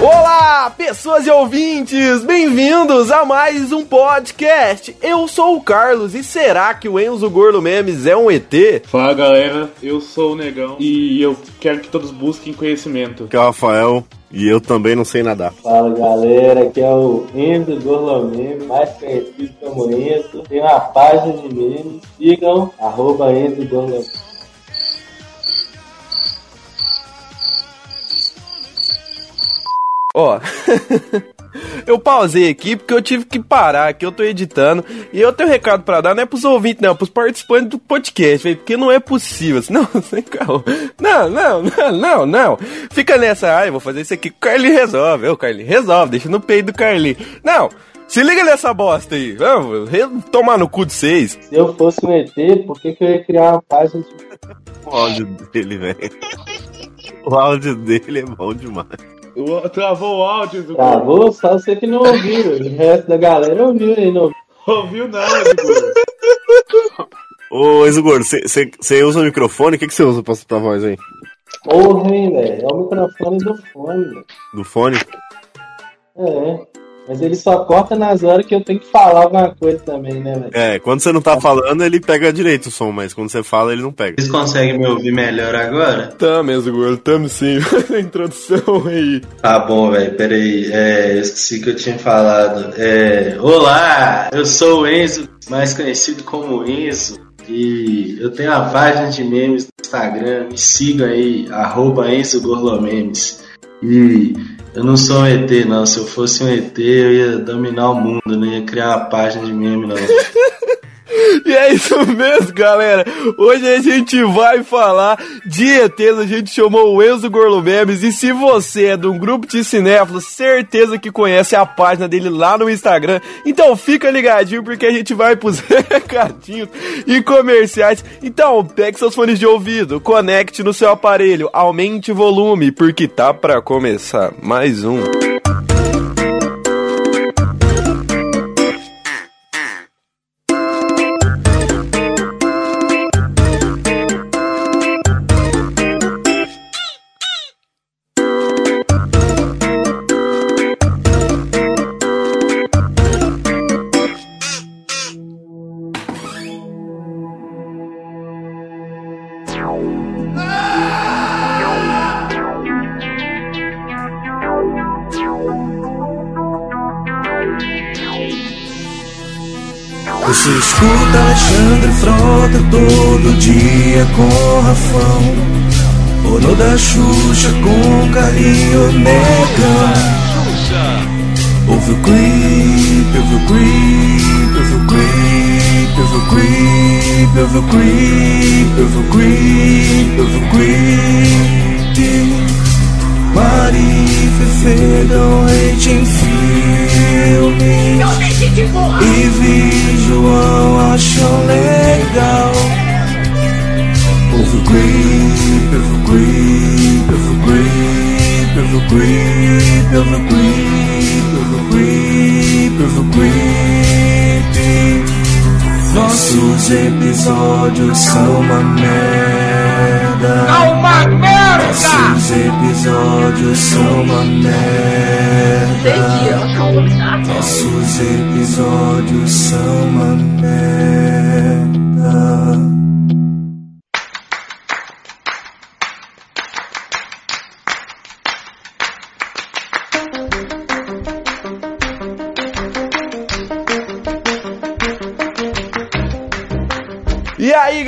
Olá, pessoas e ouvintes, bem-vindos a mais um podcast. Eu sou o Carlos e será que o Enzo Gordo Memes é um ET? Fala galera, eu sou o Negão e eu quero que todos busquem conhecimento. Que é o Rafael e eu também não sei nadar. Fala galera, aqui é o Enzo Gorlomeme, mais conhecido como Enzo. Tem uma página de memes, sigam, arroba Enzo Gorlomeme. Ó, eu pausei aqui porque eu tive que parar, que eu tô editando. E eu tenho um recado pra dar, não é pros ouvintes, não, é pros participantes do podcast, véio, porque não é possível. Não, sem calma. Não, não, não, não, não. Fica nessa, ah, eu vou fazer isso aqui. O Carlinho resolve. Ô, Carlinho, resolve, deixa no peito do Carlinho. Não, se liga nessa bosta aí. Vamos, tomar no cu de vocês. Se eu fosse um ET, por que, que eu ia criar uma página de. O áudio dele, velho. O áudio dele é bom demais. O- Travou o áudio do Travou? Só você que não ouviu. O resto da galera ouviu aí, não. Ouviu nada, Igor. Ô, Exugor, você usa o microfone? O que você usa pra, pra voz aí? Porra, hein, velho. É o microfone do fone, velho. Do fone? É. Mas ele só corta nas horas que eu tenho que falar alguma coisa também, né, velho? É, quando você não tá falando, ele pega direito o som, mas quando você fala, ele não pega. Vocês conseguem me ouvir melhor agora? Tamo, Enzo Gordo, tamo sim. a introdução aí. Tá bom, velho. Peraí. É, eu esqueci que eu tinha falado. É, olá, eu sou o Enzo, mais conhecido como Enzo. E eu tenho uma página de memes no Instagram. Me sigam aí, arroba Enzo Gorlomemes. E eu não sou um ET, não. Se eu fosse um ET, eu ia dominar o mundo, não ia criar uma página de meme, não. E é isso mesmo, galera. Hoje a gente vai falar de ETs. A gente chamou o Enzo Gorlomemes. E se você é de um grupo de cinéfilos, certeza que conhece a página dele lá no Instagram. Então fica ligadinho porque a gente vai pros recadinhos e comerciais. Então pegue seus fones de ouvido, conecte no seu aparelho, aumente o volume, porque tá pra começar mais um. Frota todo dia com Rafão. Bono da Xuxa com Carinho Negão Ouve o creep, ouve o creep, ouve o creep, ouve o creep, ouve o creep, ouve o creep, ouve o creep Mari Fefe dão hate em filme. E vi João acham legal. Ouve o creep, ouve o creep, ouve o creep, ouve o creep, ouve o creep, ouve o creep, ouve o creep. Nossos episódios são uma merda. Uma merda! Nossos episódios são uma merda. Nossos episódios são uma merda.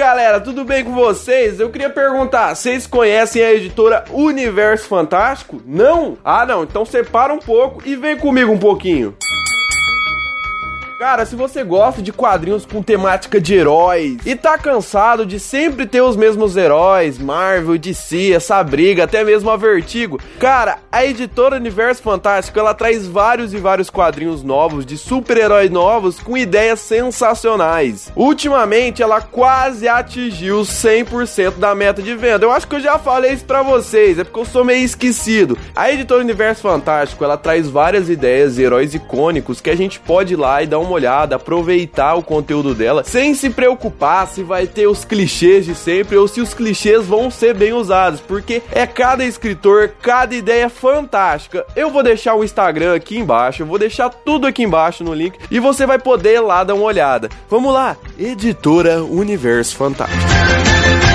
Galera, tudo bem com vocês? Eu queria perguntar, vocês conhecem a editora Universo Fantástico? Não? Ah, não. Então separa um pouco e vem comigo um pouquinho. Cara, se você gosta de quadrinhos com temática de heróis e tá cansado de sempre ter os mesmos heróis, Marvel, DC, essa briga, até mesmo a Vertigo, cara, a editora Universo Fantástico ela traz vários e vários quadrinhos novos de super-heróis novos com ideias sensacionais. Ultimamente ela quase atingiu 100% da meta de venda. Eu acho que eu já falei isso pra vocês, é porque eu sou meio esquecido. A editora Universo Fantástico ela traz várias ideias e heróis icônicos que a gente pode ir lá e dar uma uma olhada, aproveitar o conteúdo dela, sem se preocupar se vai ter os clichês de sempre ou se os clichês vão ser bem usados, porque é cada escritor, cada ideia fantástica. Eu vou deixar o Instagram aqui embaixo, eu vou deixar tudo aqui embaixo no link e você vai poder lá dar uma olhada. Vamos lá, Editora Universo Fantástico.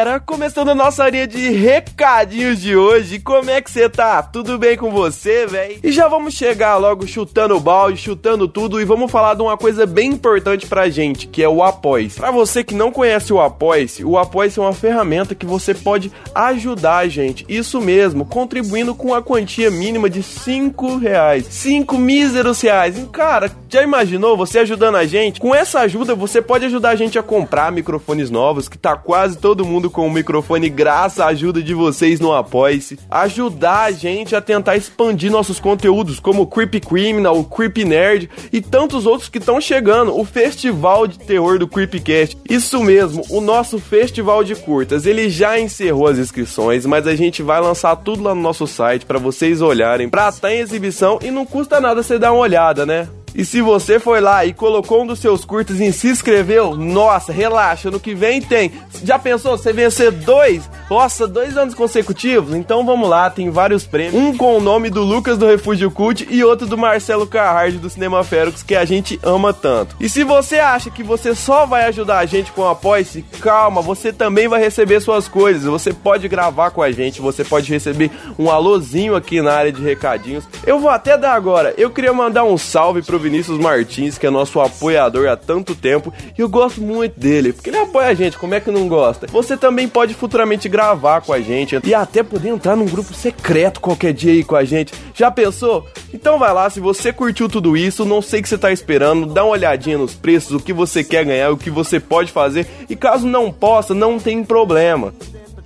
Galera, começando a nossa linha de recadinhos de hoje. Como é que você tá? Tudo bem com você, velho? E já vamos chegar logo chutando o balde, chutando tudo e vamos falar de uma coisa bem importante pra gente, que é o Apoice. Pra você que não conhece o Apoice, o Apoice é uma ferramenta que você pode ajudar a gente. Isso mesmo, contribuindo com a quantia mínima de 5 reais. 5 míseros reais. Cara, já imaginou você ajudando a gente? Com essa ajuda, você pode ajudar a gente a comprar microfones novos que tá quase todo mundo com o microfone graças à ajuda de vocês no Apoice. Ajudar a gente a tentar expandir nossos conteúdos, como o Creepy Criminal, o Creepy Nerd e tantos outros que estão chegando. O Festival de Terror do Creepcast. Isso mesmo, o nosso Festival de Curtas. Ele já encerrou as inscrições, mas a gente vai lançar tudo lá no nosso site para vocês olharem, pra estar tá em exibição e não custa nada você dar uma olhada, né? E se você foi lá e colocou um dos seus curtas e se inscreveu, nossa, relaxa, no que vem tem. Já pensou você vencer dois? Nossa, dois anos consecutivos? Então vamos lá, tem vários prêmios. Um com o nome do Lucas do Refúgio Cult e outro do Marcelo Carrard do Cinema Férux, que a gente ama tanto. E se você acha que você só vai ajudar a gente com o Apoia-se, calma, você também vai receber suas coisas. Você pode gravar com a gente, você pode receber um alôzinho aqui na área de recadinhos. Eu vou até dar agora. Eu queria mandar um salve pro Vinícius Martins, que é nosso apoiador há tanto tempo, e eu gosto muito dele, porque ele apoia a gente, como é que não gosta? Você também pode futuramente gravar com a gente e até poder entrar num grupo secreto qualquer dia aí com a gente. Já pensou? Então vai lá, se você curtiu tudo isso, não sei o que você tá esperando, dá uma olhadinha nos preços, o que você quer ganhar, o que você pode fazer, e caso não possa, não tem problema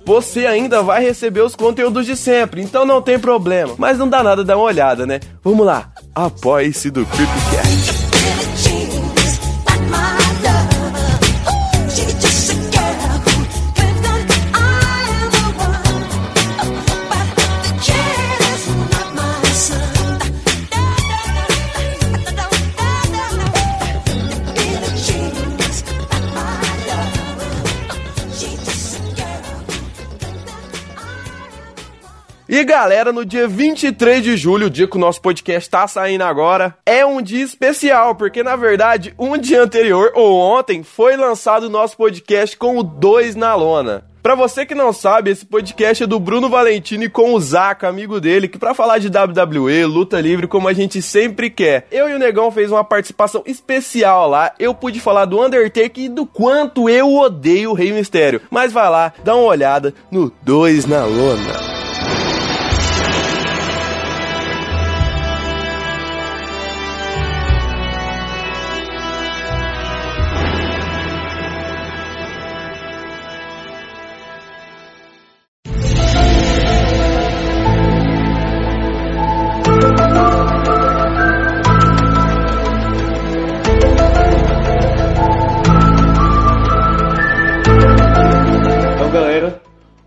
você ainda vai receber os conteúdos de sempre, então não tem problema. Mas não dá nada dar uma olhada, né? Vamos lá, apoie-se do Creepcast. E galera, no dia 23 de julho, o dia que o nosso podcast tá saindo agora, é um dia especial, porque na verdade, um dia anterior, ou ontem, foi lançado o nosso podcast com o 2 na lona. Pra você que não sabe, esse podcast é do Bruno Valentini com o Zaca, amigo dele, que pra falar de WWE, luta livre, como a gente sempre quer. Eu e o Negão fez uma participação especial lá. Eu pude falar do Undertaker e do quanto eu odeio o Rei Mistério. Mas vai lá, dá uma olhada no 2 na lona.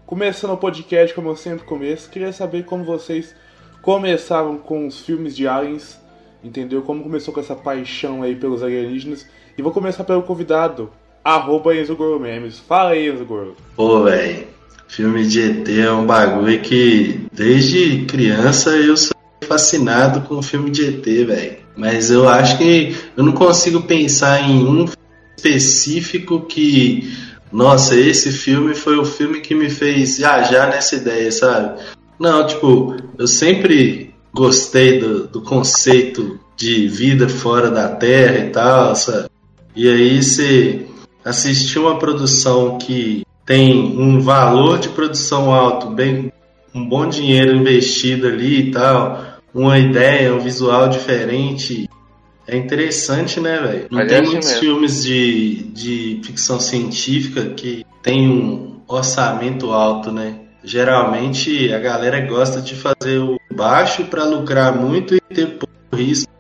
Começando o podcast como eu sempre começo, queria saber como vocês começaram com os filmes de aliens, entendeu? Como começou com essa paixão aí pelos alienígenas. E vou começar pelo convidado, arroba Enzo Memes. Fala aí, Enzo Goro. Pô, velho, filme de ET é um bagulho que desde criança eu sou fascinado com o filme de ET, velho. Mas eu acho que eu não consigo pensar em um específico que nossa, esse filme foi o filme que me fez viajar nessa ideia, sabe? Não, tipo, eu sempre gostei do, do conceito de vida fora da Terra e tal, sabe? E aí você assistir uma produção que tem um valor de produção alto, bem um bom dinheiro investido ali e tal, uma ideia, um visual diferente, é interessante, né, velho? Não Mas tem é assim muitos mesmo. filmes de, de ficção científica que tem um orçamento alto, né? Geralmente a galera gosta de fazer o baixo para lucrar muito e ter pouco risco.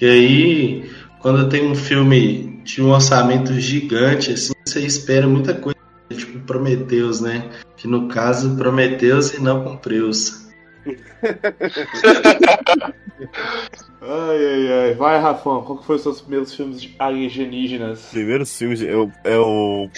E aí, quando tem um filme de um orçamento gigante, assim, você espera muita coisa, tipo Prometheus, né? Que no caso, Prometheus e não cumpriu-se. Ai, ai, ai. Vai, Rafão, qual que foi os seus primeiros filmes de alienígenas? Primeiros filmes, eu, é o,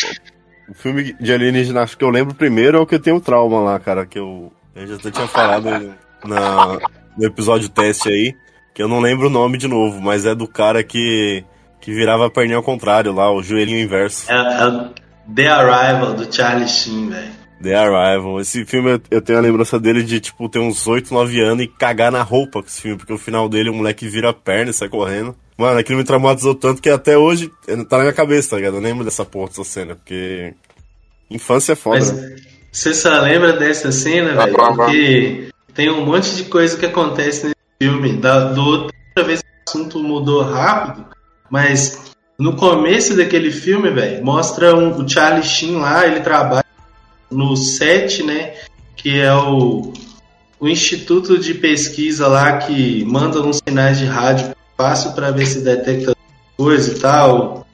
o filme de alienígena, acho que eu lembro primeiro é o que eu tenho trauma lá, cara, que eu, eu já até tinha falado na, no episódio teste aí, que eu não lembro o nome de novo, mas é do cara que, que virava a perninha ao contrário lá, o joelhinho inverso. É, é o The Arrival do Charlie Sheen, velho. The Arrival. Esse filme eu, eu tenho a lembrança dele de, tipo, ter uns 8, 9 anos e cagar na roupa com esse filme, porque o final dele o moleque vira a perna e sai correndo. Mano, aquilo me traumatizou tanto que até hoje tá na minha cabeça, tá ligado? Eu lembro dessa porra, dessa cena, porque. Infância é foda, Mas né? você só lembra dessa cena, velho? prova. Porque tem um monte de coisa que acontece nesse filme. Da, do outra vez que o assunto mudou rápido, mas no começo daquele filme, velho, mostra um- o Charlie Sheen lá, ele trabalha no SET, né? Que é o, o instituto de pesquisa lá que manda uns sinais de rádio fácil para ver se detecta coisa e tal,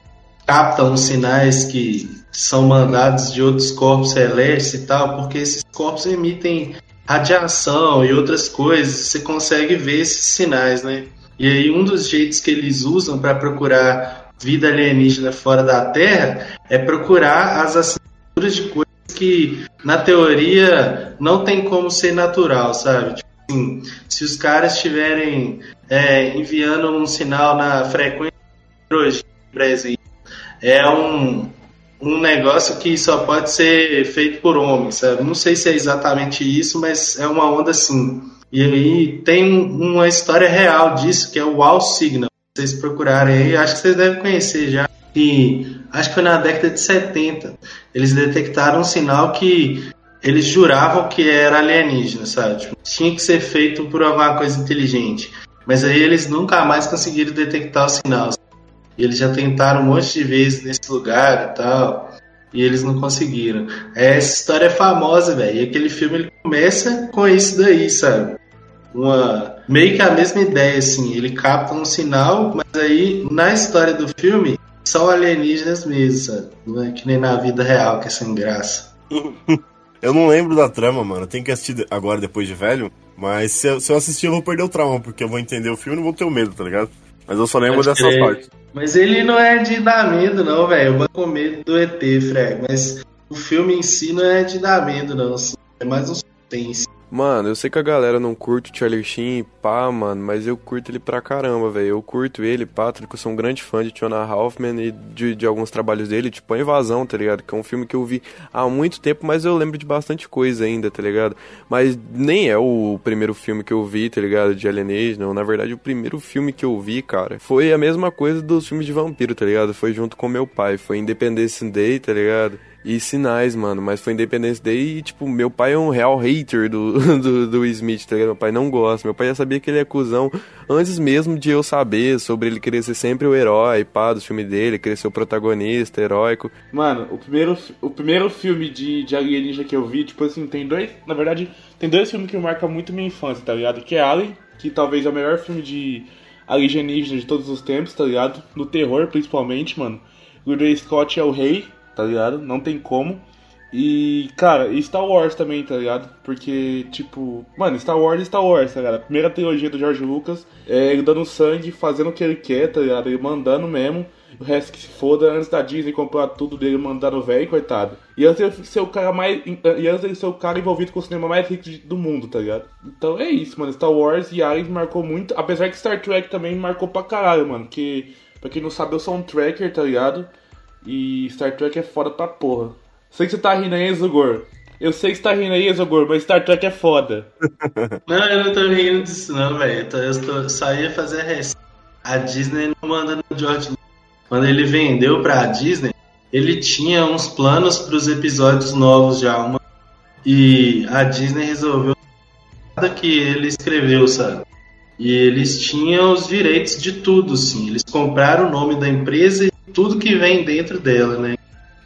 capta uns sinais que são mandados de outros corpos celestes e tal, porque esses corpos emitem radiação e outras coisas, você consegue ver esses sinais, né? E aí um dos jeitos que eles usam para procurar vida alienígena fora da Terra é procurar as assinaturas de que na teoria não tem como ser natural, sabe? Tipo assim, se os caras estiverem é, enviando um sinal na frequência de é um, um negócio que só pode ser feito por homens, sabe? Não sei se é exatamente isso, mas é uma onda assim. E aí tem uma história real disso, que é o Wow Signal. Vocês procurarem aí, acho que vocês devem conhecer já. E acho que foi na década de 70. Eles detectaram um sinal que eles juravam que era alienígena, sabe? Tipo, tinha que ser feito por alguma coisa inteligente. Mas aí eles nunca mais conseguiram detectar o sinal. E eles já tentaram um monte de vezes nesse lugar e tal. E eles não conseguiram. Essa história é famosa, velho. E aquele filme ele começa com isso daí, sabe? Uma. Meio que a mesma ideia, assim. Ele capta um sinal, mas aí na história do filme são alienígenas mesmo, sabe? Não é que nem na vida real, que é sem graça. Eu não lembro da trama, mano. Tem que assistir agora, depois de velho. Mas se eu, se eu assistir, eu vou perder o trauma, porque eu vou entender o filme e não vou ter o medo, tá ligado? Mas eu só lembro Pode dessa crer. parte. Mas ele não é de dar medo, não, velho. Eu vou com medo do ET, Freg. Mas o filme em si não é de dar medo, não. assim. É mais um suspense. Mano, eu sei que a galera não curte o Charlie Sheen, pá, mano, mas eu curto ele pra caramba, velho. Eu curto ele, pá, porque eu sou um grande fã de Tiona Hoffman e de, de alguns trabalhos dele, tipo A Invasão, tá ligado? Que é um filme que eu vi há muito tempo, mas eu lembro de bastante coisa ainda, tá ligado? Mas nem é o primeiro filme que eu vi, tá ligado? De alienígena. Na verdade, o primeiro filme que eu vi, cara, foi a mesma coisa dos filmes de vampiro, tá ligado? Foi junto com meu pai. Foi Independence Day, tá ligado? E sinais, mano, mas foi Independence Day e, tipo, meu pai é um real hater do, do, do Smith, tá ligado? Meu pai não gosta. Meu pai já sabia que ele é cuzão antes mesmo de eu saber sobre ele querer ser sempre o herói, pá, do filme dele, querer ser o protagonista, heróico. Mano, o primeiro, o primeiro filme de, de alienígena que eu vi, tipo assim, tem dois. Na verdade, tem dois filmes que marcam muito minha infância, tá ligado? Que é Alien, que talvez é o melhor filme de alienígena de todos os tempos, tá ligado? No terror, principalmente, mano. Ridley Scott é o rei, tá ligado? Não tem como. E, cara, e Star Wars também, tá ligado? Porque, tipo, mano, Star Wars é Star Wars, tá ligado? A primeira trilogia do George Lucas é ele dando sangue, fazendo o que ele quer, tá ligado? Ele mandando mesmo. O resto que se foda antes da Disney comprar tudo dele mandando velho, coitado. E antes ele ser o cara mais. E antes ele ser o cara envolvido com o cinema mais rico do mundo, tá ligado? Então é isso, mano. Star Wars e Alien marcou muito. Apesar que Star Trek também marcou pra caralho, mano. Que, pra quem não sabe, eu sou um tracker, tá ligado? E Star Trek é foda pra porra. Sei que você tá rindo aí, Exogor. Eu sei que você tá rindo aí, Exogor, mas Star Trek é foda. Não, eu não tô rindo disso, não, velho. Eu, eu só ia fazer a receita. A Disney não manda no George Lucas. Quando ele vendeu pra Disney, ele tinha uns planos pros episódios novos já. Uma... E a Disney resolveu nada que ele escreveu, sabe? E eles tinham os direitos de tudo, assim. Eles compraram o nome da empresa e tudo que vem dentro dela, né?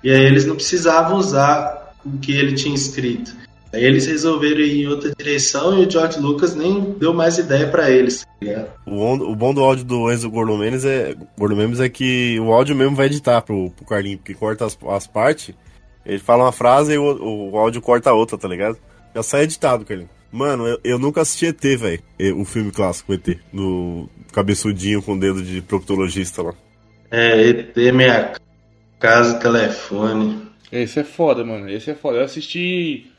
E aí eles não precisavam usar o que ele tinha escrito. Aí eles resolveram ir em outra direção e o George Lucas nem deu mais ideia para eles. Tá o, bom, o bom do áudio do Enzo Gordomemes é, Gordomemes é que o áudio mesmo vai editar pro, pro Carlinho, porque corta as, as partes, ele fala uma frase e o, o áudio corta a outra, tá ligado? Já sai editado, Carlinho. Mano, eu, eu nunca assisti ET, velho. O filme clássico ET. No cabeçudinho com o dedo de proctologista lá. É, ET, minha casa, telefone. Esse é foda, mano. Esse é foda. Eu assisti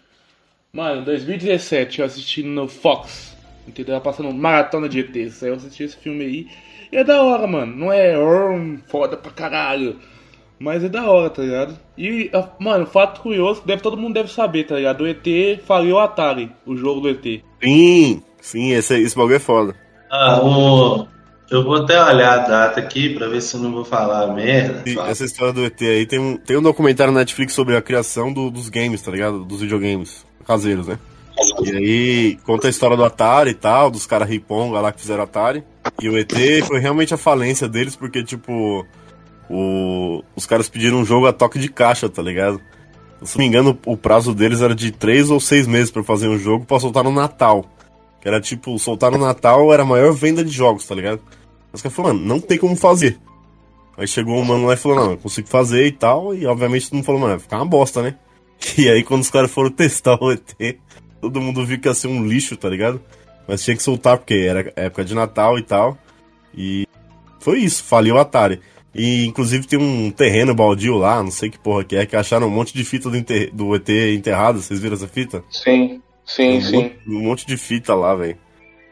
Mano, em 2017 eu assisti no Fox, entendeu? Eu passando maratona de ETs. Aí eu assisti esse filme aí. E é da hora, mano. Não é um, foda pra caralho. Mas é da hora, tá ligado? E, mano, fato curioso, deve, todo mundo deve saber, tá ligado? O ET faliu o Atari, o jogo do ET. Sim, sim, esse, esse bagulho é foda. Ah, o... Eu vou até olhar a data aqui pra ver se eu não vou falar merda. E essa história do ET aí tem um, tem um documentário na Netflix sobre a criação do, dos games, tá ligado? Dos videogames caseiros, né? E aí conta a história do Atari e tal, dos caras riponga lá que fizeram Atari. E o ET foi realmente a falência deles, porque, tipo, o... os caras pediram um jogo a toque de caixa, tá ligado? Se não me engano, o prazo deles era de 3 ou 6 meses para fazer um jogo para soltar no Natal. Que era tipo, soltar no Natal era a maior venda de jogos, tá ligado? Os caras falaram, mano, não tem como fazer. Aí chegou um mano lá e falou, não, eu consigo fazer e tal. E obviamente todo mundo falou, mano, vai ficar uma bosta, né? E aí, quando os caras foram testar o ET, todo mundo viu que ia ser um lixo, tá ligado? Mas tinha que soltar, porque era época de Natal e tal. E foi isso, faliu o Atari. E inclusive tem um terreno baldio lá, não sei que porra que é, que acharam um monte de fita do, do ET enterrada. Vocês viram essa fita? Sim, sim, um sim. Monte, um monte de fita lá, velho.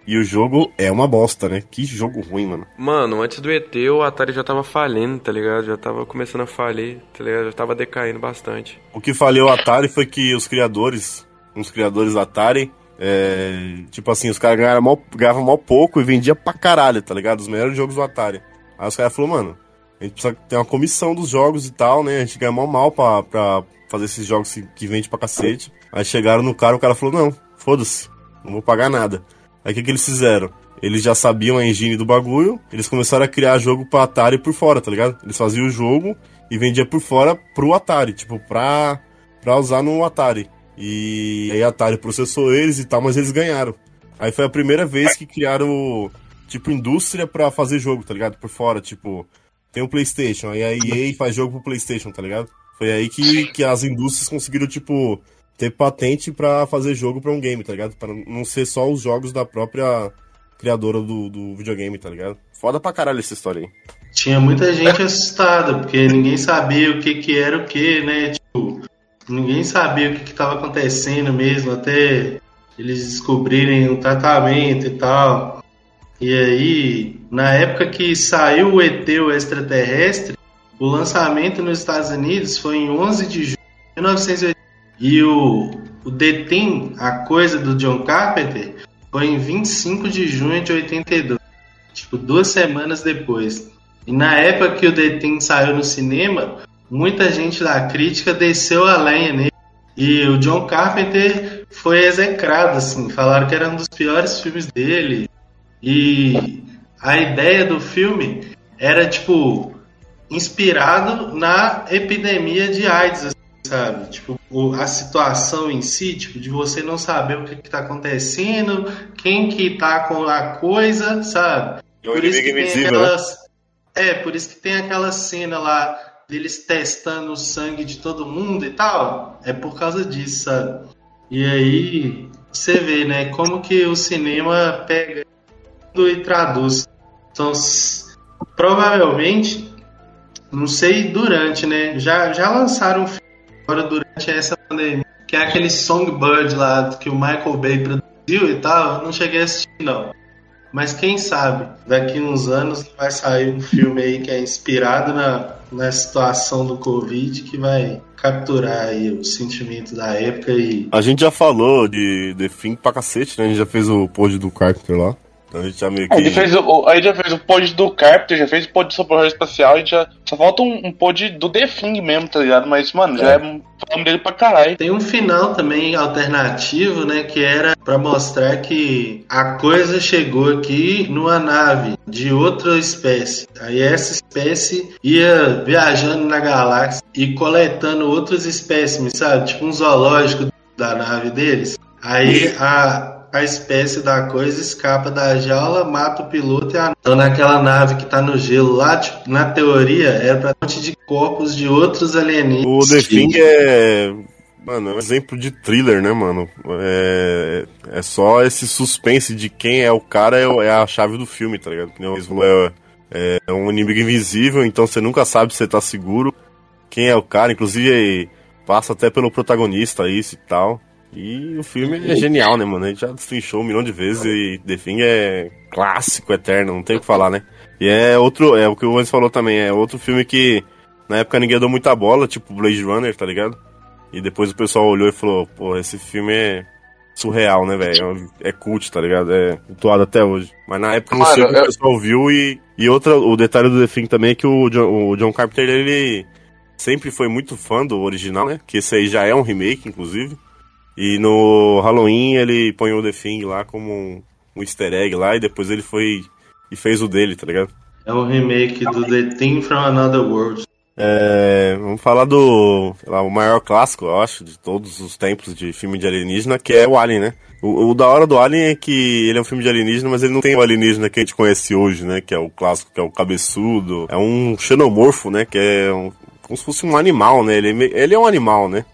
E o jogo é uma bosta, né? Que jogo ruim, mano. Mano, antes do ET, o Atari já tava falhando, tá ligado? Já tava começando a falir, tá ligado? Já tava decaindo bastante. O que faliu o Atari foi que os criadores, os criadores da Atari, é, tipo assim, os caras ganhavam mal, ganhavam mal pouco e vendia pra caralho, tá ligado? Os melhores jogos do Atari. Aí os caras falaram, mano, a gente precisa ter uma comissão dos jogos e tal, né? A gente ganha mal mal pra, pra fazer esses jogos que, que vende pra cacete. Aí chegaram no cara, o cara falou, não, foda-se, não vou pagar nada. Aí o que, que eles fizeram? Eles já sabiam a engine do bagulho, eles começaram a criar jogo pra Atari por fora, tá ligado? Eles faziam o jogo e vendia por fora pro Atari, tipo, pra, pra usar no Atari. E aí a Atari processou eles e tal, mas eles ganharam. Aí foi a primeira vez que criaram, tipo, indústria pra fazer jogo, tá ligado? Por fora, tipo, tem o PlayStation, aí a EA faz jogo pro PlayStation, tá ligado? Foi aí que, que as indústrias conseguiram, tipo, ter patente para fazer jogo para um game, tá ligado? Para não ser só os jogos da própria criadora do, do videogame, tá ligado? Foda pra caralho essa história aí. Tinha muita gente assustada, porque ninguém sabia o que que era o que, né? Tipo, ninguém sabia o que que tava acontecendo mesmo, até eles descobrirem o tratamento e tal. E aí, na época que saiu o ET, o extraterrestre, o lançamento nos Estados Unidos foi em 11 de julho de 1980. E o, o The Thing, a coisa do John Carpenter, foi em 25 de junho de 82. Tipo, duas semanas depois. E na época que o The Thing saiu no cinema, muita gente da crítica desceu a lenha nele. E o John Carpenter foi execrado, assim. Falaram que era um dos piores filmes dele. E a ideia do filme era, tipo, inspirado na epidemia de AIDS, sabe? Tipo, a situação em si, tipo, de você não saber o que, está acontecendo, quem que tá com a coisa, sabe? É por isso que tem né? aquelas... Né? É, por isso que tem aquela cena lá deles testando o sangue de todo mundo e tal. É por causa disso, sabe? E aí você vê, né, como que o cinema pega e traduz. Então, provavelmente, não sei durante, né? Já, já lançaram um filme agora durante essa pandemia, que é aquele Songbird lá que o Michael Bay produziu e tal, não cheguei a assistir não. Mas quem sabe, daqui uns anos vai sair um filme aí que é inspirado na, na situação do Covid que vai capturar aí o sentimento da época e. A gente já falou de The Thing pra cacete, né? A gente já fez o pod do Carpenter lá. Então a gente já meio que. A gente, fez o, a gente já fez o pod do Carpenter, já fez o pod sobre o espacial, a gente já. Só falta um, um pod do The Thing mesmo, tá ligado? Mas, mano, é. já é Falamos dele pra caralho. Tem um final também alternativo, né? Que era pra mostrar que a coisa chegou aqui numa nave de outra espécie. Aí essa espécie ia viajando na galáxia e coletando outros espécimes, sabe? Tipo um zoológico da nave deles. Aí a, a espécie da coisa escapa da jaula, mata o piloto e a... Então naquela nave que tá no gelo lá, tipo, na teoria, era pra um monte de corpos de outros alienígenas. O The Thing é. Mano, é um exemplo de thriller, né, mano? É, é só esse suspense de quem é o cara, é, é a chave do filme, tá ligado? É, é um inimigo invisível, então você nunca sabe se você tá seguro. Quem é o cara, inclusive passa até pelo protagonista isso e tal. E o filme é genial, né, mano? A gente já destrinchou um milhão de vezes e The Thing é clássico, eterno, não tem o que falar, né? E é outro, é o que o Vance falou também, é outro filme que na época ninguém deu muita bola, tipo Blade Runner, tá ligado? E depois o pessoal olhou e falou, pô, esse filme é surreal, né, velho? É cult, tá ligado? É atuado até hoje. Mas na época não sei o que o pessoal viu e, e outra, o detalhe do The Thing também é que o John, o John Carpenter, ele sempre foi muito fã do original, né? Que esse aí já é um remake, inclusive. E no Halloween ele põe o The Thing lá como um, um easter egg lá e depois ele foi e fez o dele, tá ligado? É um remake do The Thing from Another World. É, vamos falar do lá, o maior clássico, eu acho, de todos os tempos de filme de alienígena, que é o Alien, né? O, o, da hora do Alien é que ele é um filme de alienígena, mas ele não tem o alienígena que a gente conhece hoje, né? Que é o clássico, que é o cabeçudo. É um xenomorfo, né? Que é um, como se fosse um animal, né? Ele, é ele é um animal, né?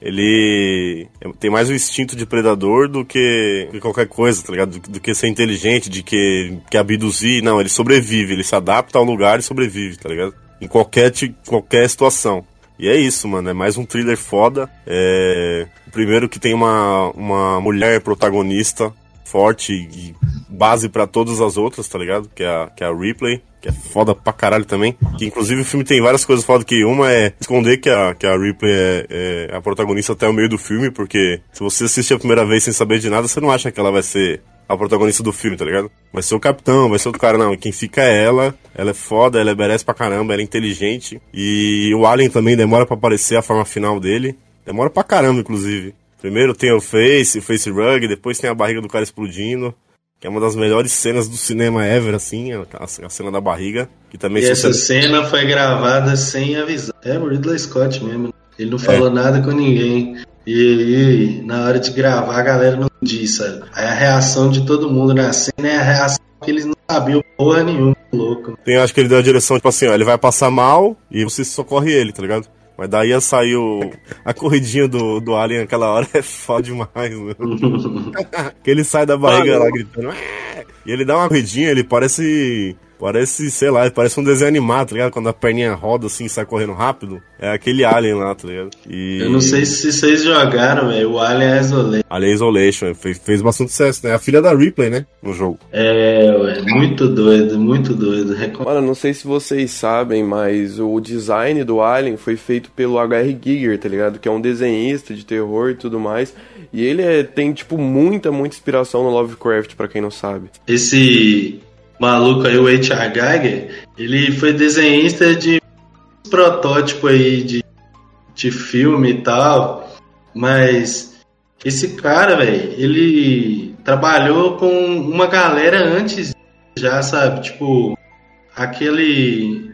Ele tem mais o instinto de predador do que, que qualquer coisa, tá ligado? Do, do, que ser inteligente, de que, que abduzir. Não, ele sobrevive, ele se adapta ao lugar e sobrevive, tá ligado? Em qualquer, qualquer situação. E é isso, mano. É mais um thriller foda. É... Primeiro que tem uma, uma mulher protagonista forte e base para todas as outras, tá ligado? Que é a, que é a Ripley que é foda pra caralho também. Que inclusive o filme tem várias coisas foda que uma é esconder que a, que a Ripley é, é a protagonista até o meio do filme, porque se você assiste a primeira vez sem saber de nada, você não acha que ela vai ser a protagonista do filme, tá ligado? Vai ser o capitão, vai ser outro cara, não. Quem fica é ela, ela é foda, ela merece pra caramba, ela é inteligente. E o Alien também demora para aparecer a forma final dele. Demora pra caramba, inclusive. Primeiro tem o face, o face rug, depois tem a barriga do cara explodindo que é uma das melhores cenas do cinema ever, assim, a, a cena da barriga. Que também e essa cena foi gravada sem avisar. É o Ridley Scott mesmo. Ele não falou é. nada com ninguém. E aí, na hora de gravar, a galera não disse, sabe? Aí a reação de todo mundo na cena é a reação que eles não sabiam porra nenhuma, louco. Tem, acho que ele deu a direção, tipo assim, ó, ele vai passar mal e você socorre ele, tá ligado? Mas daí ia sair o... a corridinha do, do Alien naquela hora é foda demais, né? que ele sai da barriga lá gritando. E ele dá uma corridinha, ele parece Parece, sei lá, parece um desenho animado, tá ligado? Quando a perninha roda assim e sai correndo rápido. É aquele Alien lá, tá ligado? E... Eu não sei se vocês jogaram, velho. O Alien Isolation. Alien Isolation. Fez, fez bastante sucesso, né? A filha da Ripley, né? No jogo. É, ué. Muito doido, muito doido. Mano, não sei se vocês sabem, mas o design do Alien foi feito pelo H.R. Giger, tá ligado? Que é um desenhista de terror e tudo mais. E ele é, tem, tipo, muita, muita inspiração no Lovecraft, para quem não sabe. Esse maluco aí, o H.R. Geiger, ele foi desenhista de protótipo aí de, de filme e tal, mas esse cara, velho, ele trabalhou com uma galera antes já, sabe? Tipo, aquele.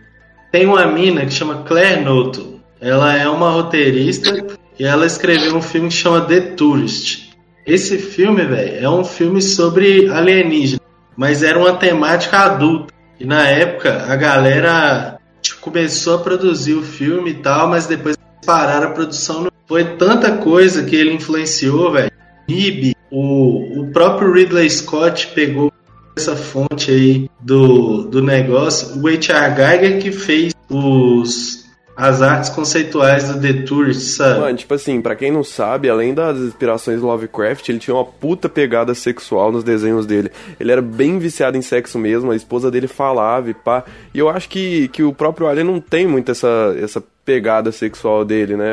Tem uma mina que chama Claire Noto. Ela é uma roteirista e ela escreveu um filme que chama The Tourist. Esse filme, velho, é um filme sobre alienígena mas era uma temática adulta. E na época a galera tipo, começou a produzir o filme e tal, mas depois pararam a produção. Foi tanta coisa que ele influenciou, velho. Nib, o, o próprio Ridley Scott pegou essa fonte aí do, do negócio. O H.R. Geiger que fez os as artes conceituais do The Tourist, sabe? Mano, tipo assim, pra quem não sabe, além das inspirações do Lovecraft, ele tinha uma puta pegada sexual nos desenhos dele. Ele era bem viciado em sexo mesmo, a esposa dele falava e pá. E eu acho que, que o próprio Alien não tem muito essa, essa pegada sexual dele, né?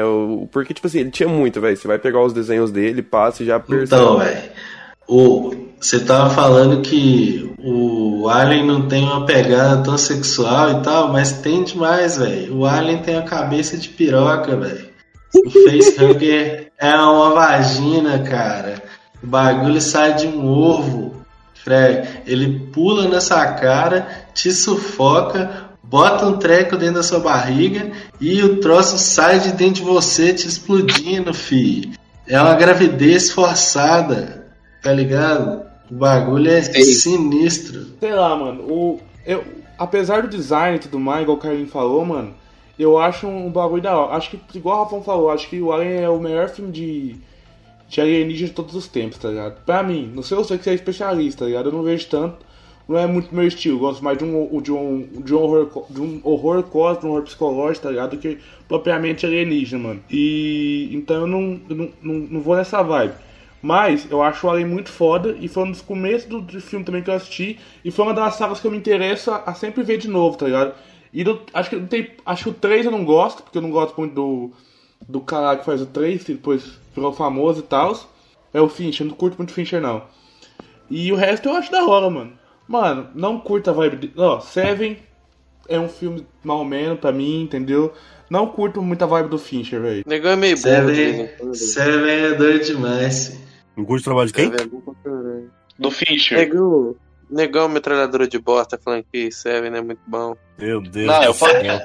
Porque, tipo assim, ele tinha muito, velho. Você vai pegar os desenhos dele, passa e já percebe. Então, velho. O, você tava falando que o Alien não tem uma pegada tão sexual e tal, mas tem demais, velho. O Alien tem a cabeça de piroca, velho. O facehugger é uma vagina, cara. O bagulho sai de um ovo. Fred, ele pula nessa cara, te sufoca, bota um treco dentro da sua barriga e o troço sai de dentro de você te explodindo, fi. É uma gravidez forçada, tá ligado? O bagulho é Sei. sinistro. Sei lá, mano. O, eu, apesar do design e tudo mais, igual o Carlinhos falou, mano, eu acho um bagulho da hora. Acho que, igual o Rafão falou, acho que o Alien é o melhor filme de, de alienígena de todos os tempos, tá ligado? Pra mim, não sei você que você é especialista, tá ligado? Eu não vejo tanto, não é muito meu estilo. Eu gosto mais de um, de um, de um, horror, de um horror cósmico, de um horror psicológico, tá ligado? Do que propriamente alienígena, mano. E então eu não, eu não, não, não vou nessa vibe. Mas eu acho o Alien muito foda e foi um dos começos do, do filme também que eu assisti. E foi uma das sagas que eu me interesso a, a sempre ver de novo, tá ligado? E do- acho que tem. Acho que o 3 eu não gosto, porque eu não gosto muito do. Do cara que faz o 3, que depois virou famoso e tal. É o Fincher, eu não curto muito Fincher não. E o resto eu acho da hora, mano. Mano, não curto a vibe de. Ó, Seven é um filme mal menos pra mim, entendeu? Não curto muito a vibe do Fincher, velho. Negão é meio Seven, quando. Seven é doido demais. Fi. Não curte o trabalho de quem? É caralho. Do Fincher. Negão, negão metralhadora de bosta falando que Seven é muito bom. Meu Deus Não, do eu falei- céu.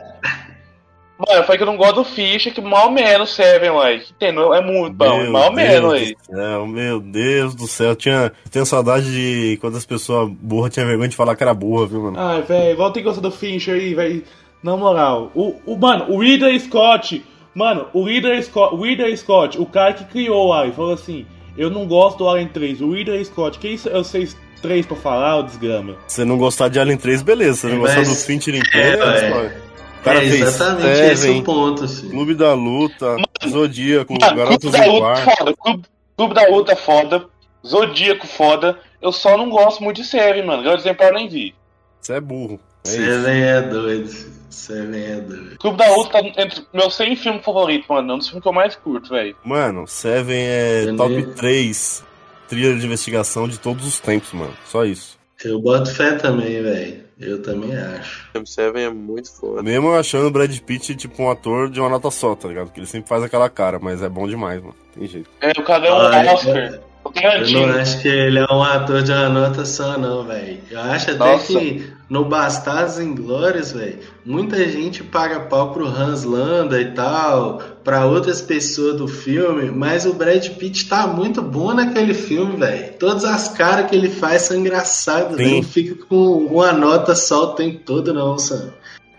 Mano, eu falei que eu não gosto do Fischer, que mal menos Seven, ué. Que tem, é muito bom, Meu mal menos aí. Céu, meu Deus do céu. Eu tinha, tenho saudade de quando as pessoas burras tinham vergonha de falar que era burra, viu, mano? Ai, velho, igual tem que gostar do Fincher aí, velho. Na moral, o, o, mano, o Ridley Scott, mano, o Ridley Scott, o Ridley Scott, o cara que criou o Alien, falou assim: Eu não gosto do Alien 3. O Ridley Scott, quem é o 6 3 pra falar, ô desgrama? Se você não gostar de Alien 3, beleza. Se você não Mas- gostar do Fincher inteiro, É, é. O cara é exatamente esse Seven, o ponto, filho. Clube da Luta, Zodíaco, Mano, Garotos Clube da Luta Quarto. foda, Clube, Clube da Luta foda, Zodíaco foda. Eu só não gosto muito de Seven, mano. Grande exemplo eu nem vi. Você é burro. É isso. Seven é doido. Seven é doido. Clube da Luta tá entre meus 100 filmes favoritos, mano. É um dos filmes que eu mais curto, velho. Mano, Seven é Beleza. top 3 trilha de investigação de todos os tempos, mano. Só isso. Eu boto fé também, velho. Eu também acho. O Seven é muito foda. Mesmo eu achando o Brad Pitt tipo um ator de uma nota só, tá ligado? Porque ele sempre faz aquela cara, mas é bom demais, mano. Tem jeito. É, o cara é um Ah, Oscar. eu- O Eu não Tarantino. acho que ele é um ator de uma nota só, não, velho. Eu acho até Nossa. que no Bastardos Inglórios, velho, muita gente paga pau pro Hans Landa e tal, pra outras pessoas do filme, mas o Brad Pitt tá muito bom naquele filme, velho. Todas as caras que ele faz são engraçadas, velho. Não fica com uma nota só o tempo todo, não, sabe?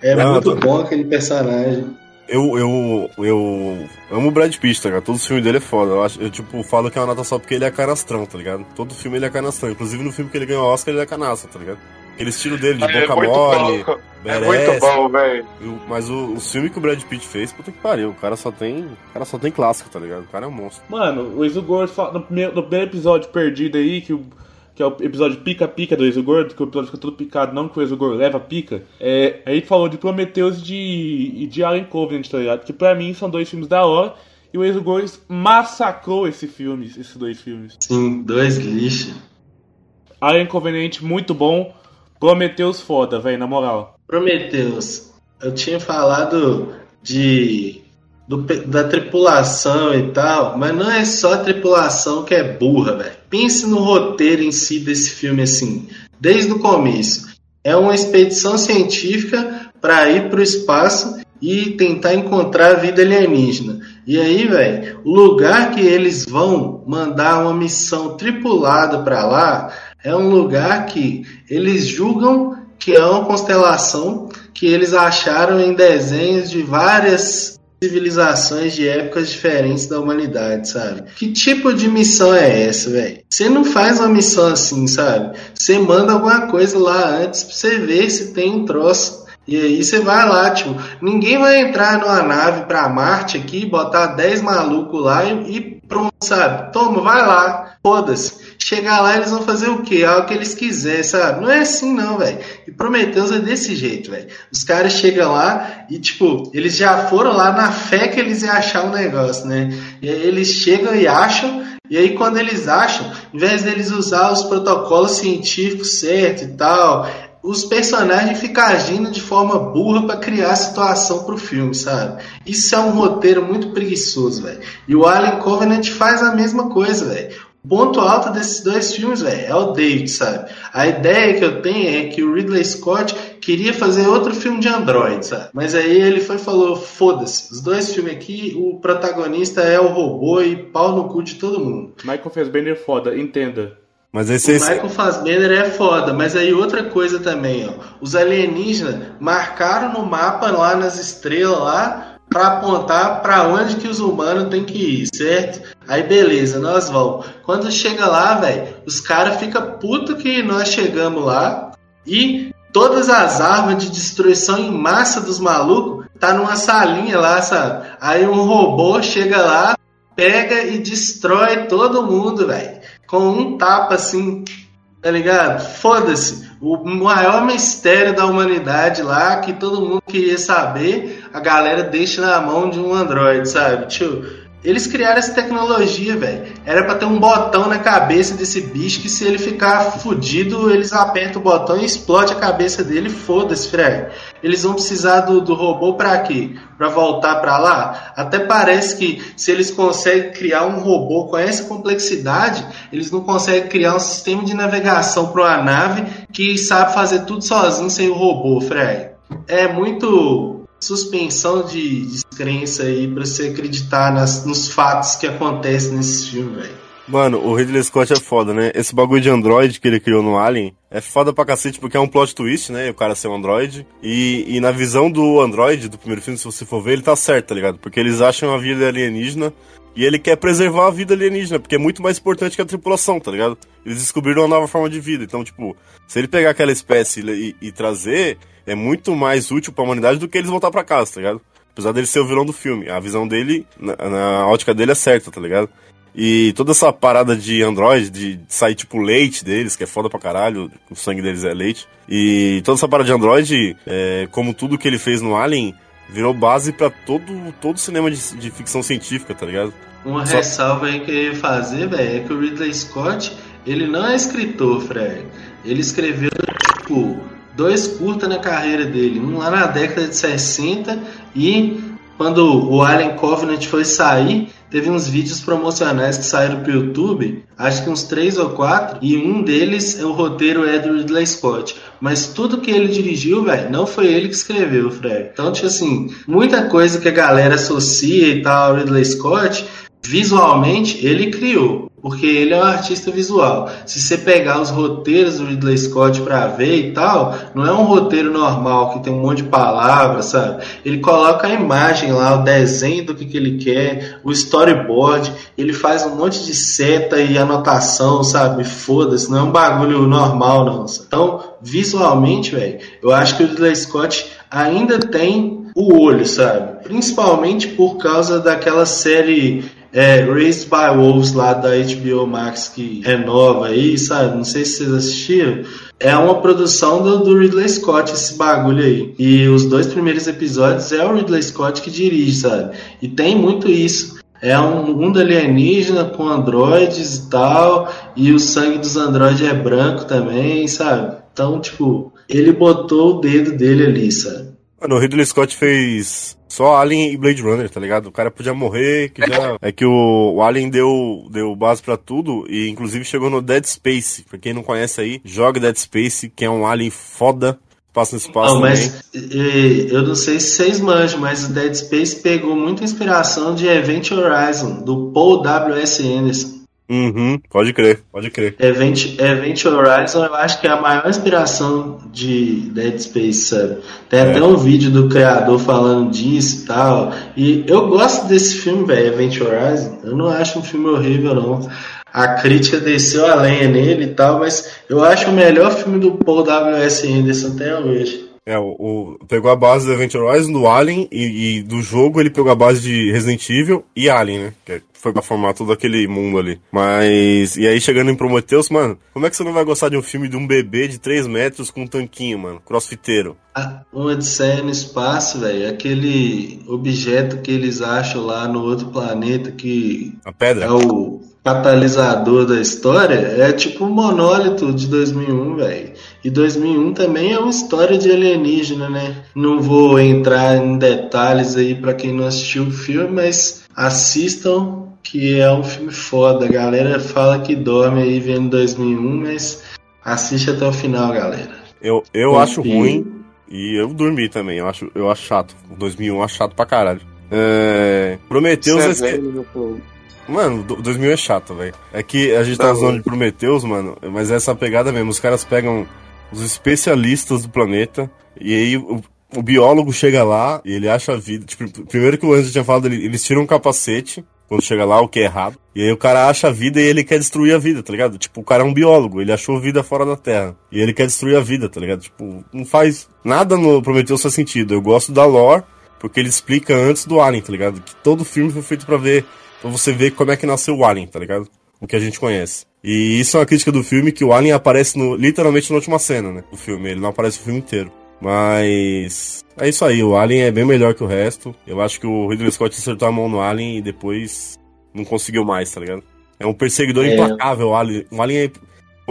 É Não, muito tá- bom aquele personagem. Eu, eu, eu amo o Brad Pitt, tá ligado? Todo filme dele é foda. Eu, acho, eu, tipo, falo que é uma nota só porque ele é canastrão, tá ligado? Todo filme ele é canastrão. Inclusive no filme que ele ganhou Oscar, ele é canaça, tá ligado? Aquele estilo dele, de É boca muito mole, bom. É muito bom, velho. Mas o, o filme que o Brad Pitt fez, puta que pariu. O cara só tem. O cara só tem clássico, tá ligado? O cara é um monstro. Mano, o fala- no primeiro, no primeiro episódio perdido aí, que, o, que é o episódio pica-pica do Exo Gordo, que o episódio fica todo picado, não que o Exo Gordo leva pica. É, aí falou de Prometheus e de, e de Alien Covenant, tá ligado? Que pra mim são dois filmes da hora. E o Exo Gordo massacrou esse filme, esses dois filmes. Sim, dois lixos. Alien Covenant, muito bom. Prometheus foda, velho, na moral. Prometheus, eu tinha falado de do da tripulação e tal, mas não é só a tripulação que é burra, velho. Pense no roteiro em si desse filme assim, desde o começo. É uma expedição científica para ir para o espaço e tentar encontrar a vida alienígena. E aí, velho, o lugar que eles vão mandar uma missão tripulada para lá é um lugar que eles julgam que é uma constelação que eles acharam em desenhos de várias civilizações de épocas diferentes da humanidade, sabe? Que tipo de missão é essa, velho? Você não faz uma missão assim, sabe? Você manda alguma coisa lá antes pra você ver se tem um troço. E aí você vai lá, tipo, ninguém vai entrar numa nave pra Marte aqui, botar 10 malucos lá e, e pronto, sabe? Toma, vai lá, foda-se. Chegar lá, eles vão fazer o quê? Algo que eles quiserem, sabe? Não é assim, não, velho. E Prometheus é desse jeito, velho. Os caras chegam lá e, tipo, eles já foram lá na fé que eles iam achar o negócio, né? E aí eles chegam e acham, e aí quando eles acham, em vez deles usar os protocolos científicos certos e tal, os personagens ficam agindo de forma burra para criar situação pro filme, sabe? Isso é um roteiro muito preguiçoso, velho. E o Alien Covenant faz a mesma coisa, velho. O ponto alto desses dois filmes, velho, é o David, sabe? A ideia que eu tenho é que o Ridley Scott queria fazer outro filme de Android, sabe? Mas aí ele foi e falou: foda-se, os dois filmes aqui, o protagonista é o robô e pau no cu de todo mundo. Michael Fassbender é foda, entenda. Mas esse, O esse Michael Fassbender é foda, mas aí outra coisa também, ó. Os alienígenas marcaram no mapa lá nas estrelas lá para apontar para onde que os humanos têm que ir, certo? Aí beleza, nós vamos. Quando chega lá, velho, os caras ficam puto que nós chegamos lá e todas as armas de destruição em massa dos malucos tá numa salinha lá, sabe? Aí um robô chega lá, pega e destrói todo mundo, velho. Com um tapa assim, tá ligado? Foda-se. O maior mistério da humanidade lá, que todo mundo queria saber, a galera deixa na mão de um androide, sabe? Tio, eles criaram essa tecnologia, velho. Era pra ter um botão na cabeça desse bicho que se ele ficar fudido, eles apertam o botão e explode a cabeça dele. Foda-se, Fred. Eles vão precisar do, do robô pra quê? Pra voltar pra lá? Até parece que se eles conseguem criar um robô com essa complexidade, eles não conseguem criar um sistema de navegação pra uma nave que sabe fazer tudo sozinho sem o robô, Fred. É muito suspensão de descrença aí pra você acreditar nas, nos fatos que acontecem nesse filme, velho. Mano, o Ridley Scott é foda, né? Esse bagulho de Android que ele criou no Alien é foda pra cacete porque é um plot twist, né? O cara ser um Android. E, e na visão do Android, do primeiro filme, se você for ver, ele tá certo, tá ligado? Porque eles acham a vida alienígena e ele quer preservar a vida alienígena, porque é muito mais importante que a tripulação, tá ligado? Eles descobriram uma nova forma de vida. Então, tipo, se ele pegar aquela espécie e, e trazer, é muito mais útil pra humanidade do que eles voltar pra casa, tá ligado? Apesar dele ser o vilão do filme. A visão dele, na, na ótica dele, é certa, tá ligado? E toda essa parada de Android, de sair tipo leite deles, que é foda pra caralho, o sangue deles é leite. E toda essa parada de Android, é, como tudo que ele fez no Alien, virou base pra todo, todo cinema de, de ficção científica, tá ligado? Uma Só- ressalva aí que eu ia fazer, velho, é que o Ridley Scott, ele não é escritor, Fred. Ele escreveu, tipo, dois curtas na carreira dele. Um lá na década de 60 e quando o Alien Covenant foi sair, teve uns vídeos promocionais que saíram pro YouTube, acho que uns três ou quatro, e um deles, o roteiro é do Ridley Scott. Mas tudo que ele dirigiu, velho, não foi ele que escreveu, Fred. Então, tipo assim, muita coisa que a galera associa e tal ao Ridley Scott, visualmente ele criou, porque ele é um artista visual. Se você pegar os roteiros do Ridley Scott pra ver e tal, não é um roteiro normal que tem um monte de palavras, sabe? Ele coloca a imagem lá, o desenho do que, que ele quer, o storyboard, ele faz um monte de seta e anotação, sabe? Foda-se, não é um bagulho normal, não. sabe? Então, visualmente, velho, eu acho que o Ridley Scott ainda tem o olho, sabe? Principalmente por causa daquela série é, Raised by Wolves lá da HBO Max que é nova aí, sabe? Não sei se vocês assistiram. É uma produção do, do Ridley Scott esse bagulho aí. E os dois primeiros episódios é o Ridley Scott que dirige, sabe? E tem muito isso. É um mundo alienígena com androides e tal, e o sangue dos androides é branco também, sabe? Então, tipo, ele botou o dedo dele ali, sabe? Mano, o Ridley Scott fez só Alien e Blade Runner, tá ligado? O cara podia morrer, que já... É que o, o Alien deu, deu base pra tudo e inclusive chegou no Dead Space. Pra quem não conhece aí, joga Dead Space, que é um Alien foda, passa no espaço Não, mas eu não sei se vocês manjam, mas o Dead Space pegou muita inspiração de Event Horizon, do Paul W.S. Anderson. Uhum, pode crer, pode crer. Event, Event Horizon eu acho que é a maior inspiração de Dead Space, sabe? Tem É. até um vídeo do criador falando disso e tal. E eu gosto desse filme, velho, Event Horizon. Eu não acho um filme horrível, não. A crítica desceu a lenha nele e tal, mas eu acho o melhor filme do Paul W.S. Anderson até hoje. É, o, o- pegou a base do Event Horizon, do Alien, e, e do jogo ele pegou a base de Resident Evil e Alien, né? Que foi pra formar todo aquele mundo ali. Mas, e aí chegando em Prometheus, mano, como é que você não vai gostar de um filme de um bebê de 3 metros com um tanquinho, mano? Crossfiteiro. a- uma Odisseia no espaço, velho. Aquele objeto que eles acham lá no outro planeta que A pedra. é o catalisador da história, é tipo o monólito de 2001, velho. E 2001 também é uma história de alienígena, né? Não vou entrar em detalhes aí pra quem não assistiu o filme, mas assistam que é um filme foda. A galera fala que dorme aí vendo 2001, mas assiste até o final, galera. Eu, eu acho ruim e eu dormi também. Eu acho, eu acho chato. O 2001 eu acho chato pra caralho. É... Prometheus é... Você é. Mano, do- 2000 é chato, velho. É que a gente tá Tá zoando bom. de Prometheus, mano, mas é essa pegada mesmo. Os caras pegam os especialistas do planeta e aí o, o biólogo chega lá e ele acha a vida. Tipo, primeiro que o Anjo tinha falado, ele- eles tiram um capacete quando chega lá, o que é errado. E aí o cara acha a vida e ele quer destruir a vida, tá ligado? Tipo, o cara é um biólogo, ele achou vida fora da Terra. E ele quer destruir a vida, tá ligado? Tipo, não faz nada no Prometheus faz sentido. Eu gosto da lore, porque ele explica antes do Alien, tá ligado? Que todo filme foi feito pra ver, pra você ver como é que nasceu o Alien, tá ligado? O que a gente conhece. E isso é uma crítica do filme, que o Alien aparece no, literalmente na última cena, né? Do filme, ele não aparece o filme inteiro. Mas. É isso aí, o Alien é bem melhor que o resto. Eu acho que o Ridley Scott acertou a mão no Alien e depois não conseguiu mais, tá ligado? É um perseguidor É. implacável, o Alien. O Alien é...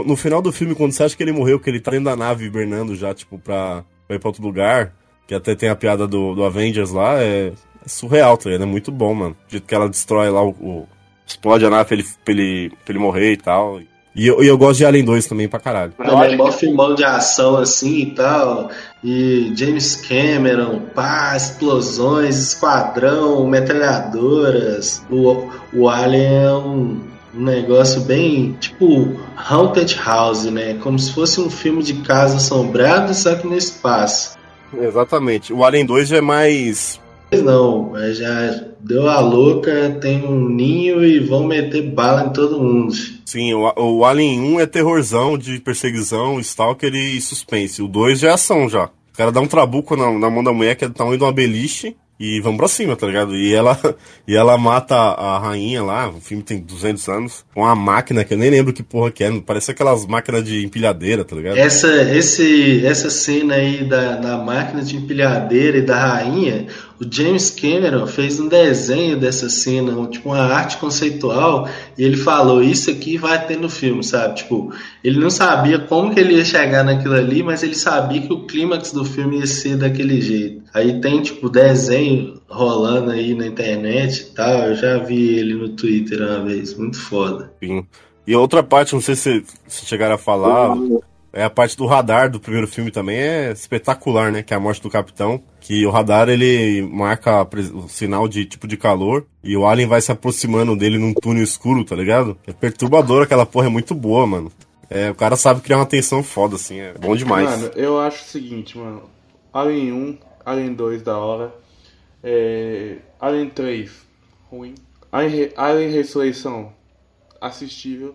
No final do filme, quando você acha que ele morreu, que ele tá dentro da nave hibernando já, tipo, pra, pra ir pra outro lugar, que até tem a piada do, do Avengers lá, é, é surreal, tá ligado? É muito bom, mano. O jeito que ela destrói lá o. o- explode a nave pra ele, pra ele, pra ele morrer e tal. E eu, e eu gosto de Alien 2 também pra caralho. Mano, é mó filmão de ação assim e tal. E James Cameron, pá, explosões, esquadrão, metralhadoras. O, o Alien é um, um negócio bem tipo Haunted House, né? Como se fosse um filme de casa assombrado, só que no espaço. Exatamente. O Alien 2 já é mais. Não, é, já deu a louca, tem um ninho e vão meter bala em todo mundo. Sim, o, o Alien 1 é terrorzão de perseguição, stalker e suspense. O 2 já é ação já. O cara dá um trabuco na, na mão da mulher que é do tamanho de uma beliche e vamos pra cima, tá ligado? E ela, e ela mata a rainha lá, o filme tem 200 anos, com uma máquina que eu nem lembro que porra que é, parece aquelas máquinas de empilhadeira, tá ligado? Essa, esse, essa cena aí da, da máquina de empilhadeira e da rainha, o James Cameron fez um desenho dessa cena, tipo uma arte conceitual, e ele falou, isso aqui vai ter no filme, sabe? Tipo, ele não sabia como que ele ia chegar naquilo ali, mas ele sabia que o clímax do filme ia ser daquele jeito. Aí tem, tipo, desenho rolando aí na internet e tal, eu já vi ele no Twitter uma vez, muito foda. Sim. E outra parte, não sei se, se chegaram a falar, é a parte do radar do primeiro filme também, é espetacular, né? Que é a morte do capitão. Que o radar ele marca o sinal de tipo de calor e o alien vai se aproximando dele num túnel escuro, tá ligado? É perturbador, aquela porra é muito boa, mano. É, o cara sabe criar uma tensão foda, assim, é bom demais. Mano, eu acho o seguinte, mano. Alien 1, Alien 2 da hora. É, Alien 3, ruim. Alien, Alien Ressurreição, assistível.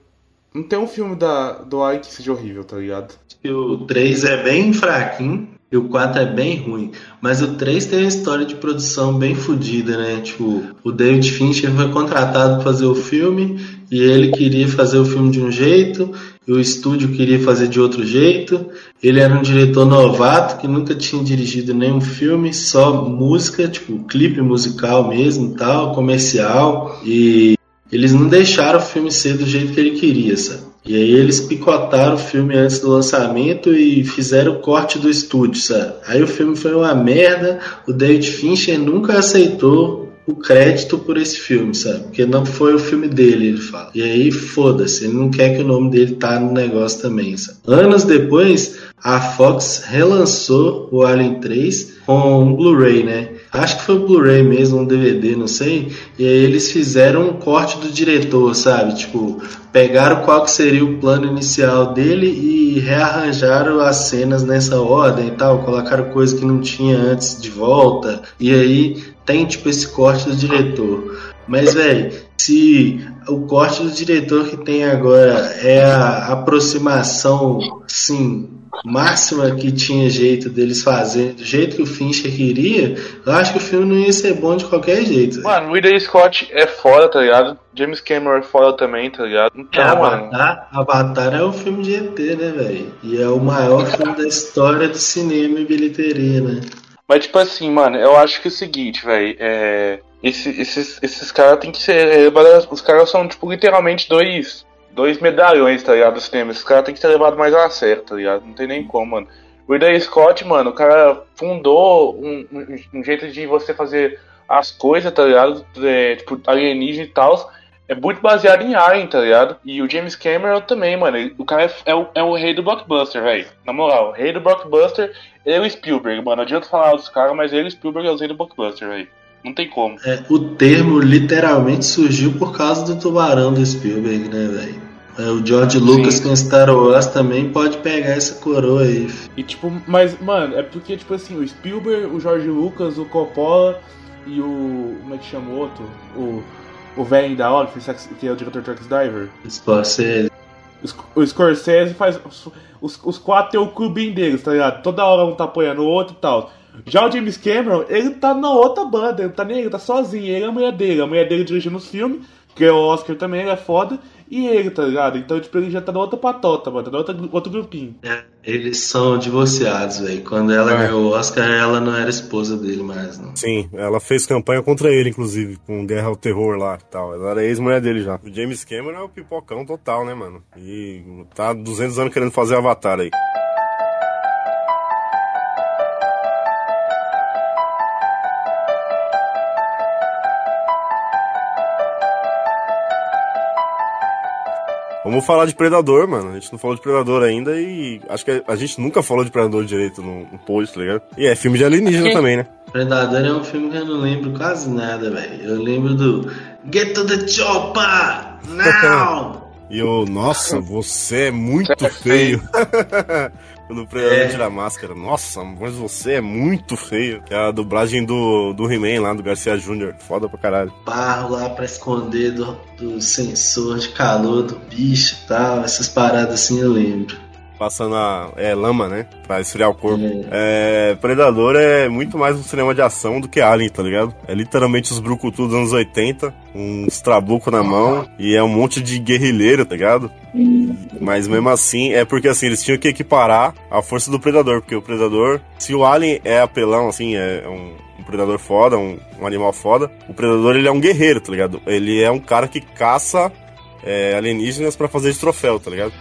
Não tem um filme da, do Alien que seja horrível, tá ligado? o 3 é bem fraquinho e o 4 é bem ruim. Mas o 3 tem uma história de produção bem fodida, né? Tipo, o David Fincher foi contratado para fazer o filme e ele queria fazer o filme de um jeito e o estúdio queria fazer de outro jeito. Ele era um diretor novato que nunca tinha dirigido nenhum filme, só música, tipo, clipe musical mesmo, tal, comercial. E eles não deixaram o filme ser do jeito que ele queria, sabe? E aí eles picotaram o filme antes do lançamento e fizeram o corte do estúdio, sabe? Aí o filme foi uma merda, o David Fincher nunca aceitou o crédito por esse filme, sabe? Porque não foi o filme dele, ele fala. E aí, foda-se, ele não quer que o nome dele tá no negócio também, sabe? Anos depois, a Fox relançou o Alien 3 com um Blu-ray, né? Acho que foi Blu-ray mesmo, um DVD, não sei. E aí eles fizeram um corte do diretor, sabe? Tipo, pegaram qual que seria o plano inicial dele e rearranjaram as cenas nessa ordem e tal, colocaram coisa que não tinha antes de volta. E aí tem tipo esse corte do diretor. Mas, velho, se o corte do diretor que tem agora é a aproximação, sim, máxima que tinha jeito deles fazerem, do jeito que o Fincher queria, eu acho que o filme não ia ser bom de qualquer jeito. Mano, o Ridley Scott é foda, tá ligado? James Cameron é foda também, tá ligado? É, Então, mano. Avatar, Avatar é um filme de ET, né, velho? E é o maior filme da história do cinema e bilheteria, né? Mas, tipo assim, mano, eu acho que é o seguinte, velho. É. esse- esses, esses caras tem que ser. é, Os caras são, tipo, literalmente dois. Dois medalhões, tá ligado? Do cinema. Esses caras tem que ser levados mais a sério, tá ligado? Não tem nem como, mano. O Ridley Scott, mano, o cara fundou um, um- um jeito de você fazer as coisas, tá ligado? É, tipo, alienígena e tal. É muito baseado em Alien, tá ligado? E o James Cameron também, mano. ele- O cara é, é o, é o rei do blockbuster, velho. Na moral, o rei do blockbuster ele é o Spielberg, mano. Não adianta falar dos caras, mas ele, o Spielberg, é o rei do blockbuster, velho. Não tem como. É, o termo literalmente surgiu por causa do tubarão do Spielberg, né, velho? É, o George Lucas Sim. com Star Wars também pode pegar essa coroa aí. E tipo, mas, mano, é porque, tipo assim, o Spielberg, o George Lucas, o Coppola e o. Como é que chama o outro? O. O velho da hora, que é o diretor de Taxi Driver. Scorsese. O Sc- O Scorsese faz. Os, os, os quatro tem o clubinho deles, tá ligado? Toda hora um tá apoiando o outro e tal. Já o James Cameron, ele tá na outra banda, ele tá nem ele tá sozinho, ele é a mulher dele, a mulher dele dirigindo os filmes, que é o Oscar também, ele é foda, e ele, tá ligado? Então, tipo, ele já tá na outra patota, mano, tá na outra, outro grupinho. É, eles são divorciados, velho. Quando ela É. ganhou o Oscar, ela não era esposa dele mais, não. Sim, ela fez campanha contra ele, inclusive, com Guerra ao Terror lá e tal. Ela era ex-mulher dele já. O James Cameron é o pipocão total, né, mano? E tá há 200 anos querendo fazer Avatar aí. Vamos falar de Predador, mano. A gente não falou de Predador ainda e acho que a gente nunca falou de Predador direito no, no post, tá ligado? E é filme de alienígena também, né? Predador é um filme que eu não lembro quase nada, velho. Eu lembro do Get to the Chopper! Now! E eu, nossa, você é muito é feio. Quando o Predador É. tira a máscara, nossa, mas você é muito feio. Que é a dublagem do, do He-Man lá, do Garcia Jr. Foda pra caralho. Barro lá pra esconder do, do sensor de calor do bicho e tal. Essas paradas assim eu lembro. Passando a é, lama, né? Pra esfriar o corpo. É, Predador é muito mais um cinema de ação do que Alien, tá ligado? É literalmente os brucutus dos anos 80, uns trabuco na mão e é um monte de guerrilheiro, tá ligado? Mas mesmo assim, é porque assim, eles tinham que equiparar a força do Predador, porque o Predador, se o Alien é apelão, assim, é um, um predador foda, um, um animal foda, o Predador ele é um guerreiro, tá ligado? Ele é um cara que caça é, alienígenas pra fazer de troféu, tá ligado?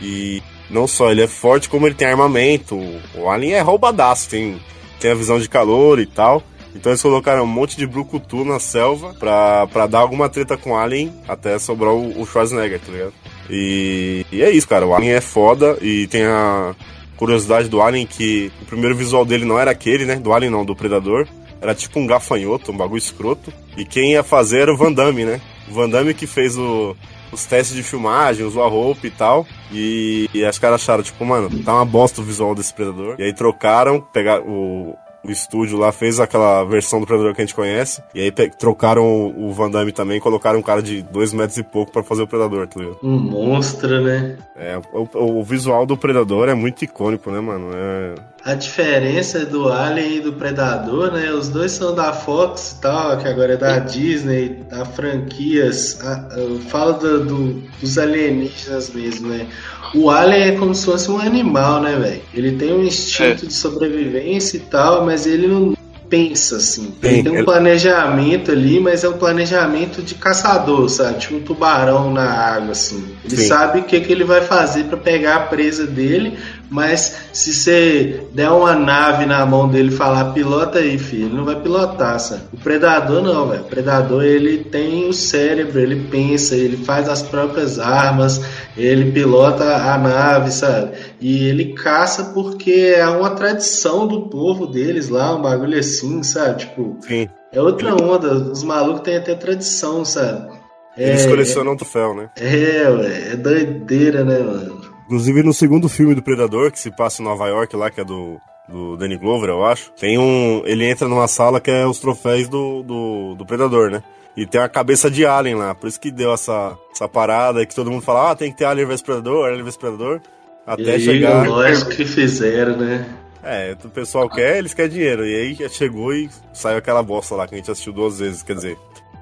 E não só ele é forte, como ele tem armamento. O Alien é roubadaço, tem, tem a visão de calor e tal. Então eles colocaram um monte de brucutu na selva pra, pra dar alguma treta com o Alien até sobrar o, o Schwarzenegger, tá ligado? E, e é isso, cara. O Alien é foda e tem a curiosidade do Alien que o primeiro visual dele não era aquele, né? Do Alien não, do Predador. Era tipo um gafanhoto, um bagulho escroto. E quem ia fazer era o Van Damme, né? O Van Damme que fez o, os testes de filmagem, usou a roupa e tal. E, e os caras acharam, tipo, mano, tá uma bosta o visual desse Predador. E aí trocaram, pegaram o, o estúdio lá, fez aquela versão do Predador que a gente conhece. E aí trocaram o, o Van Damme também, colocaram um cara de dois metros e pouco pra fazer o Predador, tá ligado? Um monstro, né? É, o, o visual do Predador é muito icônico, né, mano? É, A diferença do Alien e do Predador, né? Os dois são da Fox e tal, que agora é da Disney, da franquias. A- eu falo do- do- dos alienígenas mesmo, né? O Alien é como se fosse um animal, né, velho? Ele tem um instinto de sobrevivência e tal, mas ele não pensa assim. Tem, um planejamento ali, mas é um planejamento de caçador, sabe? Tipo um tubarão na água, assim. Ele Sim. sabe o que, que ele vai fazer pra pegar a presa dele, mas se você der uma nave na mão dele e falar pilota aí, filho, ele não vai pilotar, sabe? O predador não, velho. O predador ele tem o cérebro, ele pensa, ele faz as próprias armas, ele pilota a nave, sabe? E ele caça porque é uma tradição do povo deles lá, um bagulho assim, sabe? Tipo, sim. é outra onda. Os malucos têm até tradição, sabe? Eles É, colecionam troféu, né? é, ué, é doideira, né, mano? Inclusive no segundo filme do Predador, que se passa em Nova York lá, que é do, do Danny Glover, eu acho, tem um. Ele entra numa sala que é os troféus do, do, do Predador, né? E tem uma cabeça de alien lá, por isso que deu essa, essa parada que todo mundo fala, ah, tem que ter Alien vs Predador, Alien vs Predador. Até aí, chegar. lógico que fizeram, né? É, o pessoal quer, eles querem dinheiro. E aí chegou e saiu aquela bosta lá que a gente assistiu duas vezes, quer dizer.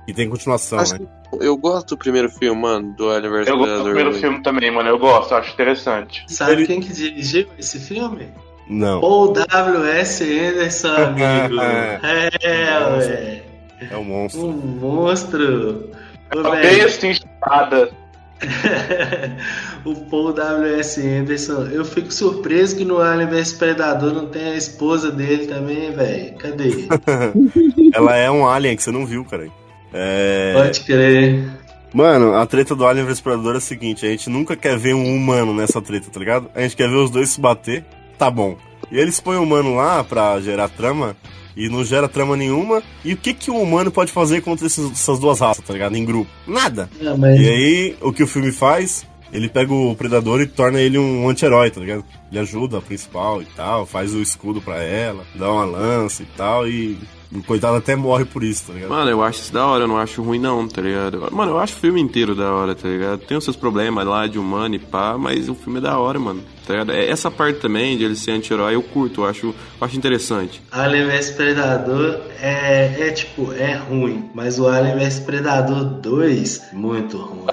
E tem continuação, Acho né? que eu gosto do primeiro filme, mano, do Alien vs Eu gosto do primeiro filme também, mano. Eu gosto, acho interessante. Sabe Ele- quem que dirigiu esse filme? Não. Paul W.S. Anderson, amigo. é, ué. É um monstro. Um monstro. Ô, A velho, besta inchada. o Paul W.S. Anderson. Eu fico surpreso que no Alien vs Predador não tem a esposa dele também, velho. Cadê? Ela é um alien que você não viu, cara. É. Pode crer. Mano, a treta do Alien vs Predador é a seguinte: a gente nunca quer ver um humano nessa treta, tá ligado? A gente quer ver os dois se bater, tá bom. E eles põem o humano lá pra gerar trama e não gera trama nenhuma. E o que que um humano pode fazer contra esses- essas duas raças, tá ligado? Em grupo? Nada. Ah, mas E aí, o que o filme faz? Ele pega o predador e torna ele um anti-herói, tá ligado? Ele ajuda a principal e tal, faz o escudo pra ela, dá uma lança e tal, e o coitado até morre por isso, tá ligado? Mano, eu acho isso da hora, eu não acho ruim não, tá ligado? Mano, eu acho o filme inteiro da hora, tá ligado? Tem os seus problemas lá de humano e pá, mas o filme é da hora, mano. Tá ligado? É- Essa parte também de ele ser anti-herói eu curto, eu acho, eu acho interessante. Alien vs Predador é, é tipo, é ruim. Mas o Alien vs Predador 2, muito ruim.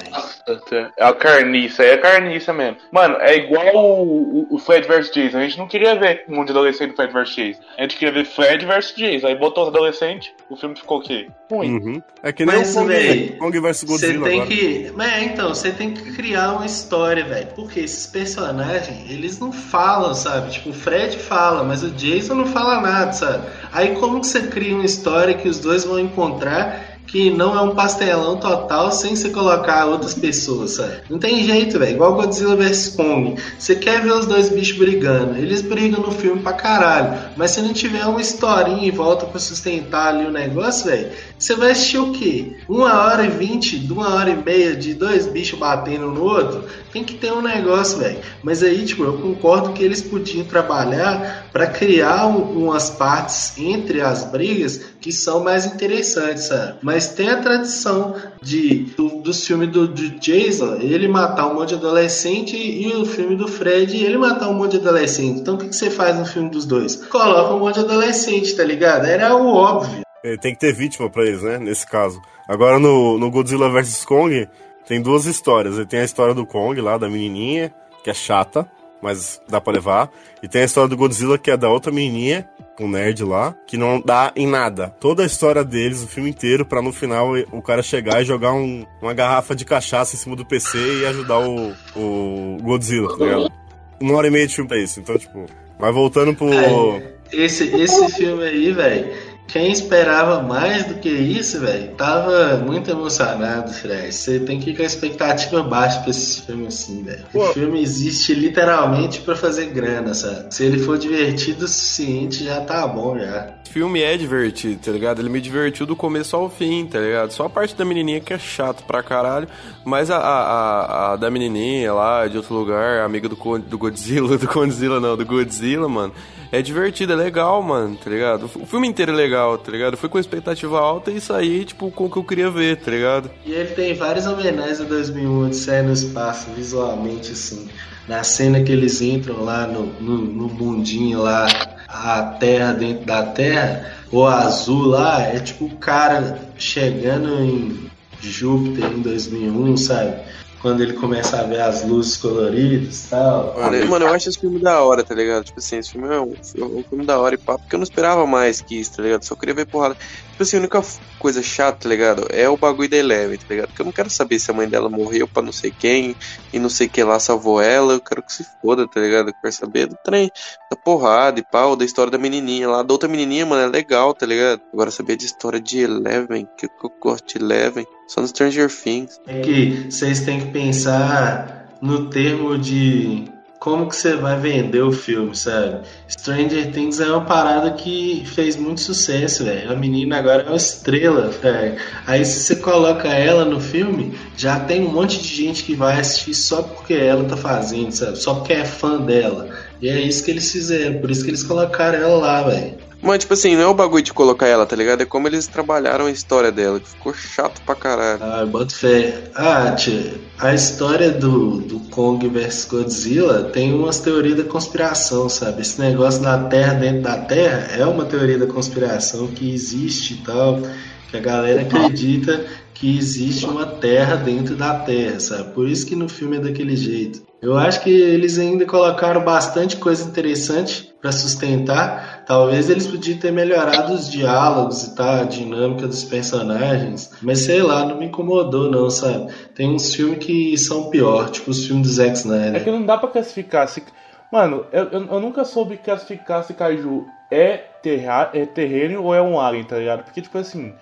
É a carniça, é a carniça mesmo. Mano, é igual o, o- o Fred vs Jason. A gente não queria ver um monte de adolescente do Fred vs Jason. A gente queria ver Fred vs Jason. Aí botou os adolescentes, o filme ficou o quê? Ruim. Uhum. É que nem Mas, o Kong, véi, Kong vs Você Godzilla tem agora. que. Mas é, então, você tem que criar uma história, velho. Porque esses personagens, eles não falam, sabe? Tipo, o Fred fala, mas o Jason não fala nada, sabe? Aí como que você cria uma história que os dois vão encontrar que não é um pastelão total sem você colocar outras pessoas, sabe? Não tem jeito, velho. Igual Godzilla vs Kong. Você quer ver os dois bichos brigando. Eles brigam no filme pra caralho. Mas se não tiver uma historinha em volta pra sustentar ali o negócio, velho, você vai assistir o quê? Uma hora e vinte, de uma hora e meia de dois bichos batendo no outro? Tem que ter um negócio, velho. Mas aí, tipo, eu concordo que eles podiam trabalhar pra criar um- umas partes entre as brigas que são mais interessantes, sabe? Mas tem a tradição de do, dos filmes do, do Jason, ele matar um monte de adolescente e o filme do Fred, ele matar um monte de adolescente. Então o que, que você faz no filme dos dois? Coloca um monte de adolescente, tá ligado? Era o óbvio. É, Tem que ter vítima pra eles, né? Nesse caso. Agora no, no Godzilla vs Kong, tem duas histórias. Tem a história do Kong lá, da menininha, que é chata, mas dá pra levar. E tem a história do Godzilla, que é da outra menininha, um nerd lá, que não dá em nada. Toda a história deles, o filme inteiro, pra no final o cara chegar e jogar um- uma garrafa de cachaça em cima do PC e ajudar o, o Godzilla, tá ligado? Uma hora e meia de filme pra isso. Então, tipo, vai voltando pro. É, esse, esse filme aí, velho. Quem esperava mais do que isso, velho, tava muito emocionado, Fred. Você tem que ir com a expectativa baixa pra esse filme assim, velho. O filme existe literalmente pra fazer grana, sabe? Se ele for divertido o suficiente, já tá bom já. O filme é divertido, tá ligado? Ele me divertiu do começo ao fim, tá ligado? Só a parte da menininha que é chato pra caralho, mas a, a, a- a da menininha lá, de outro lugar, amiga do, do Godzilla, do Godzilla não, do Godzilla, mano, é divertido, é legal, mano, tá ligado? O filme inteiro é legal, tá ligado? Fui com expectativa alta e saí, tipo, com o que eu queria ver, tá ligado? E ele tem várias homenagens a 2001, Odisseia no Espaço, visualmente, assim. Na cena que eles entram lá no, no, no mundinho lá, a Terra dentro da Terra, o azul lá, é tipo o cara chegando em Júpiter em 2001, sabe? Quando ele começa a ver as luzes coloridas e tal. Mano, mano, eu acho esse filme da hora, tá ligado? Tipo assim, esse filme é um, é um filme da hora e pá, porque eu não esperava mais que isso, tá ligado? Só queria ver porrada. Tipo assim, a única coisa chata, tá ligado? É o bagulho da Eleven, tá ligado? Porque eu não quero saber se a mãe dela morreu pra não sei quem e não sei quem lá salvou ela. Eu quero que se foda, tá ligado? Eu quero saber do trem, da porrada e pau, da história da menininha lá. Da outra menininha, mano, é legal, tá ligado? Agora saber de história de Eleven, que eu gosto de Eleven, só no Stranger Things. É que vocês têm que pensar no termo de como que você vai vender o filme, sabe? Stranger Things é uma parada que fez muito sucesso, velho. A menina agora é uma estrela, velho. Aí se você coloca ela no filme, já tem um monte de gente que vai assistir só porque ela tá fazendo, sabe? Só porque é fã dela. E é isso que eles fizeram, por isso que eles colocaram ela lá, velho. Mas, tipo assim, não é o bagulho de colocar ela, tá ligado? É como eles trabalharam a história dela, que ficou chato pra caralho. Ah, bota fé. Ah, tia, a história do, do Kong vs Godzilla tem umas teorias da conspiração, sabe? Esse negócio da Terra dentro da Terra é uma teoria da conspiração que existe e tal, que a galera acredita que existe uma Terra dentro da Terra, sabe? Por isso que no filme é daquele jeito. Eu acho que eles ainda colocaram bastante coisa interessante para sustentar. Talvez eles podiam ter melhorado os diálogos e tal, a dinâmica dos personagens. Mas sei lá, não me incomodou não, sabe? Tem uns filmes que são pior, tipo os filmes do Zack Snyder. É que não dá pra classificar. Se... Mano, eu, eu, eu nunca soube classificar se Kaiju é, terra, é terreno ou é um alien, tá ligado? Porque, tipo assim,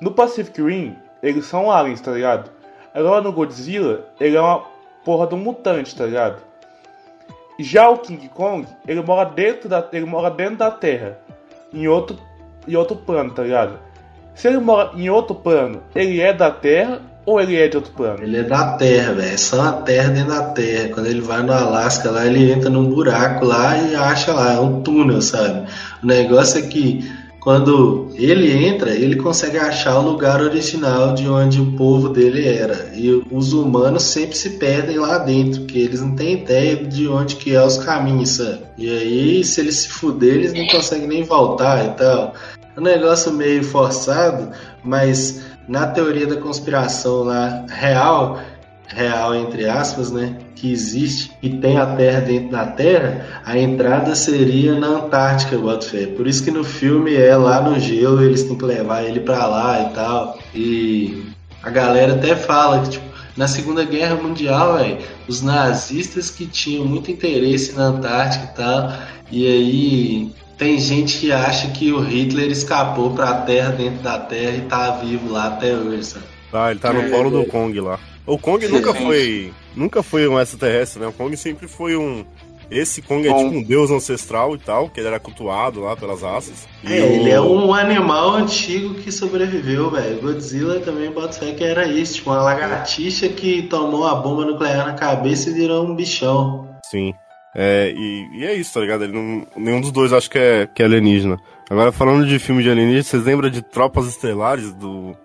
no Pacific Rim, eles são aliens, tá ligado? Agora no Godzilla, ele é uma porra um mutante, tá ligado? Já o King Kong, ele mora dentro da, ele mora dentro da Terra, em outro, em outro plano, tá ligado? Se ele mora em outro plano, ele é da Terra ou ele é de outro plano? Ele é da Terra, velho. É só a Terra dentro da Terra. Quando ele vai no Alasca lá, ele entra num buraco lá e acha lá, é um túnel, sabe? O negócio é que quando ele entra, ele consegue achar o lugar original de onde o povo dele era. E os humanos sempre se perdem lá dentro, porque eles não têm ideia de onde que é os caminhos, sabe? E aí, se eles se fuder, eles não conseguem nem voltar e tal. É um negócio meio forçado, mas na teoria da conspiração lá real, real entre aspas, né, que existe e tem a Terra dentro da Terra, a entrada seria na Antártica, boto fé. Por isso que no filme é lá no gelo, eles têm que levar ele para lá e tal. E a galera até fala que tipo, na Segunda Guerra Mundial, véio, os nazistas que tinham muito interesse na Antártica e tal, e aí tem gente que acha que o Hitler escapou para a Terra dentro da Terra e tá vivo lá até hoje. Sabe? Ah, ele tá no colo do Kong lá. O Kong nunca foi. Nunca foi um extraterrestre, né? O Kong sempre foi um. Esse Kong é Bom. tipo um deus ancestral e tal, que ele era cultuado lá pelas raças. É, o- ele é um animal antigo que sobreviveu, velho. Godzilla também bota fé que era isso, tipo uma lagartixa que tomou a bomba nuclear na cabeça e virou um bichão. Sim. É, e, e é isso, tá ligado? Ele não, nenhum dos dois acho que é, que é alienígena. Agora, falando de filme de alienígena, vocês lembram de Tropas Estelares do,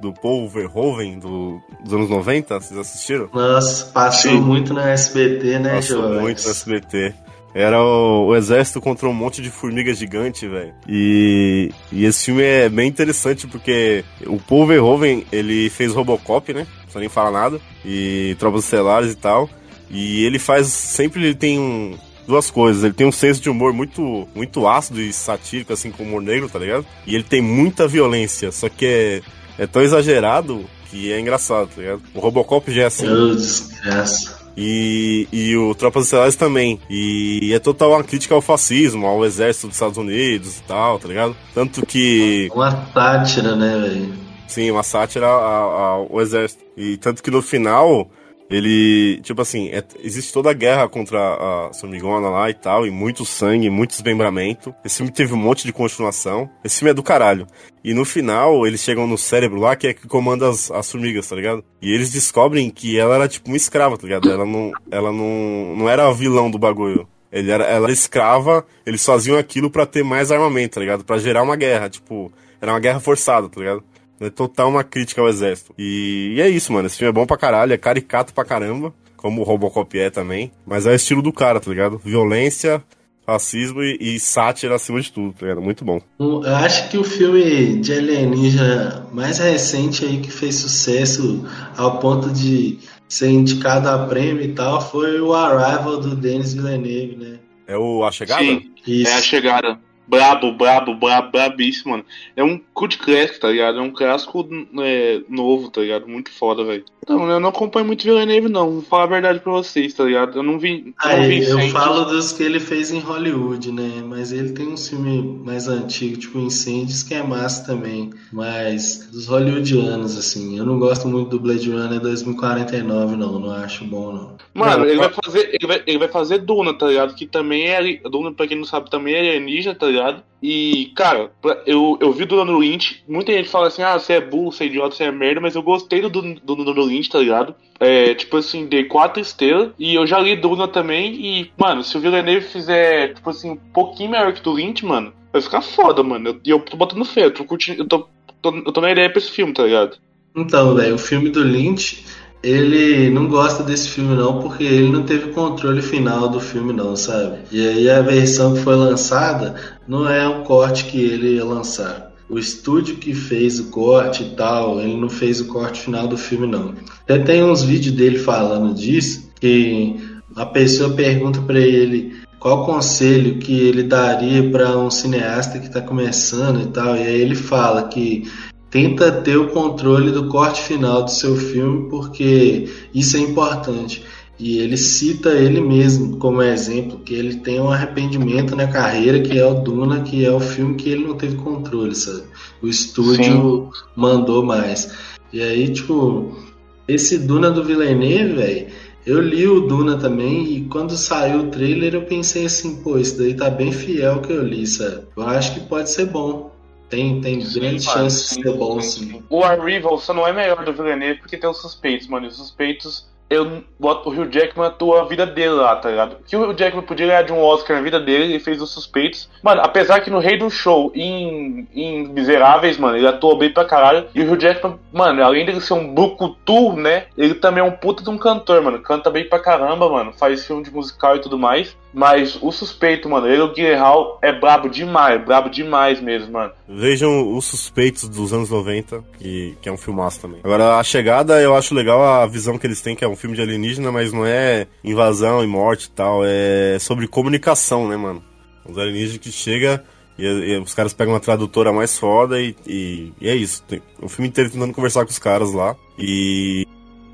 do Paul Verhoeven do, dos anos 90? Vocês assistiram? Nossa, passou Sim. muito na SBT, né, Passou João? muito no SBT. Era o, o exército contra um monte de formiga gigante, velho. E, e esse filme é bem interessante porque o Paul Verhoeven, ele fez Robocop, né? Precisa nem falar nada. E Tropas Estelares e tal. E ele faz, sempre ele tem um, duas coisas. Ele tem um senso de humor muito, muito ácido e satírico, assim, com humor negro, tá ligado? E ele tem muita violência, só que é, é tão exagerado que é engraçado, tá ligado? O Robocop já é assim. Desgraça. E, e o Tropas Estelares também. E é total uma crítica ao fascismo, ao exército dos Estados Unidos e tal, tá ligado? Tanto que. Uma sátira, né, velho? Sim, uma sátira ao, ao exército. E tanto que no final, ele. Tipo assim, é- existe toda a guerra contra a Formigona lá e tal, e muito sangue, muito desmembramento. Esse filme teve um monte de continuação. Esse filme é do caralho. E no final, eles chegam no cérebro lá, que é que comanda as, as formigas, tá ligado? E eles descobrem que ela era tipo uma escrava, tá ligado? Ela não, ela não, não era vilão do bagulho. Ele era, ela era escrava, eles faziam aquilo pra ter mais armamento, tá ligado? Pra gerar uma guerra, tipo, era uma guerra forçada, tá ligado? É total uma crítica ao exército. E, e é isso, mano. Esse filme é bom pra caralho, é caricato pra caramba, como o Robocop é também. Mas é o estilo do cara, tá ligado? Violência, fascismo e, e sátira acima de tudo, tá ligado? Muito bom. Eu acho que o filme de alienígena mais recente aí que fez sucesso ao ponto de ser indicado a prêmio e tal foi o Arrival do Denis Villeneuve, né? É o A Chegada? Sim, Isso. é a chegada. Brabo, brabo, brabo, brabíssimo, mano. É um cult classic, tá ligado? É um clássico é, novo, tá ligado? Muito foda, velho. Então, eu não acompanho muito Villeneuve, não. Vou falar a verdade pra vocês, tá ligado? Eu não vi. Eu não vi Aí, eu falo dos que ele fez em Hollywood, né? Mas ele tem um filme mais antigo, tipo Incêndios, que é massa também. Mas dos hollywoodianos, assim. Eu não gosto muito do Blade Runner 2049, não. Não acho bom, não. Mano, ele vai fazer. Ele vai, ele vai fazer Duna, tá ligado? Que também é. Duna, pra quem não sabe, também é alienígena, tá ligado? E, cara, eu, eu vi Duna no Lynch. Muita gente fala assim, ah, você é burro, você é idiota, você é merda, mas eu gostei do do, do, do Lynch, tá ligado? É, tipo assim, dei quatro estrelas. E eu já li Duna também. E, mano, se o Villeneuve fizer, tipo assim, um pouquinho melhor que o do Lynch, mano. Vai ficar foda, mano. E eu, eu tô botando fé, eu tô curtindo. Eu tô, tô, eu tô na ideia pra esse filme, tá ligado? Então, velho, o filme do Lynch, ele não gosta desse filme não, porque ele não teve controle final do filme não, sabe? E aí a versão que foi lançada não é um corte que ele ia lançar. O estúdio que fez o corte e tal, ele não fez o corte final do filme não. Até tem uns vídeos dele falando disso, que a pessoa pergunta para ele qual conselho que ele daria para um cineasta que está começando e tal, e aí ele fala que tenta ter o controle do corte final do seu filme porque isso é importante. E ele cita ele mesmo como exemplo, que ele tem um arrependimento na carreira, que é o Duna, que é o filme que ele não teve controle, sabe? O estúdio Sim. mandou mais. E aí, tipo, esse Duna do Villeneuve, velho, eu li o Duna também e quando saiu o trailer eu pensei assim, pô, isso daí tá bem fiel que eu li, sabe? Eu acho que pode ser bom. Tem, tem sim, grandes mano, chances de ser bom, sim. O Arrival só não é melhor do Villeneuve porque tem os suspeitos, mano. E os suspeitos eu boto o Hugh Jackman atua a vida dele lá, tá ligado? Que o Hugh Jackman podia ganhar de um Oscar na vida dele, ele fez os suspeitos. Mano, apesar que no Rei do Show em, em Miseráveis, mano, ele atuou bem pra caralho. E o Hugh Jackman, mano, além dele ser um brucutu, né? Ele também é um puta de um cantor, mano. Canta bem pra caramba, mano. Faz filme de musical e tudo mais. Mas o suspeito, mano, ele, o Guilherme é brabo demais, brabo demais mesmo, mano. Vejam os suspeitos dos anos 90, que, que é um filmaço também. Agora, a chegada, eu acho legal a visão que eles têm, que é um filme de alienígena, mas não é invasão e morte e tal, é sobre comunicação, né, mano? Os alienígenas que chega e, e, os caras pegam uma tradutora mais foda e, e, e é isso. Tem, o filme inteiro tentando conversar com os caras lá e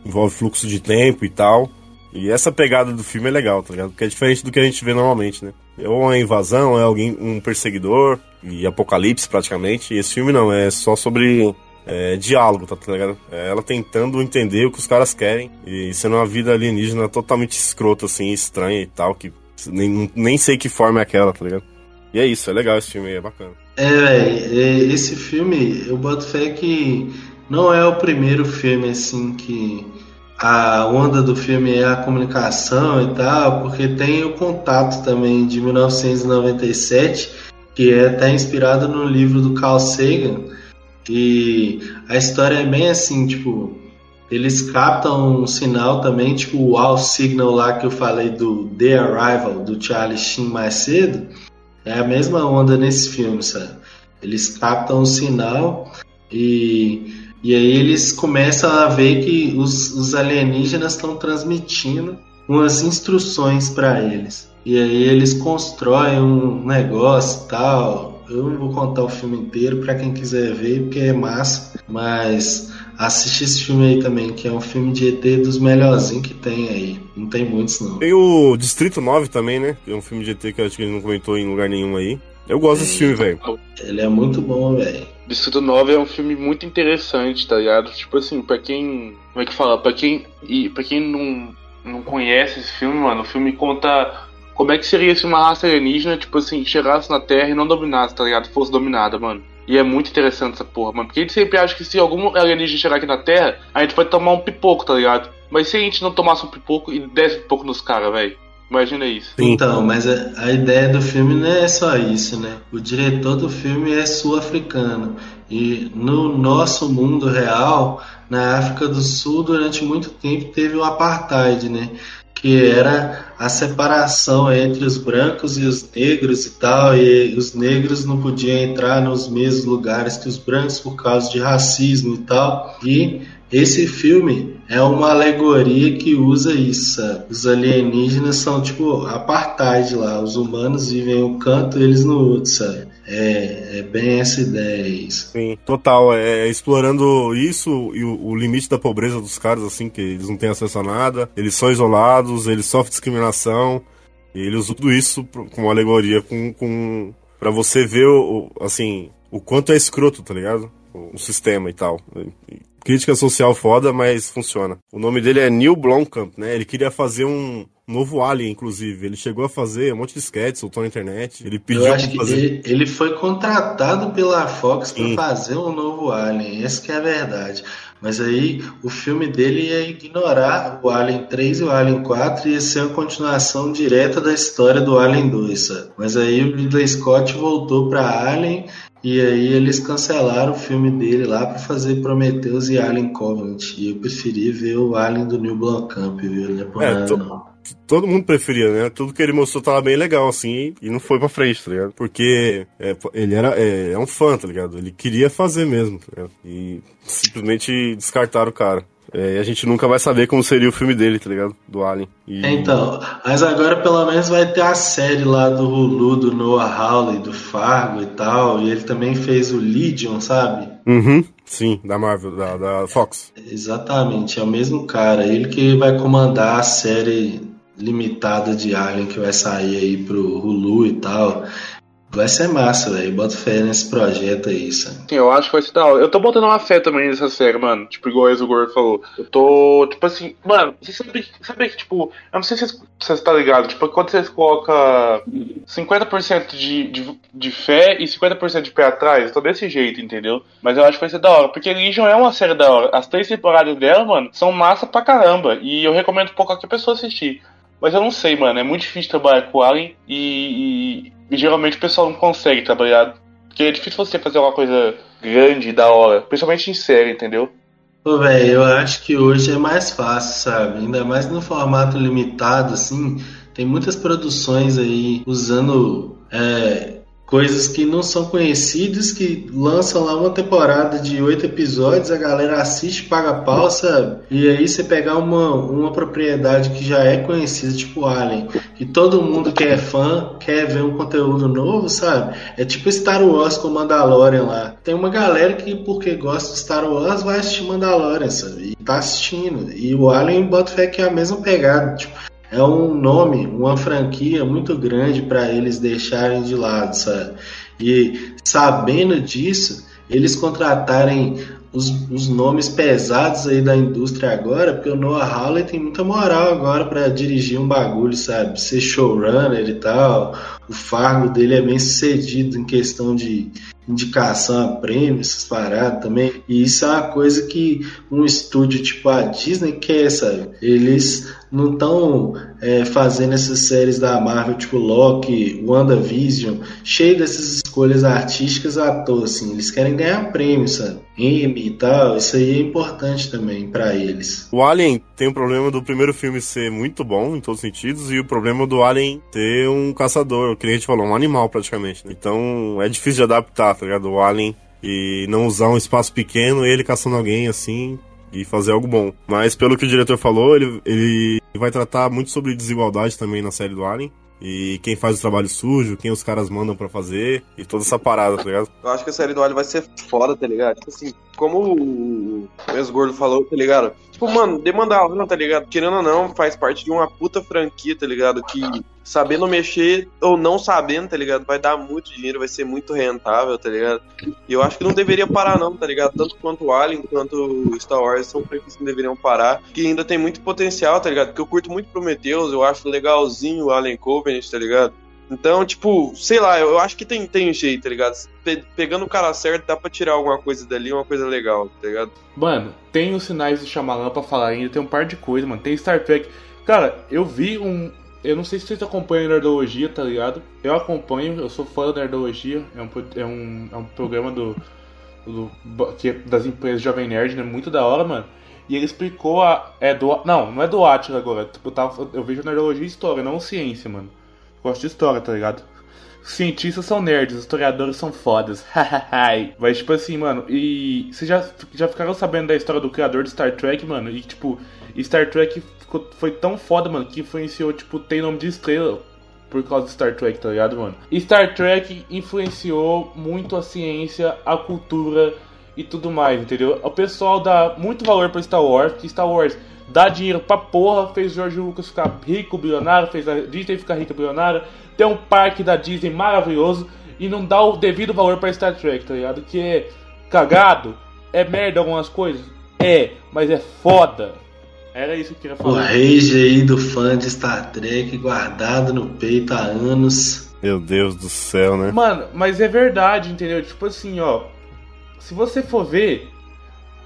envolve fluxo de tempo e tal. E essa pegada do filme é legal, tá ligado? Porque é diferente do que a gente vê normalmente, né? É uma invasão, é alguém, um perseguidor, e apocalipse praticamente. E esse filme não, é só sobre é, diálogo, tá, ligado? É ela tentando entender o que os caras querem e sendo uma vida alienígena totalmente escrota, assim, estranha e tal, que nem, nem sei que forma é aquela, tá ligado? E é isso, é legal esse filme aí, é bacana. É, velho, esse filme, eu boto fé que não é o primeiro filme, assim, que a onda do filme é a comunicação e tal, porque tem o Contato também de 1997, que é até inspirado no livro do Carl Sagan. E a história é bem assim, tipo, eles captam um sinal também, tipo o All Signal lá que eu falei do The Arrival do Charlie Sheen mais cedo. É a mesma onda nesse filme, sabe? Eles captam um sinal e e aí eles começam a ver que os, os alienígenas estão transmitindo umas instruções para eles. E aí eles constroem um negócio tal. Eu não vou contar o filme inteiro para quem quiser ver, porque é massa. Mas assiste esse filme aí também, que é um filme de ET dos melhorzinhos que tem aí. Não tem muitos, não. Tem o Distrito 9 também, né? Que é um filme de ET que eu acho que ele não comentou em lugar nenhum aí. Eu gosto é, desse filme, velho. Ele é muito bom, velho. Distrito 9 é um filme muito interessante, tá ligado? Tipo assim, pra quem. Como é que fala? Pra quem. E pra quem não, não conhece esse filme, mano, o filme conta como é que seria se uma raça alienígena, tipo assim, chegasse na Terra e não dominasse, tá ligado? Fosse dominada, mano. E é muito interessante essa porra, mano. Porque a gente sempre acha que se algum alienígena chegar aqui na Terra, a gente vai tomar um pipoco, tá ligado? Mas se a gente não tomasse um pipoco e desse pipoco nos caras, velho? Imagina isso. Então, mas a, a, ideia do filme não é só isso, né? O diretor do filme é sul-africano. E no nosso mundo real, na África do Sul, durante muito tempo teve o apartheid, né? Que era a separação entre os brancos e os negros e tal, e os negros não podiam entrar nos mesmos lugares que os brancos por causa de racismo e tal. E esse filme é uma alegoria que usa isso. Sabe? Os alienígenas são tipo apartheid lá. Os humanos vivem um canto, eles no outro, sabe? É, é bem essa ideia isso. Sim, total. É, é explorando isso e o, o, limite da pobreza dos caras, assim, que eles não têm acesso a nada, eles são isolados, eles sofrem discriminação. E ele usa tudo isso como alegoria com, com para você ver o, assim o quanto é escroto, tá ligado? O, o sistema e tal. Crítica social foda, mas funciona. O nome dele é Neil Blomkamp, né? Ele queria fazer um novo Alien, inclusive. Ele chegou a fazer um monte de sketches, soltou na internet. Ele pediu Eu acho que fazer. ele, ele foi contratado pela Fox para fazer um novo Alien, essa que é a verdade. Mas aí o filme dele ia ignorar o Alien 3 e o Alien 4 e ia ser uma continuação direta da história do Alien 2, sabe? Mas aí o Ridley Scott voltou para Alien e aí eles cancelaram o filme dele lá para fazer Prometheus e Alien Covenant. E eu preferi ver o Alien do Neil Blomkamp, viu? Não é por É, nada, tô- não. Todo mundo preferia, né? Tudo que ele mostrou tava bem legal, assim, e não foi pra frente, tá ligado? Porque é, ele era é, é um fã, tá ligado? Ele queria fazer mesmo, tá ligado? E simplesmente descartaram o cara. É, e a gente nunca vai saber como seria o filme dele, tá ligado? Do Alien. E... Então, mas agora pelo menos vai ter a série lá do Hulu, do Noah Hawley, do Fargo e tal. E ele também fez o Legion, sabe? Uhum, sim, da Marvel, da, da Fox. Exatamente, é o mesmo cara. Ele que vai comandar a série limitada de Alien que vai sair aí pro Hulu e tal. Vai ser massa, velho. Bota fé nesse projeto aí, sabe? Sim, eu acho que vai ser da hora. Eu tô botando uma fé também nessa série, mano. Tipo, igual o Exogor falou. Eu tô, tipo assim, mano, você sabe, sabe que, tipo, eu não sei se você tá ligado, tipo, quando você coloca 50% de, de, de fé e 50% de pé atrás, eu tô desse jeito, entendeu? Mas eu acho que vai ser da hora, porque Legion é uma série da hora. As três temporadas dela, mano, são massa pra caramba. E eu recomendo pra qualquer pessoa assistir. Mas eu não sei, mano, é muito difícil trabalhar com Alien e, e- e geralmente o pessoal não consegue trabalhar. Porque é difícil você fazer uma coisa grande, da hora, principalmente em série, entendeu? Pô, velho, eu acho que hoje é mais fácil, sabe? Ainda mais no formato limitado, assim. Tem muitas produções aí usando é, coisas que não são conhecidas, que lançam lá uma temporada de oito episódios, a galera assiste, paga pau, sabe? E aí você pegar uma, uma propriedade que já é conhecida, tipo Alien, que todo mundo que é fã quer ver um conteúdo novo, sabe? É tipo Star Wars com Mandalorian lá. Tem uma galera que, porque gosta de Star Wars, vai assistir Mandalorian, sabe? E tá assistindo. E o Alien bota fé que é a mesma pegada. Tipo, é um nome, uma franquia muito grande para eles deixarem de lado, sabe? E sabendo disso, eles contratarem os, os nomes pesados aí da indústria agora, porque o Noah Hawley tem muita moral agora para dirigir um bagulho, sabe? Ser showrunner e tal. O Fargo dele é bem sucedido em questão de indicação a prêmios, essas paradas também. E isso é uma coisa que um estúdio tipo a Disney quer, sabe? Eles não estão é, fazendo essas séries da Marvel, tipo Loki, WandaVision, cheio dessas escolhas artísticas à toa, assim. Eles querem ganhar prêmio, sabe? Emmy e tal. Isso aí é importante também para eles. O Alien tem o problema do primeiro filme ser muito bom em todos os sentidos e o problema do Alien ter um caçador, que nem a gente falou, um animal praticamente. né? Então é difícil de adaptar, tá ligado? O Alien e não usar um espaço pequeno ele caçando alguém assim e fazer algo bom. Mas pelo que o diretor falou, ele, ele vai tratar muito sobre desigualdade também na série do Alien. E quem faz o trabalho sujo, quem os caras mandam pra fazer, e toda essa parada, tá ligado? Eu acho que a série do Alien vai ser foda, tá ligado? Tipo assim, como o ex-gordo falou, tá ligado? Tipo, mano, demandar Alien, tá ligado? Querendo ou não, faz parte de uma puta franquia, tá ligado? Que sabendo mexer ou não sabendo, tá ligado? Vai dar muito dinheiro, vai ser muito rentável, tá ligado? E eu acho que não deveria parar, não, tá ligado? Tanto quanto o Alien quanto o Star Wars são franquias que não deveriam parar, que ainda tem muito potencial, tá ligado? Porque eu curto muito Prometheus, eu acho legalzinho o Alien Covenant, tá ligado? Então, tipo, sei lá, eu, acho que tem, tem jeito, tá ligado? Pe- pegando o cara certo, dá pra tirar alguma coisa dali, uma coisa legal, tá ligado? Mano, tem os sinais do Shyamalan pra falar ainda, tem um par de coisas, mano. Tem Star Trek. Cara, eu vi um. Eu não sei se vocês acompanham Nerdologia, tá ligado? Eu acompanho, eu sou fã da Nerdologia. É um, é um, é um programa do, do- que é das empresas Jovem Nerd, né? Muito da hora, mano. E ele explicou a. É do. Não, não é do Atila agora. Tipo, eu, tava, eu vejo Nerdologia e História, não ciência, mano. Gosto de história, tá ligado? Cientistas são nerds, historiadores são fodas. Mas, tipo assim, mano, e vocês já, já ficaram sabendo da história do criador de Star Trek, mano? E, tipo, Star Trek ficou, foi tão foda, mano, que influenciou, tipo, tem nome de estrela por causa de Star Trek, tá ligado, mano? Star Trek influenciou muito a ciência, a cultura e tudo mais, entendeu? O pessoal dá muito valor pra Star Wars, porque Star Wars dá dinheiro pra porra, fez George Lucas ficar rico, bilionário, fez a Disney ficar rica, bilionária, tem um parque da Disney maravilhoso e não dá o devido valor pra Star Trek, tá ligado? Que é cagado, é merda algumas coisas, É, mas é foda. Era isso que eu queria O falar. rage aí do fã de Star Trek guardado no peito há anos. Meu Deus do céu, né? Mano, mas é verdade, entendeu? Tipo assim, ó. Se você for ver.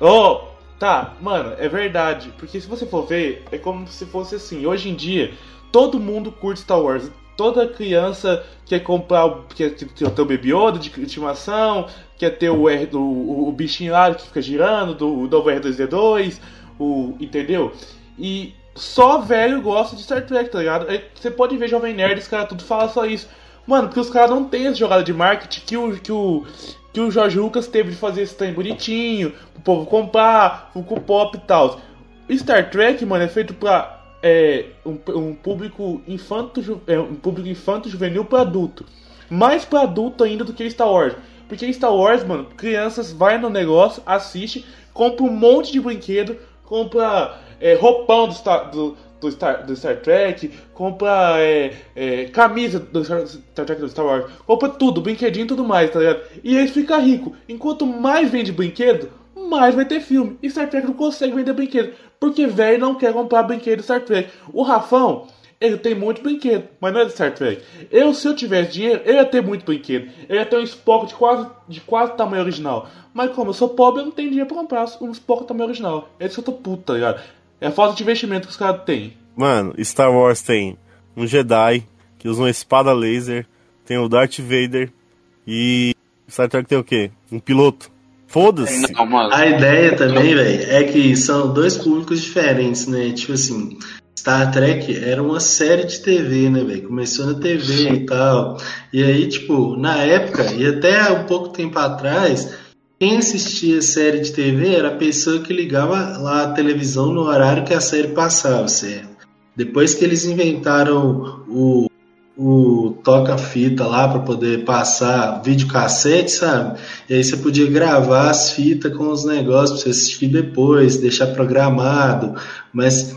Ó, tá, mano, é verdade. Porque se você for ver, é como se fosse assim. Hoje em dia, todo mundo curte Star Wars. Toda criança quer comprar, o- quer ter o Baby Yoda de estimação, quer ter o, R, o, o, bichinho lá que fica girando, do, o novo R2D2, o, entendeu? E só velho gosta de Star Trek, tá ligado? Você pode ver Jovem Nerd, os caras tudo falam só isso. Mano, porque os caras não têm essa jogada de marketing que o, que o, que o Jorge Lucas teve de fazer esse trem bonitinho, pro povo comprar, o Pop e tal. Star Trek, mano, é feito pra é, um, um público infanto, é, um público infanto juvenil pra adulto. Mais pra adulto ainda do que Star Wars. Porque Star Wars, mano, crianças vai no negócio, assiste, compra um monte de brinquedo, compra é, roupão do Star, do, do Star, do Star Trek, compra é, é, camisa do Star, Star Trek do Star Wars, compra tudo, brinquedinho e tudo mais, tá ligado? E eles ficam ricos. Enquanto mais vende brinquedo, mais vai ter filme. E Star Trek não consegue vender brinquedo. Porque velho não quer comprar brinquedo de Star Trek. O Rafão, ele tem muito brinquedo, mas não é de Star Trek. Eu, se eu tivesse dinheiro, eu ia ter muito brinquedo. Eu ia ter um Spock de quase, de quase tamanho original. Mas como eu sou pobre, eu não tenho dinheiro pra comprar um Spock tamanho original. É isso que eu tô puto, tá ligado? É a falta de investimento que os caras têm. Mano, Star Wars tem um Jedi que usa uma espada laser, tem o Darth Vader e Star Trek tem o quê? Um piloto. Foda-se. A ideia também, velho, é que são dois públicos diferentes, né? Tipo assim, Star Trek era uma série de TV, né, velho? Começou na TV e tal. E aí, tipo, na época, e até há um pouco tempo atrás, quem assistia série de TV era a pessoa que ligava lá a televisão no horário que a série passava, certo? Depois que eles inventaram o, o toca-fita lá para poder passar videocassete, sabe? E aí você podia gravar as fitas com os negócios pra você assistir depois, deixar programado, mas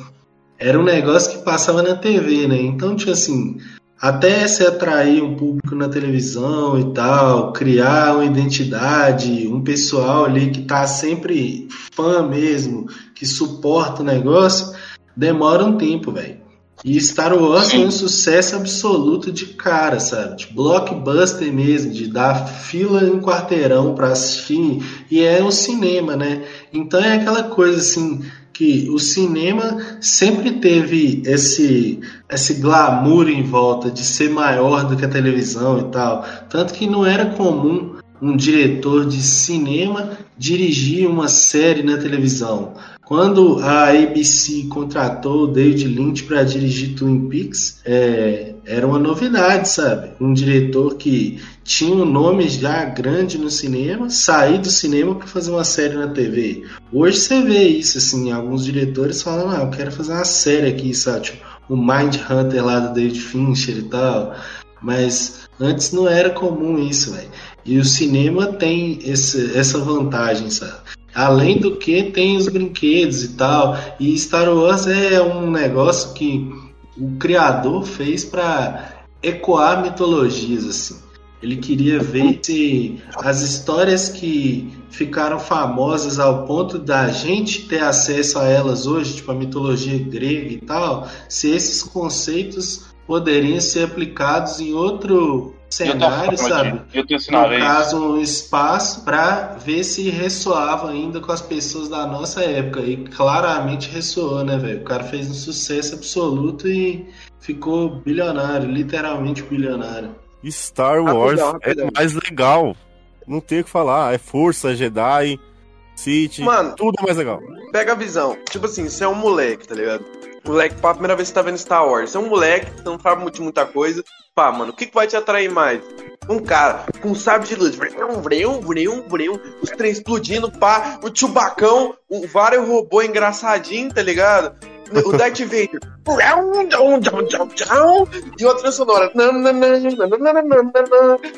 era um negócio que passava na TV, né? Então, tipo assim, até se atrair um público na televisão e tal, criar uma identidade, um pessoal ali que tá sempre fã mesmo, que suporta o negócio, demora um tempo, velho. E Star Wars foi um sucesso absoluto de cara, sabe? De blockbuster mesmo, de dar fila em quarteirão pra assistir. E é o cinema, né? Então é aquela coisa assim que o cinema sempre teve esse esse glamour em volta de ser maior do que a televisão e tal, tanto que não era comum um diretor de cinema dirigir uma série na televisão. Quando a ABC contratou o David Lynch para dirigir Twin Peaks, é, era uma novidade, sabe? Um diretor que tinha um nome já grande no cinema, sair do cinema para fazer uma série na TV. Hoje você vê isso, assim, alguns diretores falam, ah, eu quero fazer uma série aqui, sabe? Tipo, o Mind Hunter lá do David Fincher e tal. Mas antes não era comum isso, velho. E o cinema tem esse, essa vantagem, sabe? Além do que tem os brinquedos e tal. E Star Wars é um negócio que o criador fez para ecoar mitologias assim. Ele queria ver se as histórias que ficaram famosas ao ponto da gente ter acesso a elas hoje, tipo a mitologia grega e tal, se esses conceitos poderiam ser aplicados em outro cenário, sabe? Eu tenho no caso, um espaço para ver se ressoava ainda com as pessoas da nossa época. E claramente ressoou, né, velho? O cara fez um sucesso absoluto e ficou bilionário, literalmente bilionário. Star Wars Rapidão, rapidão. é mais legal. Não tem o que falar. É força, Jedi, Sith, Mano. tudo é mais legal. Pega a visão. Tipo assim, você é um moleque, tá ligado? Moleque, pá, primeira vez que tá vendo Star Wars. É um moleque, não sabe muito muita coisa. Pá, mano, o que, que vai te atrair mais? Um cara com um sabre de luz, vreu, vreu, vreu, vreu, os trem explodindo, pá, o chubacão, o vários robô engraçadinho, tá ligado? O Darth Vader. E trilha sonora.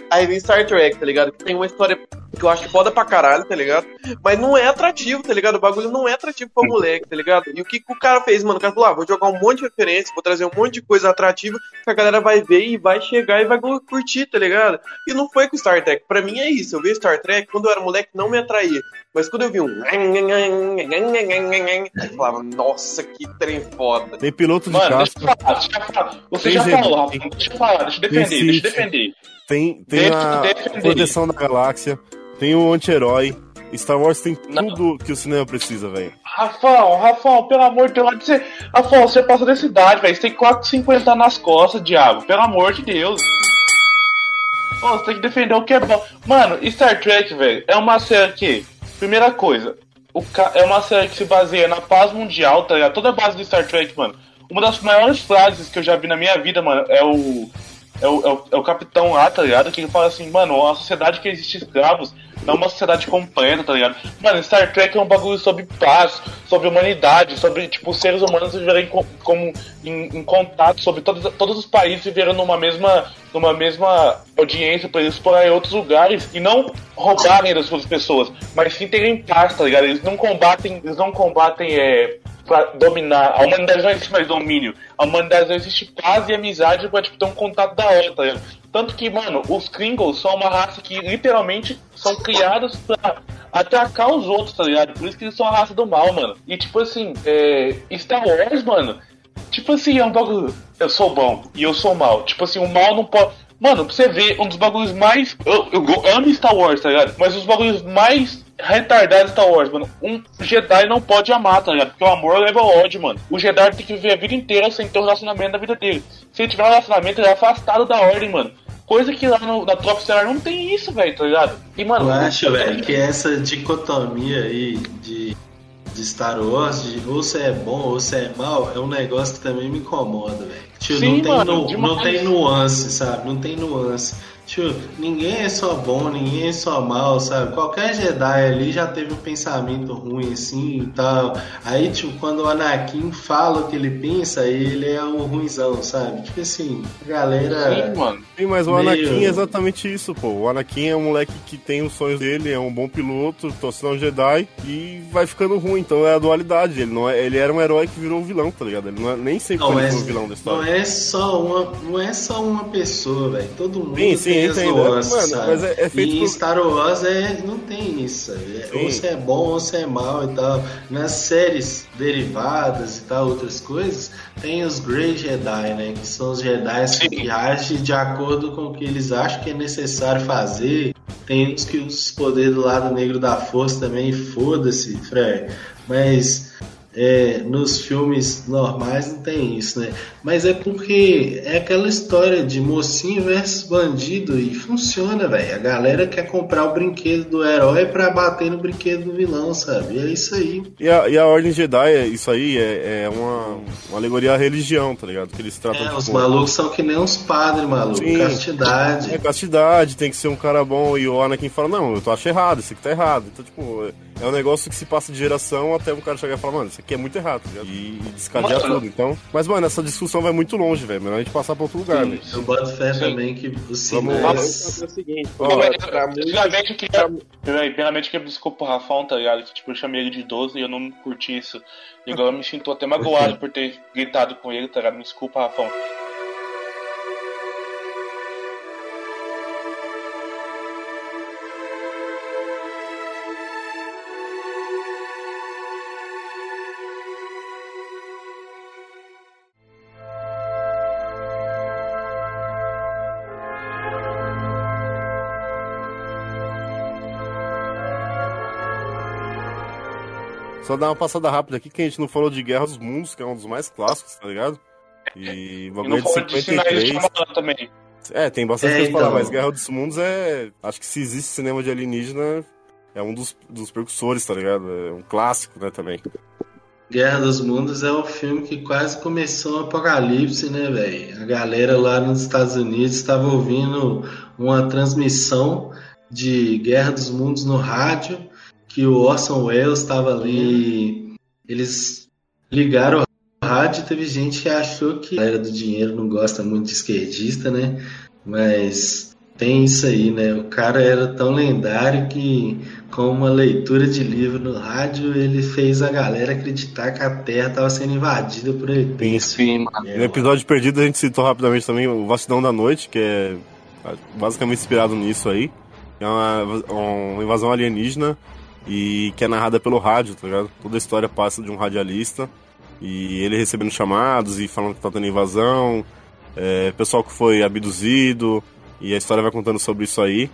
Aí vem Star Trek, tá ligado? Que tem uma história que eu acho foda pra caralho, tá ligado? Mas não é atrativo, tá ligado? O bagulho não é atrativo pra moleque, tá ligado? E o que, que o cara fez, mano? O cara falou, ah, vou jogar um monte de referência, vou trazer um monte de coisa atrativa que a galera vai ver e vai chegar e vai curtir, tá ligado? E não foi com Star Trek. Pra mim é isso. Eu vi Star Trek, quando eu era moleque, não me atraía. Mas quando eu vi um. Eu falava, nossa, que trem foda. Tem piloto de Mano, casco. deixa eu falar, deixa eu falar. Você Tem já falou, Rafa. Deixa eu falar, deixa eu defender, Tem deixa eu defender. Tem, tem Deixa a defender. proteção da galáxia. Tem o anti-herói. Star Wars tem Não. tudo que o cinema precisa, velho. Rafão, Rafão, pelo amor de Deus, você... Rafão, você passa dessa idade, velho. Você tem 4,50 nas costas, diabo. Pelo amor de Deus. Pô, você tem que defender o que é bom. Mano, Star Trek, velho, é uma série que, primeira coisa, o ca... é uma série que se baseia na paz mundial, tá ligado? Toda a base do Star Trek, mano. Uma das maiores frases que eu já vi na minha vida, mano, é o. É o, é o, é o capitão lá, tá ligado? Que ele fala assim, mano, uma sociedade que existe escravos não é uma sociedade completa, tá ligado? Mano, Star Trek é um bagulho sobre paz, sobre humanidade, sobre, tipo, seres humanos viverem com, como em, em contato, sobre todos, todos os países viverem numa mesma, numa mesma audiência pra eles explorarem outros lugares e não roubarem das suas pessoas, mas sim terem paz, tá ligado? Eles não combatem, eles não combatem, é, pra dominar. A humanidade não existe mais domínio. A humanidade não existe paz e amizade pra, tipo, ter um contato da hora, tá? Tanto que, mano, os Klingons são uma raça que literalmente são criados pra atacar os outros, tá ligado? Por isso que eles são a raça do mal, mano. E tipo assim, é, Star Wars, mano, tipo assim, é um bagulho. Eu sou bom e eu sou mal. Tipo assim, o mal não pode. Mano, pra você ver, um dos bagulhos mais. Eu, eu go- amo Star Wars, tá ligado? Mas os bagulhos mais retardados de Star Wars, mano. Um Jedi não pode amar, tá ligado? Porque o amor leva ao ódio, mano. O Jedi tem que viver a vida inteira sem ter um relacionamento na vida dele. Se ele tiver um relacionamento, ele é afastado da ordem, mano. Coisa que lá no, na Tropa Estelar não tem isso, velho, tá ligado? E, mano, Eu acho, velho, que essa dicotomia aí de, de Star Wars, de ou você é bom ou você é mal, é um negócio que também me incomoda, velho. Sim, não, tem mano, nu- não tem nuance, sabe? Não tem nuance. Tio, ninguém é só bom, ninguém é só mal, sabe? Qualquer Jedi ali já teve um pensamento ruim assim e tal. Aí, tipo, quando o Anakin fala o que ele pensa, ele é o ruizão, sabe? Tipo assim, a galera. Sim, mano. Sim, mas o Meio- Anakin é exatamente isso, pô. O Anakin é um moleque que tem os sonhos dele, é um bom piloto, torcendo um Jedi e vai ficando ruim. Então é a dualidade. Ele, não é, ele era um herói que virou vilão, tá ligado? Ele não é, nem sempre Não, foi o vilão da não história. é só uma, não é só uma pessoa, velho. Todo mundo Sim, sim, tem as entendo. nuances, Mano, sabe? mas é- é feito e em por- Star Wars é, não tem isso, sabe? É, Sim. Ou você é bom ou você é mal e tal. Nas séries derivadas e tal, outras coisas, tem os Grey Jedi, né? Que são os Jedi que agem de acordo com o que eles acham que é necessário fazer. Tem uns que os poderes do lado negro da força também, foda-se, Fred. Mas é, nos filmes normais não tem isso, né? Mas é porque é aquela história de mocinho versus bandido e funciona, velho. A galera quer comprar o brinquedo do herói pra bater no brinquedo do vilão, sabe? E é isso aí. E a, e a Ordem Jedi, é- isso aí é, é uma, uma alegoria à religião, tá ligado? Que eles tratam É, os tipo, malucos são que nem uns padres, maluco. Sim. Castidade. É castidade, tem que ser um cara bom. E o Anakin fala, não, eu tô acho errado, isso aqui tá errado. Então, tipo, é um negócio que se passa de geração até um cara chegar e falar, mano, isso aqui é muito errado, tá ligado? E, e descadear Mano. tudo. Então, mas, mano, essa discussão vai muito longe, velho. Melhor a gente passar pra outro lugar, velho. Eu boto fé Sim. também que o Vamos cinéas... É o seguinte, Primeiramente, eu queria, primeiramente, eu queria desculpa o Rafão, tá ligado? Que tipo, eu chamei ele de idoso e eu não curti isso. E agora eu me sinto até magoado por ter gritado com ele, tá ligado? Me desculpa, Rafão. Só dar uma passada rápida aqui que a gente não falou de Guerra dos Mundos, que é um dos mais clássicos, tá ligado? E o E bagulho não de falou de sinais de 53. Shyamalan também. É, tem bastante É, coisa pra falar, então. mas Guerra dos Mundos é. Acho que se existe cinema de alienígena, é um dos, dos precursores, tá ligado? É um clássico, né, também. Guerra dos Mundos é o filme que quase começou o apocalipse, né, velho? A galera lá nos Estados Unidos estava ouvindo uma transmissão de Guerra dos Mundos no rádio, que o Orson Welles estava ali. Eles ligaram o rádio e teve gente que achou que a galera do dinheiro não gosta muito de esquerdista, né? Mas tem isso aí, né? O cara era tão lendário que, com uma leitura de livro no rádio, ele fez a galera acreditar que a Terra estava sendo invadida por ETs. Sim. É, No episódio perdido a gente citou rapidamente também o Vastidão da Noite, que é basicamente inspirado nisso aí. É uma, uma invasão alienígena e que é narrada pelo rádio, tá ligado? Toda a história passa de um radialista e ele recebendo chamados e falando que tá tendo invasão, é, pessoal que foi abduzido e a história vai contando sobre isso aí.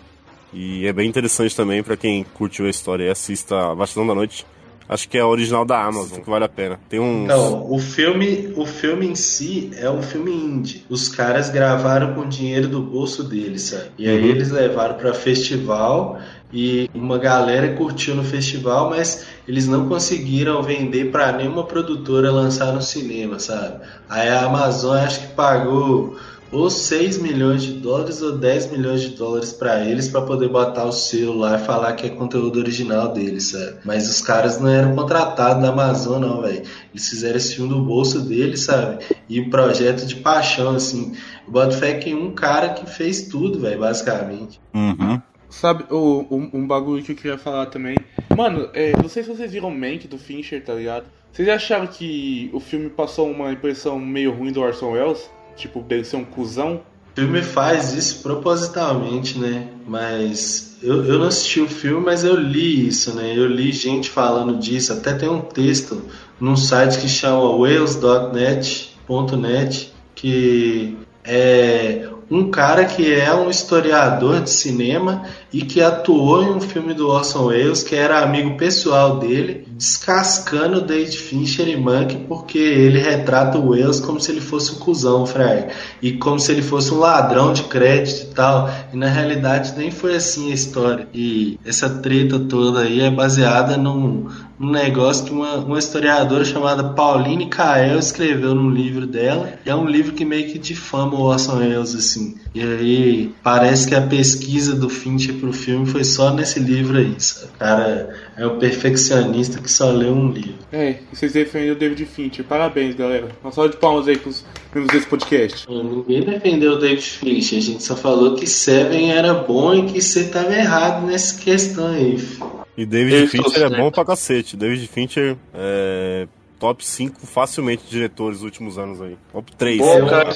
E é bem interessante também pra quem curtiu a história e assista a Vastidão da Noite. Acho que é a original da Amazon, que vale a pena. Tem uns. Então, o filme, o filme em si é um filme indie. Os caras gravaram com o dinheiro do bolso deles, sabe? E aí Uhum. eles levaram pra festival e uma galera curtiu no festival, mas eles não conseguiram vender pra nenhuma produtora lançar no cinema, sabe? Aí a Amazon acho que pagou ou 6 milhões de dólares ou 10 milhões de dólares pra eles pra poder botar o selo lá e falar que é conteúdo original deles, sabe? Mas os caras não eram contratados da Amazon, não, velho. Eles fizeram esse filme do bolso deles, sabe? E um projeto de paixão, assim. Eu boto fé que um cara que fez tudo, velho, basicamente. Uhum. Sabe, o, um, um bagulho que eu queria falar também. Mano, é, não sei se vocês viram Mank do Fincher, tá ligado? Vocês acharam que o filme passou uma impressão meio ruim do Orson Welles? Tipo, dele ser um cuzão? O filme faz isso propositalmente, né? Mas eu, eu não assisti o filme, mas eu li isso, né? Eu li gente falando disso. Até tem um texto num site que chama wales.net.net que é um cara que é um historiador de cinema e que atuou em um filme do Orson Welles, que era amigo pessoal dele, descascando David Fincher e Monk porque ele retrata o Welles como se ele fosse um cuzão, Fraga, e como se ele fosse um ladrão de crédito e tal, e na realidade nem foi assim a história. E essa treta toda aí é baseada num, num negócio que uma, uma historiadora chamada Pauline Kael escreveu num livro dela. É um livro que meio que difama o Orson Welles, assim. E aí parece que a pesquisa do Fincher pro filme foi só nesse livro aí, sabe? O cara é um perfeccionista que só lê um livro. É, e vocês defendem o David Fincher. Parabéns, galera. Uma salva de palmas aí pros membros desse podcast. Ninguém defendeu o David Fincher, a gente só falou que Seven era bom e que você tava errado nessa questão aí. filho. E David Eu Fincher é bom pra cacete. David Fincher é top 5 facilmente de diretores dos últimos anos aí. Top 3. Pô, cara,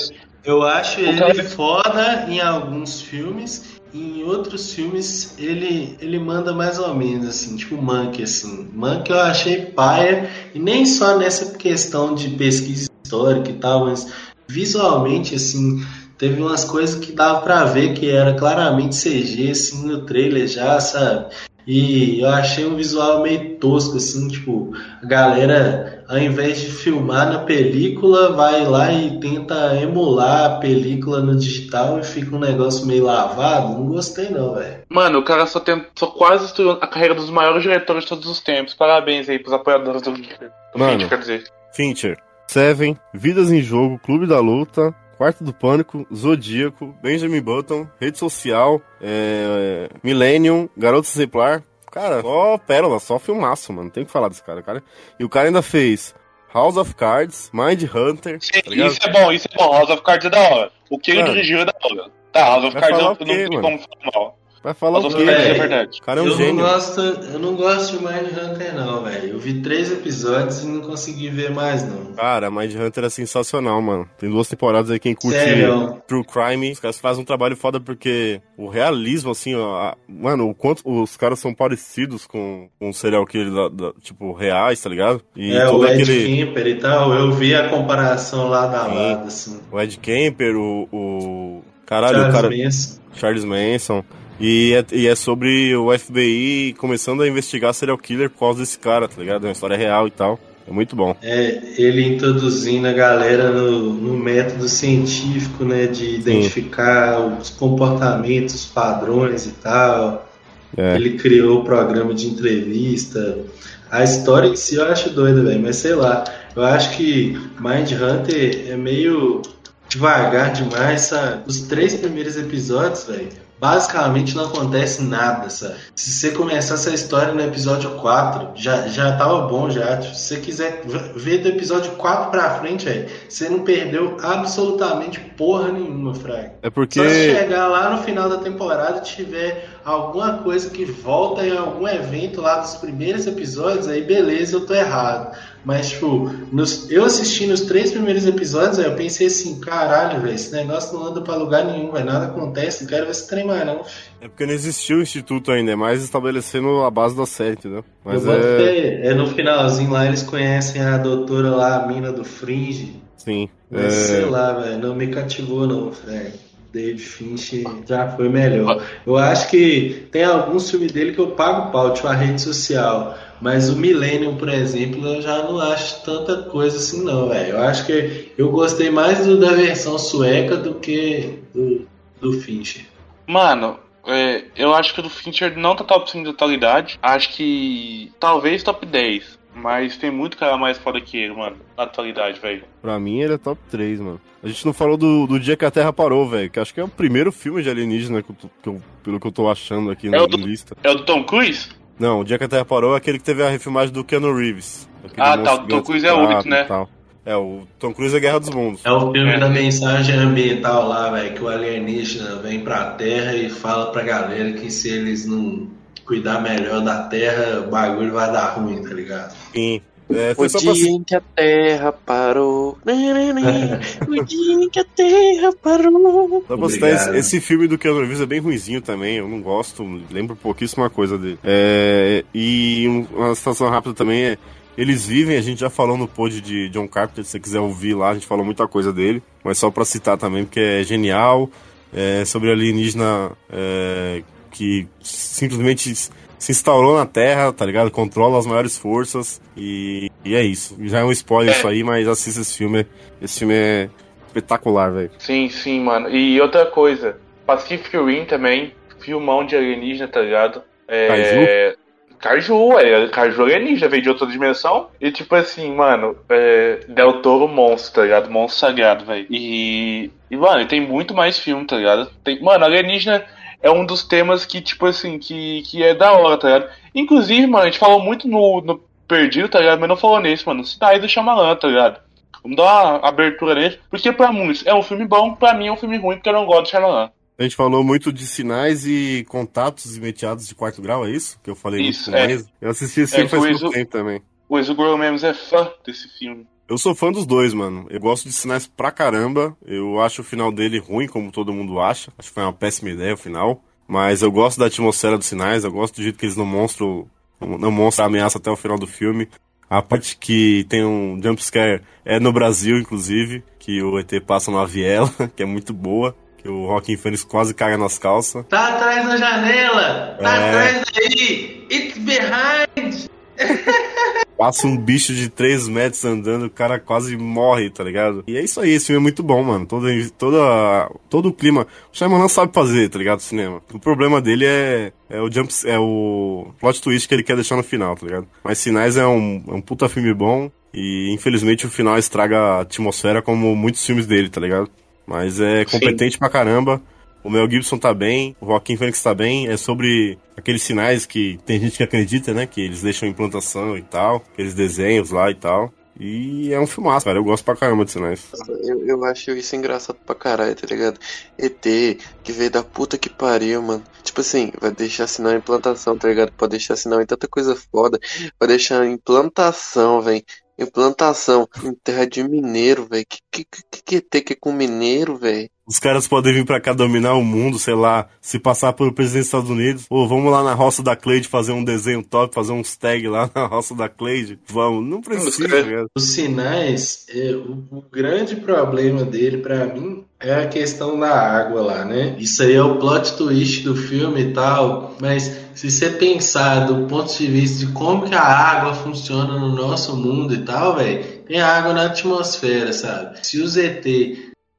Eu acho ele cara- foda em alguns filmes, em outros filmes ele, ele manda mais ou menos, assim, tipo Monk, assim. Monk eu achei paia, e nem só nessa questão de pesquisa histórica e tal, mas visualmente, assim, teve umas coisas que dava pra ver que era claramente CG, assim, no trailer já, sabe? E eu achei um visual meio tosco, assim, tipo, a galera, ao invés de filmar na película, vai lá e tenta emular a película no digital e fica um negócio meio lavado. Não gostei não, velho. Mano, o cara só, tem, só quase destruiu a carreira dos maiores diretores de todos os tempos. Parabéns aí pros apoiadores do, do Mano. Fincher, quer dizer. Fincher, Seven, Vidas em Jogo, Clube da Luta, Quarto do Pânico, Zodíaco, Benjamin Button, Rede Social, é, Millennium, Garoto Exemplar. Cara, só pérola, só filmaço, mano. Tem que falar desse cara, cara. E o cara ainda fez House of Cards, Mind Hunter, tá? Isso é bom, isso é bom. House of Cards é da hora. O que ele dirigiu é da hora. Tá, House of Vai Cards eu o quê, não tem como falar mal. Vai falar o quê, é velho? verdade. O cara é um eu, gênio. não gosto, eu não gosto de Mindhunter não, velho. Eu vi três episódios e não consegui ver mais não. Cara, Mind Hunter é sensacional, mano. Tem duas temporadas aí, quem curte Sério? True Crime, os caras fazem um trabalho foda porque o realismo, assim, ó, a- mano, o quanto os caras são parecidos com, com o serial killer, da, da- tipo, reais, tá ligado? E é, todo o Ed aquele. Kemper e tal, eu vi a comparação lá da Sim. lado, assim. O Ed Kemper, o. o caralho, Charles o cara. Manson. Charles Manson. E é, e é sobre o FBI começando a investigar serial killer por causa desse cara, tá ligado? É uma história real e tal. É muito bom. É, ele introduzindo a galera no, no método científico, né, de identificar os comportamentos, os padrões e tal. É. Ele criou o programa de entrevista. A história em si eu acho doida, velho, mas sei lá. Eu acho que Mind Hunter é meio devagar demais, sabe? Os três primeiros episódios, velho, basicamente não acontece nada, sabe? Se você começar essa história no episódio 4, já, já tava bom já. Se você quiser ver do episódio 4 pra frente, velho, você não perdeu absolutamente porra nenhuma, Fraga. É porque. Só se chegar lá no final da temporada e tiver alguma coisa que volta em algum evento lá dos primeiros episódios, aí beleza, eu tô errado. Mas, tipo, nos, eu assisti nos três primeiros episódios, aí eu pensei assim, caralho, velho, esse negócio não anda pra lugar nenhum, velho, nada acontece, não quero ver esse trem mais, não. É porque não existiu o instituto ainda, é mais estabelecendo a base da série, entendeu? Mas é... É no finalzinho lá, eles conhecem a doutora lá, a mina do Fringe. Sim. Mas, é... sei lá, velho, não me cativou, não, velho. David Finch já foi melhor. Eu acho que tem alguns filmes dele que eu pago pau, tipo a rede social. Mas o Millennium, por exemplo, eu já não acho tanta coisa assim, não, velho. Eu acho que eu gostei mais do, da versão sueca do que do, do Fincher. Mano, é, eu acho que o do Fincher não tá top 5 de atualidade. Acho que talvez top 10. Mas tem muito cara mais foda que ele, mano, na atualidade, velho. Pra mim ele é top 3, mano. A gente não falou do, do dia que a Terra parou, velho. Que acho que é o primeiro filme de alienígena que eu, que eu, pelo que eu tô achando aqui na é do, lista. É o do Tom Cruise? Não, o dia que a Terra parou é aquele que teve a refilmagem do Keanu Reeves. Ah, tá. O Tom Cruise é o único, né? Tal. É, o Tom Cruise é Guerra dos Mundos. É o filme é. da mensagem ambiental lá, velho, que o alienígena vem pra Terra e fala pra galera que se eles não cuidar melhor da Terra, o bagulho vai dar ruim, tá ligado? Sim. É, o dia pra... em que a Terra parou. o dia em que a Terra parou. Só pra citar, esse, esse, filme do Keanu Reeves é bem ruizinho também. Eu não gosto, lembro pouquíssima coisa dele. É, e uma situação rápida também é. Eles vivem, a gente já falou no pod de John Carpenter, se você quiser ouvir lá, a gente falou muita coisa dele. Mas só pra citar também, porque é genial. É sobre alienígena é, que simplesmente se instaurou na Terra, tá ligado? Controla as maiores forças e, e é isso. Já é um spoiler é. isso aí, mas assista esse filme. Esse filme é espetacular, velho. Sim, sim, mano. E outra coisa, Pacific Rim também, filmão de alienígena, tá ligado? É... Caju, é, Caju alienígena, veio de outra dimensão. E tipo assim, mano, é, Del Toro monstro, tá ligado? Monstro sagrado, velho. E, e, mano, tem muito mais filme, tá ligado? Tem, mano, alienígena é um dos temas que, tipo assim, que, que é da hora, tá ligado? Inclusive, mano, a gente falou muito no, no Perdido, tá ligado? Mas não falou nesse, mano. Cidade do Shyamalan, tá ligado? Vamos dar uma abertura nele. Porque pra muitos é um filme bom, pra mim é um filme ruim, porque eu não gosto de Shyamalan. A gente falou muito de sinais e contatos imediatos de quarto grau, é isso? Que eu falei isso, muito é. Eu assisti esse é, filme faz muito tempo também. O Exugor Memes é fã desse filme. Eu sou fã dos dois, mano. Eu gosto de sinais pra caramba. Eu acho o final dele ruim, como todo mundo acha. Acho que foi uma péssima ideia o final. Mas eu gosto da atmosfera dos sinais, eu gosto do jeito que eles não mostram, não mostram a ameaça até o final do filme. A parte que tem um jumpscare é no Brasil, inclusive, que o ET passa numa viela, que é muito boa. Que o Rockin' Phoenix quase caga nas calças. Tá atrás da janela! Tá é... atrás aí! It's behind! Passa um bicho de 3 metros andando, o cara quase morre, tá ligado? E é isso aí, esse filme é muito bom, mano. Todo, toda, todo o clima. O Shyamalan sabe fazer, tá ligado? Cinema. O problema dele é, é o jump, é o plot twist que ele quer deixar no final, tá ligado? Mas Sinais é um, é um puta filme bom. E infelizmente o final estraga a atmosfera como muitos filmes dele, tá ligado? Mas é competente Sim. pra caramba. O Mel Gibson tá bem, o Joaquim Phoenix tá bem. É sobre aqueles sinais que tem gente que acredita, né? Que eles deixam implantação e tal, aqueles desenhos lá e tal. E é um filmaço, cara. Eu gosto pra caramba de sinais. Eu, eu acho isso engraçado pra caralho, tá ligado? ET, que veio da puta que pariu, mano. Tipo assim, vai deixar sinal em implantação, tá ligado? Pode deixar sinal em tanta coisa foda. Vai deixar implantação, velho. Implantação em terra de mineiro, velho. Que, que, que, que ET que é com mineiro, velho? Os caras podem vir para cá dominar o mundo, sei lá, se passar pelo presidente dos Estados Unidos. Ou vamos lá na roça da Cleide fazer um desenho top, fazer uns tag lá na roça da Cleide. Vamos, não precisa. Os, os sinais, é, o, o, grande problema dele para mim é a questão da água lá, né? Isso aí é o plot twist do filme e tal, mas se você pensar do ponto de vista de como que a água funciona no nosso mundo e tal, velho, tem água na atmosfera, sabe? Se os ET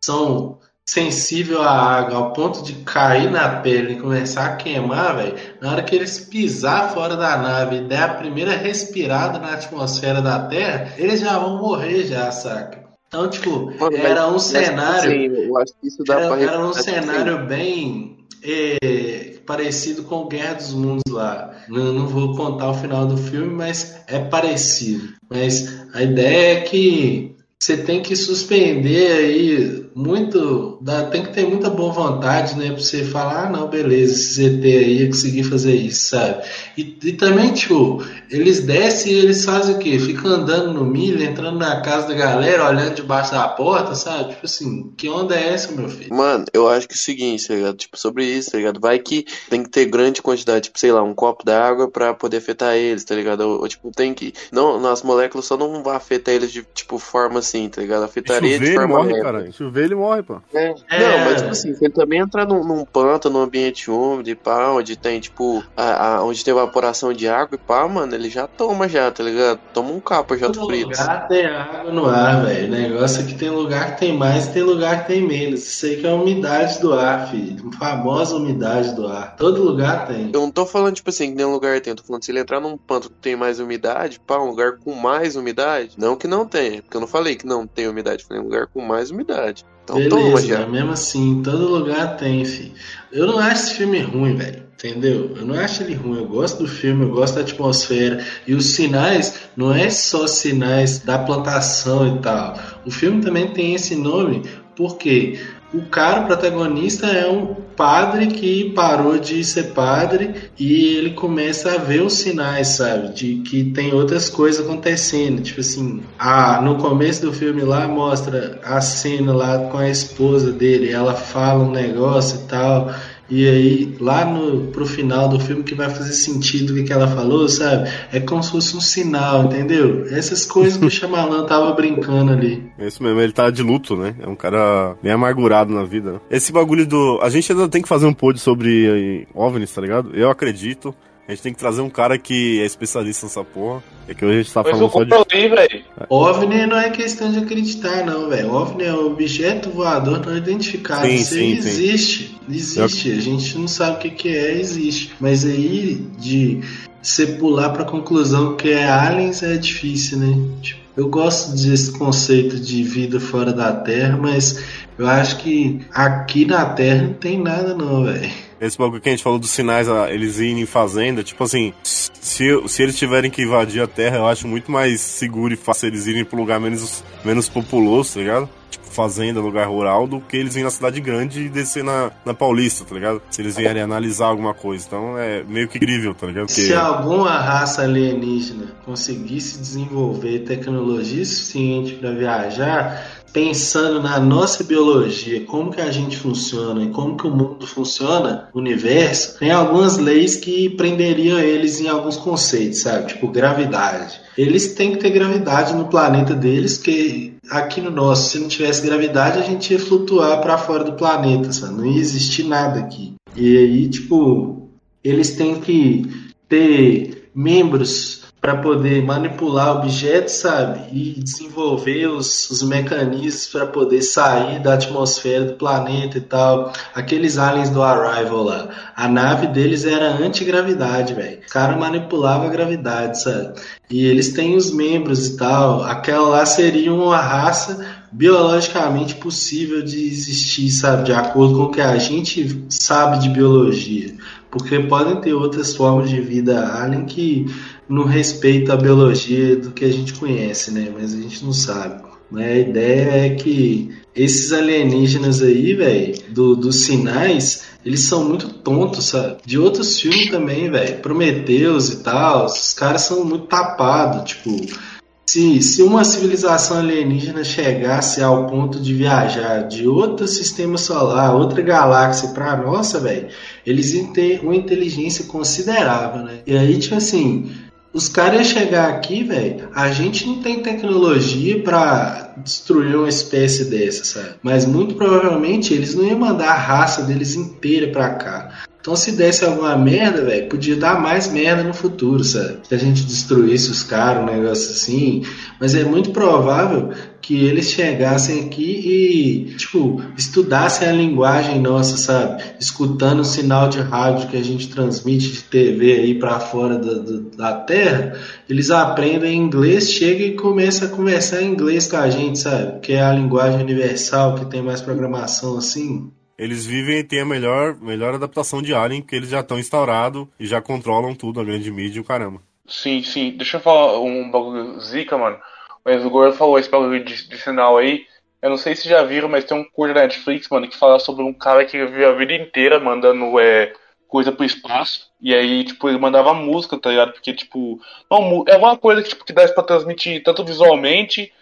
são sensível à água ao ponto de cair na pele e começar a queimar, velho, na hora que eles pisar fora da nave e der a primeira respirada na atmosfera da Terra, eles já vão morrer já, saca? Então, tipo, Mano, era um cenário. Assim, eu acho que isso dá era, pra era um cenário bem é parecido com Guerra dos Mundos lá. Não, não vou contar o final do filme, mas é parecido. Mas a ideia é que você tem que suspender aí muito, dá, tem que ter muita boa vontade, né, pra você falar, ah, não, beleza, esse ZT aí ia conseguir fazer isso, sabe? E, e também, tipo, eles descem e eles fazem o quê? Ficam andando no milho, entrando na casa da galera, olhando debaixo da porta, sabe? Tipo assim, que onda é essa, meu filho? Mano, eu acho que é o seguinte, tá ligado? Tipo, sobre isso, tá ligado? Vai que tem que ter grande quantidade, tipo, sei lá, um copo d'água pra poder afetar eles, tá ligado? Ou, ou, tipo, tem que. Não, as moléculas só não vão afetar eles de, tipo, forma assim, tá ligado? Afetaria Chover, de forma morre, leve. cara. Chover, ele morre, pô. É. Não, mas tipo assim, se ele também entrar num, num pântano, num ambiente úmido e pá, onde tem, tipo, a, a- onde tem evaporação de água e pá, mano, ele já toma já, tá ligado? Toma um capa já do Todo Fritz. lugar tem água no ar, velho. O negócio é que tem lugar que tem mais e tem lugar que tem menos. Isso aí que é a umidade do ar, filho. A famosa umidade do ar. Todo lugar tem. Eu não tô falando, tipo assim, que nenhum lugar tem. Eu tô falando, se ele entrar num pântano que tem mais umidade, pá, um lugar com mais umidade. Não que não tenha, porque eu não falei que não tem umidade, falei um lugar com mais umidade. Então toma Beleza, já. mas mesmo assim, todo lugar tem, filho. Eu não acho esse filme ruim, velho. Entendeu? Eu não acho ele ruim. Eu gosto do filme, eu gosto da atmosfera. E os sinais não é só sinais da plantação e tal. O filme também tem esse nome porque o cara protagonista é um padre que parou de ser padre e ele começa a ver os sinais, sabe? De que tem outras coisas acontecendo. Tipo assim, ah, no começo do filme lá mostra a cena lá com a esposa dele, ela fala um negócio e tal. E aí, lá no, pro final do filme que vai fazer sentido o que, ela falou, sabe? É como se fosse um sinal, entendeu? Essas coisas que o Shyamalan tava brincando ali. É isso mesmo, ele tá de luto, né? É um cara bem amargurado na vida. né? Esse bagulho do. A gente ainda tem que fazer um pod sobre eh, OVNIs, tá ligado? Eu acredito. A gente tem que trazer um cara que é especialista nessa porra. É que hoje a gente tá Mas eu falando só de. velho. OVNI não é questão de acreditar, não, velho. OVNI é um objeto voador não identificado. Sim, Isso sim, aí sim. existe. Existe. A gente não sabe o que, que é, existe. Mas aí, de você pular pra conclusão que é aliens é difícil, né? Tipo, eu gosto desse conceito de vida fora da Terra, mas eu acho que aqui na Terra não tem nada, não, velho. Esse bagulho que a gente falou dos sinais, ah, eles irem em fazenda, tipo assim, se, se eles tiverem que invadir a terra, eu acho muito mais seguro e fácil eles irem pro lugar menos, menos populoso, tá ligado? Tipo, fazenda, lugar rural, do que eles irem na cidade grande e descer na, na Paulista, tá ligado? Se eles vierem analisar alguma coisa. Então é meio que incrível, tá ligado? Porque Se alguma raça alienígena conseguisse desenvolver tecnologia suficiente para viajar, pensando na nossa biologia, como que a gente funciona e como que o mundo funciona, o universo, tem algumas leis que prenderiam eles em alguns conceitos, sabe? Tipo gravidade. Eles têm que ter gravidade no planeta deles, que aqui no nosso, se não tivesse gravidade, a gente ia flutuar para fora do planeta, sabe? Não ia existir nada aqui. E aí, tipo, eles têm que ter membros para poder manipular objetos, sabe? E desenvolver os, os mecanismos para poder sair da atmosfera do planeta e tal. Aqueles aliens do Arrival lá. A nave deles era antigravidade, velho. O cara manipulava a gravidade, sabe? E eles têm os membros e tal. Aquela lá seria uma raça biologicamente possível de existir, sabe? De acordo com o que a gente sabe de biologia. Porque podem ter outras formas de vida alien que não respeitam a biologia do que a gente conhece, né? Mas a gente não sabe. A ideia é que esses alienígenas aí, velho, do, dos sinais, eles são muito tontos, sabe? De outros filmes também, velho. Prometeus e tal, os caras são muito tapados, tipo. Se, se uma civilização alienígena chegasse ao ponto de viajar de outro sistema solar, outra galáxia pra nossa, velho, eles iam ter uma inteligência considerável, né? E aí, tipo assim, os caras chegar aqui, velho, a gente não tem tecnologia pra destruir uma espécie dessa, sabe? Mas muito provavelmente eles não iam mandar a raça deles inteira pra cá. Então, se desse alguma merda, velho, podia dar mais merda no futuro, sabe? Se a gente destruísse os caras, um negócio assim. Mas é muito provável que eles chegassem aqui e, tipo, estudassem a linguagem nossa, sabe? Escutando o sinal de rádio que a gente transmite de TV aí para fora da, da, da Terra, eles aprendem inglês, chegam e começam a conversar em inglês com a gente, sabe? Que é a linguagem universal, que tem mais programação assim. eles vivem e têm a melhor, melhor adaptação de Alien, porque eles já estão instaurados e já controlam tudo, a grande mídia e o caramba. Sim, sim. Deixa eu falar um bagulho zica, mano. O Enzo Gordo falou esse bagulho de, de sinal aí. Eu não sei se já viram, mas tem um curso da Netflix, mano, que fala sobre um cara que viveu a vida inteira mandando é, coisa pro espaço. E aí, tipo, ele mandava música, tá ligado? Porque, tipo, não, é uma coisa que, tipo, que dá pra transmitir tanto visualmente,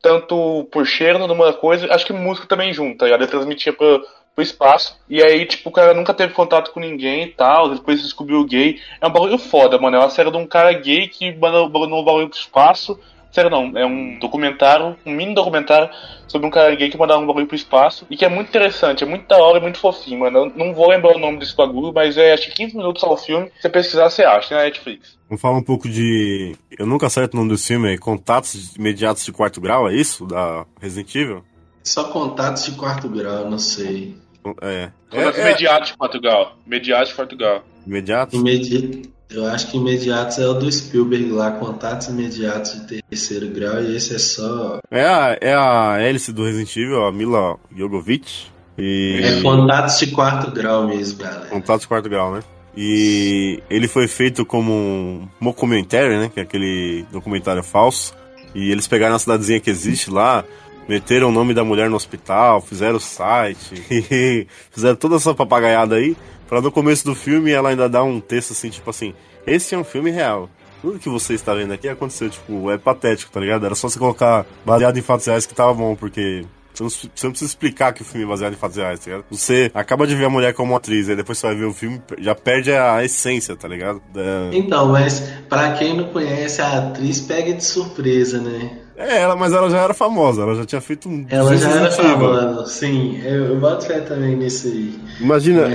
tanto por cheiro, numa coisa. Acho que música também junto, tá ligado? Ele transmitia pro, pro espaço. E aí, tipo, o cara nunca teve contato com ninguém e tal. Depois descobriu gay. É um bagulho foda, mano. É uma série de um cara gay que mandou um bagulho pro espaço. Sério não, é um documentário, um mini documentário sobre um cara gay que mandava um bagulho pro espaço e que é muito interessante, é muito da hora e muito fofinho, mano. Eu não vou lembrar o nome desse bagulho, mas é acho que 15 minutos só o filme. Se você pesquisar, você acha, na Netflix. Vamos falar um pouco de. Eu nunca acerto o nome do filme, é Contatos Imediatos de Quarto Grau, é isso? Da Resident Evil? Só contatos de quarto grau, não sei. É. Contatos é, é... imediatos de Portugal. Imediatos de Portugal. Imediatos? Imedi... Eu acho que imediatos é o do Spielberg lá, contatos imediatos de terceiro grau, e esse é só. É a, é a hélice do Resident Evil, a Mila Jovovich. E... É contatos de quarto grau mesmo, galera. Contatos de quarto grau, né? E ele foi feito como um documentário, né? Que é aquele documentário falso. E eles pegaram a cidadezinha que existe lá, meteram o nome da mulher no hospital, fizeram o site, fizeram toda essa papagaiada aí. Pra no começo do filme ela ainda dá um texto assim, tipo assim: Esse é um filme real. Tudo que você está vendo aqui aconteceu, tipo, é patético, tá ligado? Era só você colocar baseado em fatos reais que tava bom, porque você não, você não, precisa explicar que o filme é baseado em fatos reais, tá ligado? Você acaba de ver a mulher como atriz, aí depois você vai ver o filme, já perde a essência, tá ligado? Da... Então, mas pra quem não conhece a atriz, pega de surpresa, né? É, ela, mas ela já era famosa, ela já tinha feito um. Ela já era famosa, sim. Eu, eu boto fé também nesse aí. Imagina.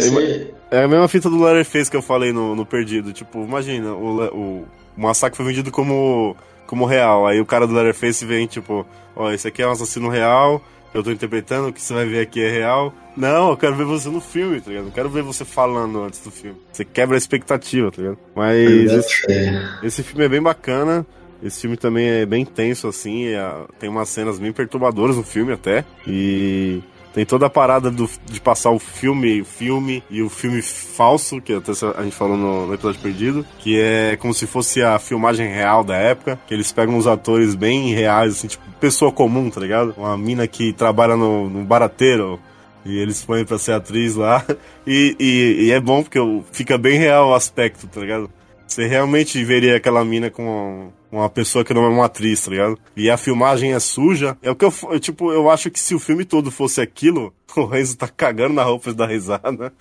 É a mesma fita do Leatherface que eu falei no, no Perdido. Tipo, imagina, o, o, o massacre foi vendido como, como real. Aí o cara do Leatherface vem, tipo, ó, esse aqui é um assassino real, eu tô interpretando, o que você vai ver aqui é real. Não, eu quero ver você no filme, tá ligado? Não quero ver você falando antes do filme. Você quebra a expectativa, tá ligado? Mas esse, esse filme é bem bacana. Esse filme também é bem tenso, assim. É, tem umas cenas bem perturbadoras no filme até. E tem toda a parada do, de passar o filme, o filme e o filme falso, que até a gente falou no, no, episódio perdido, que é como se fosse a filmagem real da época, que eles pegam os atores bem reais, assim, tipo, pessoa comum, tá ligado? Uma mina que trabalha no, no barateiro, e eles põem pra ser atriz lá. E, e, e, é bom porque fica bem real o aspecto, tá ligado? Você realmente veria aquela mina com uma pessoa que não é uma atriz, tá ligado? E a filmagem é suja. É o que eu, eu, tipo, eu acho que se o filme todo fosse aquilo, o Renzo tá cagando na roupa da risada.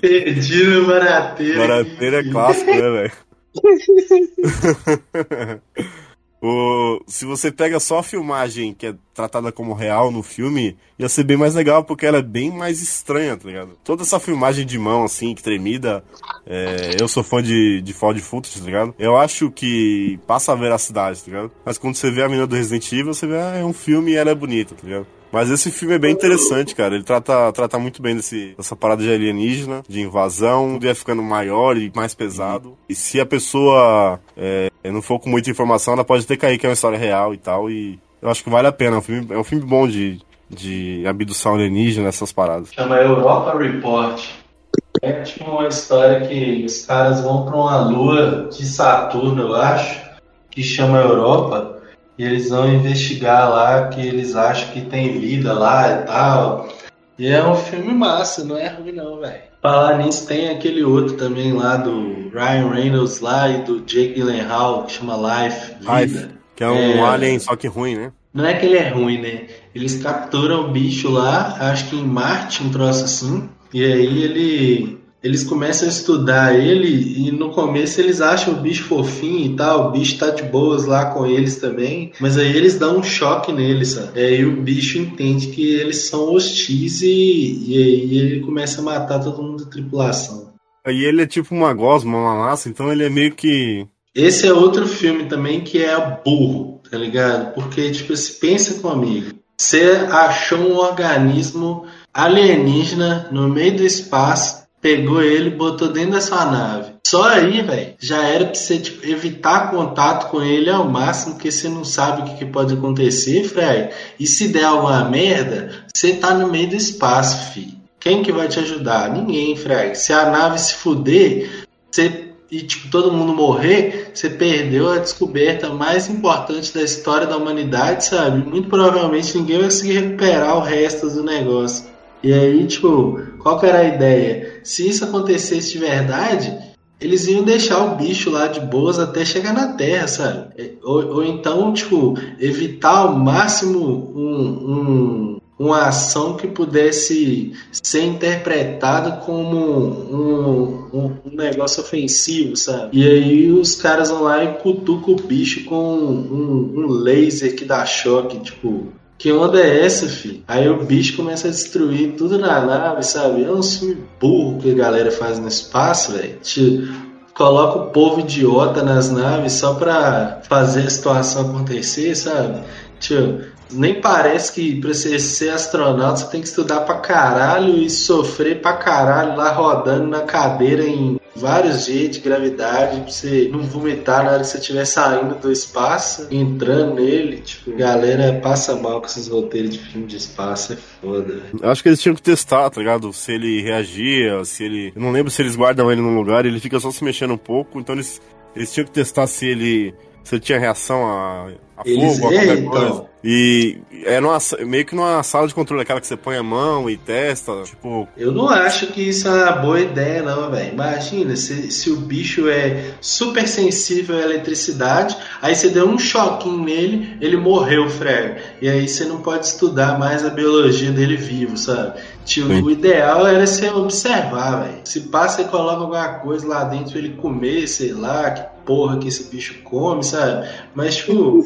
Perdido barateiro. Barateiro é clássico, né, velho? O, se você pega só a filmagem que é tratada como real no filme, ia ser bem mais legal, porque ela é bem mais estranha, tá ligado? Toda essa filmagem de mão, assim, que tremida, é, eu sou fã de, de found footage, tá ligado? Eu acho que passa a veracidade, tá ligado? Mas quando você vê a menina do Resident Evil, você vê, ah, é um filme e ela é bonita, tá ligado? Mas esse filme é bem interessante, cara. Ele trata, trata muito bem desse, dessa parada de alienígena, de invasão, tudo ia ficando maior e mais pesado. E se a pessoa é, não for com muita informação, ela pode ter cair que é uma história real e tal. E eu acho que vale a pena. É um filme, é um filme bom de, de abdução alienígena, essas paradas. Chama Europa Report. É tipo uma história que os caras vão para uma lua de Saturno, eu acho, que chama Europa e eles vão investigar lá que eles acham que tem vida lá e tal. E é um filme massa, não é ruim não, velho. Falar nisso, tem aquele outro também lá do Ryan Reynolds lá e do Jake Gyllenhaal, que chama Life, Vida. Life, que é um é, alien, só que ruim, né? Não é que ele é ruim, né? Eles capturam o bicho lá, acho que em Marte, um troço assim, e aí ele eles começam a estudar ele e no começo eles acham o bicho fofinho e tal, o bicho tá de boas lá com eles também, mas aí eles dão um choque neles, sabe? E aí o bicho entende que eles são hostis e, e aí ele começa a matar todo mundo da tripulação. Aí ele é tipo uma gosma, uma massa, então ele é meio que. Esse é outro filme também que é burro, tá ligado? Porque, tipo, se pensa comigo. Você achou um organismo alienígena no meio do espaço pegou ele e botou dentro da sua nave. Só aí, velho, já era pra você tipo, evitar contato com ele ao máximo, porque você não sabe o que, que pode acontecer, Fred. E se der alguma merda, você tá no meio do espaço, fi. Quem que vai te ajudar? Ninguém, Frag. Se a nave se fuder, você e tipo todo mundo morrer, você perdeu a descoberta mais importante da história da humanidade, sabe? Muito provavelmente ninguém vai conseguir recuperar o resto do negócio. E aí, tipo, qual que era a ideia? Se isso acontecesse de verdade, eles iam deixar o bicho lá de boas até chegar na Terra, sabe? Ou, ou então, tipo, evitar ao máximo um, um uma ação que pudesse ser interpretada como um, um, um, negócio ofensivo, sabe? E aí os caras vão lá e cutucam o bicho com um, um laser que dá choque, tipo. Que onda é essa, filho? Aí o bicho começa a destruir tudo na nave, sabe? É um filme burro que a galera faz no espaço, velho. Coloca o povo idiota nas naves só pra fazer a situação acontecer, sabe? Tio, nem parece que pra você ser astronauta você tem que estudar pra caralho e sofrer pra caralho lá rodando na cadeira em vários jeitos de gravidade pra você não vomitar na hora que você estiver saindo do espaço, entrando nele. Tipo, galera passa mal com esses roteiros de filme de espaço, é foda. Eu acho que eles tinham que testar, tá ligado? Se ele reagia, se ele. Eu não lembro se eles guardam ele num lugar ele fica só se mexendo um pouco, então eles, eles tinham que testar se ele. Se ele tinha reação a, a Eles- fogo, a qualquer então. coisa. E é numa, meio que numa sala de controle, aquela que você põe a mão e testa, tipo, Eu não acho que isso é uma boa ideia, não, velho. Imagina se, se o bicho é super sensível à eletricidade, aí você deu um choquinho nele, ele morreu, Frega. E aí você não pode estudar mais a biologia dele vivo, sabe? Tio, Sim. o ideal era você observar, velho. Se passa e coloca alguma coisa lá dentro pra ele comer, sei lá, que porra que esse bicho come, sabe? Mas, tipo.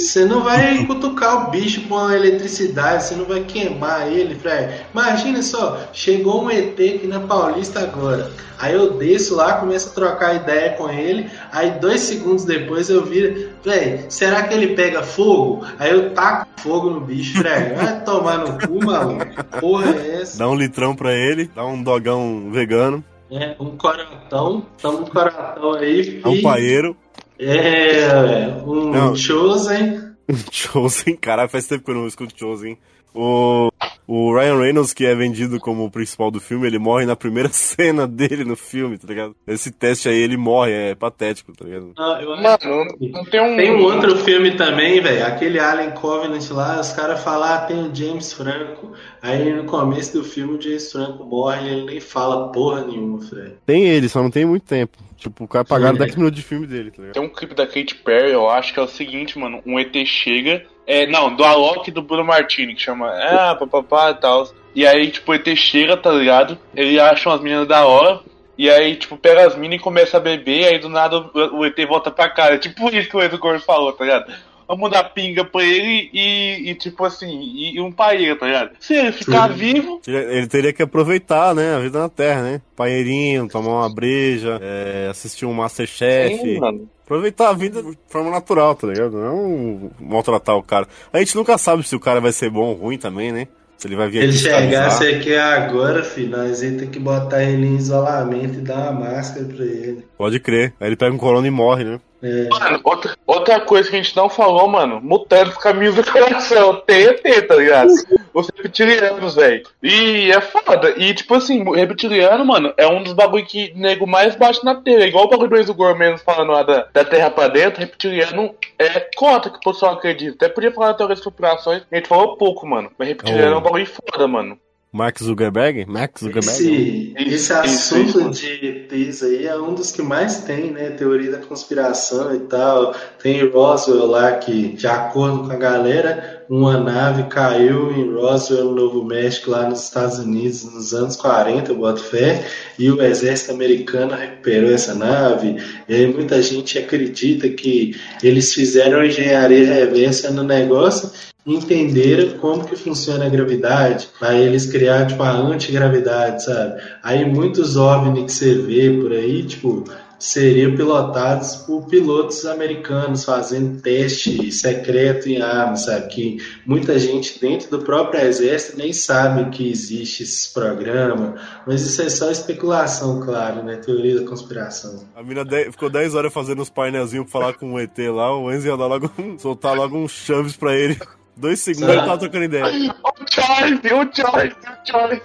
Você não vai cutucar o bicho com a eletricidade, você não vai queimar ele, Fred. Imagina só, chegou um ET aqui na Paulista agora. Aí eu desço lá, começo a trocar ideia com ele. Aí dois segundos depois eu viro, Fred, será que ele pega fogo? Aí eu taco fogo no bicho, Fred. Vai tomar no cu, maluco. Porra é essa? dá um litrão pra ele, dá um dogão vegano, É, um corotão, tamo um corotão aí, dá um paeiro. É, um Não. chosen. Chosen, caralho, faz tempo que eu não escuto Chosen. O, o Ryan Reynolds, que é vendido como o principal do filme, ele morre na primeira cena dele no filme, tá ligado? Esse teste aí, ele morre, é patético, tá ligado? Ah, eu Mano, não tem um. Tem um outro filme também, velho. Aquele Alien Covenant lá, os caras falam, ah, tem o James Franco. Aí no começo do filme o James Franco morre e ele nem fala porra nenhuma, Fred. Tem ele, só não tem muito tempo. Tipo, o cara pagaram Sim. 10 minutos de filme dele, tá ligado? Tem um clipe da Katy Perry, eu acho que é o seguinte, mano. Um ET chega. É, não, do Alok e do Bruno Martini, que chama. Ah, papapá e tal. E aí, tipo, ET chega, tá ligado? Ele acha umas meninas da hora. E aí, tipo, pega as minas e começa a beber. Aí do nada o, ET volta pra cara. É tipo isso que o Edu Gordo falou, tá ligado? Vamos dar pinga pra ele e, e, tipo assim, e, e um paeiro, tá ligado? Se ele ficar Sim. vivo, Ele- teria que aproveitar, né, a vida na Terra, né? Paeirinho, tomar uma breja, é, assistir um Masterchef. sim, mano. Aproveitar a vida de forma natural, tá ligado? Não maltratar o cara. A gente nunca sabe se o cara vai ser bom ou ruim também, né? Se ele vai vir Se ele chegasse aqui agora, filho, nós ia ter que botar ele em isolamento e dar uma máscara pra ele. Pode crer. Aí ele pega um corona e morre, né? É, Mano, outra, outra coisa que a gente não falou, mano, Mutantes Caminhos do Coração, TET, tá ligado? Os reptilianos, velho. E é foda. E, tipo assim, o reptiliano, mano, é um dos bagulho que nego mais bate na telha. Igual o bagulho do Enzo Gourmet falando lá da, da Terra pra dentro, reptiliano é cota que o pessoal acredita. Até podia falar da teoria das conspirações, a gente falou pouco, mano. Mas reptiliano Oh. é um bagulho foda, mano. Mark Zuckerberg? Max Zuckerberg? esse, esse assunto de ETs aí é um dos que mais tem, né? Teoria da conspiração e tal. Tem Roswell lá que, de acordo com a galera, uma nave caiu em Roswell, no Novo México, lá nos Estados Unidos, nos anos 40, eu boto fé, e o exército americano recuperou essa nave. E aí muita gente acredita que eles fizeram engenharia reversa no negócio e entenderam como que funciona a gravidade. Aí eles criaram tipo a antigravidade, sabe? Aí muitos OVNI que você vê por aí, tipo, seriam pilotados por pilotos americanos fazendo teste secreto em armas, sabe? Que muita gente dentro do próprio exército nem sabe que existe esse programa, mas isso é só especulação, claro, né? Teoria da conspiração. A mina ficou 10 horas fazendo uns painelzinhos pra falar com o ET lá, o Enzo ia dar logo um, soltar logo um chaves pra ele. Dois segundos ele tava trocando ideia. O Charles, o Charles, o Charles.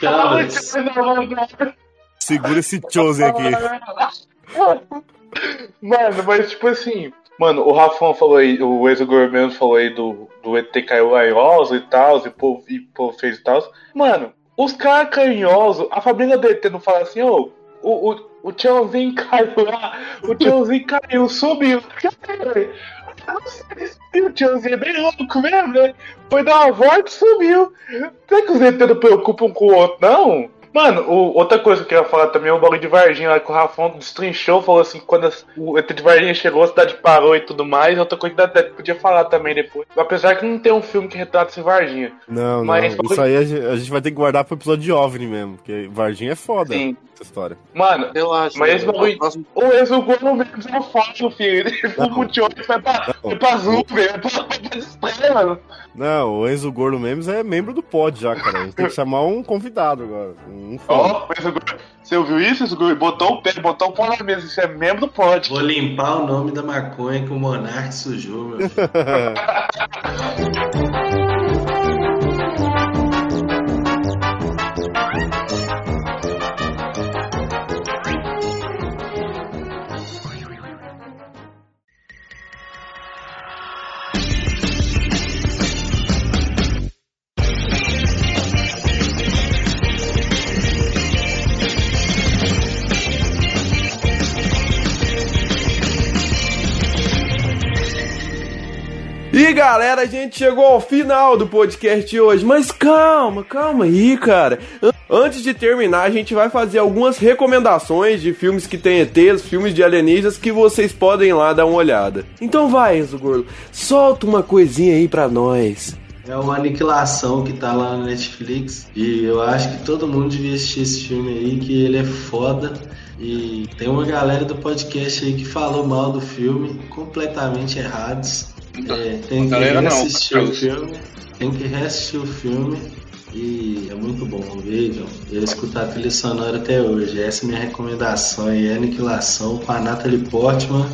Chaves. Segura esse Chosen aqui. Mano, mas tipo assim, mano, o Rafão falou aí, o ex mesmo falou aí do, do ET caiu carinhoso e tal, e povo, e povo fez e tal. Mano, os caras carinhosos, a família do ET não fala assim, ô, o, o, o tiozinho caiu lá, o tiozinho caiu, subiu. O tiozinho é bem louco mesmo, né? Foi dar uma volta e sumiu. Será que os ET não preocupam um com o outro, não? Mano, o- outra coisa que eu ia falar também é o bagulho de Varginha lá que o Rafão destrinchou, falou assim, quando as- o ET de Varginha chegou, a cidade parou e tudo mais. Outra coisa que até podia falar também depois. Apesar que não tem um filme que retrata esse Varginha. Não, Mas- não. Isso aí a gente, a gente vai ter que guardar pro episódio de OVNI mesmo, porque Varginha é foda Sim. Essa história. Mano, Relaxa. Mas esse bagulho- o Exogoro mesmo é fácil, filho. Ele Não. fuma o tio e vai pra, Não. vai pra Zoom, velho. Pra, pra estrela, mano. Não, o Enzo Gordo Memes é membro do pod já, cara. A gente tem que chamar um convidado agora. Um fã. Ó, o Exogoro. Você ouviu isso, Exogoro? Botou o pé, botou o pau na mesa. Isso é membro do pod. Vou limpar o nome da maconha que o Monark sujou, meu. filho. E galera, a gente chegou ao final do podcast de hoje, mas calma, calma aí, cara. An- Antes de terminar, a gente vai fazer algumas recomendações de filmes que tem ETs, filmes de alienígenas que vocês podem lá dar uma olhada. Então vai, Enzo Gordo, solta uma coisinha aí pra nós. É uma aniquilação que tá lá na Netflix. E eu acho que todo mundo devia assistir esse filme aí, que ele é foda. E tem uma galera do podcast aí que falou mal do filme, completamente errados. É, tem que Galera não, reassistir o filme. Tem que reassistir o filme. E é muito bom, vejam. Eu escuto a trilha sonora até hoje. Essa é a minha recomendação aí, é Aniquilação com a Natalie Portman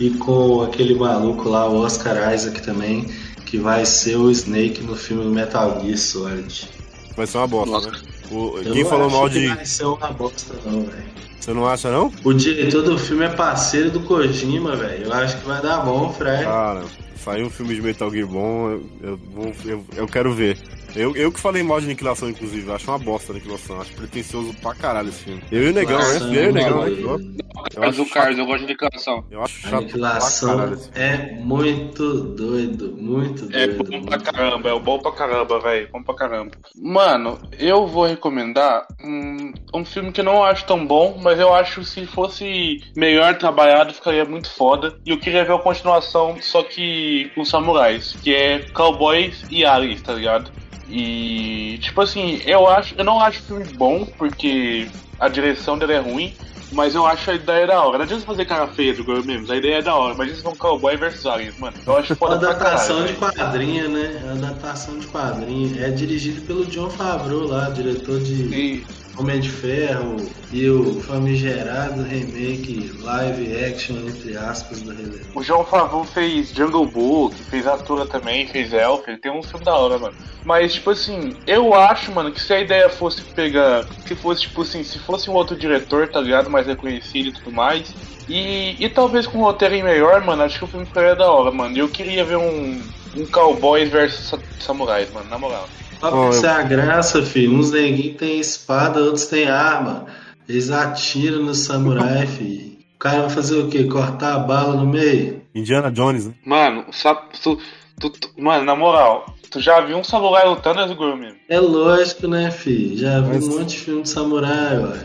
e com aquele maluco lá, o Oscar Isaac também, que vai ser o Snake no filme do Metal Gear Solid. Vai ser uma bosta, Nossa. né? O- Eu quem não falou mal que de. vai ser uma bosta não, velho. Você não acha, não? O diretor do filme é parceiro do Kojima, velho. Eu acho que vai dar bom, Fred. Cara, saiu um filme de Metal Gear bom, eu, eu, vou- eu, eu quero ver. Eu, eu que falei mal de Aniquilação, inclusive. eu Acho uma bosta a Aniquilação. Acho pretencioso pra caralho esse filme. Eu e o Negão, Aniquilação né? Eu e o é Negão, né? Eu Mas acho o Carlos, eu gosto de declaração. Eu acho chato pra Aniquilação é muito doido, muito É doido. bom pra caramba, é bom pra caramba, velho. Bom pra caramba. Mano, eu vou recomendar um, um filme que eu não acho tão bom, mas eu acho que se fosse melhor trabalhado ficaria muito foda. E eu queria ver a continuação, só que com samurais, que é Cowboys e Aliens, tá ligado? E tipo assim, eu acho, eu não acho o filme bom porque a direção dele é ruim. Mas eu acho a ideia da hora. Não adianta fazer cara feia do Girl Memes, a ideia é da hora. Mas isso é um cowboy versus aliens, mano. Eu acho foda adaptação de velho. quadrinho, né? Adaptação de quadrinho. É dirigido pelo John Favreau lá, diretor de E Homem de Ferro e o famigerado remake live action, entre aspas, do Rei Leão. O João Favreau fez Jungle Book, fez Atura também, fez Elf, ele tem um filme da hora, mano. Mas, tipo assim, eu acho, mano, que se a ideia fosse pegar, se fosse, tipo assim, se fosse um outro diretor, tá ligado, mais reconhecido e tudo mais, e, e talvez com um roteiro melhor, mano, acho que o filme ficaria da hora, mano. Eu queria ver um, um cowboys versus sa- samurais, mano, na moral. Que eu- é a graça, filho? Uns neguinhos têm espada, outros têm arma. Eles atiram no samurai, filho. O cara vai fazer o quê? Cortar a bala no meio? Indiana Jones, né? Mano, sabe, tu, tu- tu- mano, na moral, tu já viu um samurai lutando, mesmo? É lógico, né, filho? Já vi Mas- um monte de filme de samurai, ué.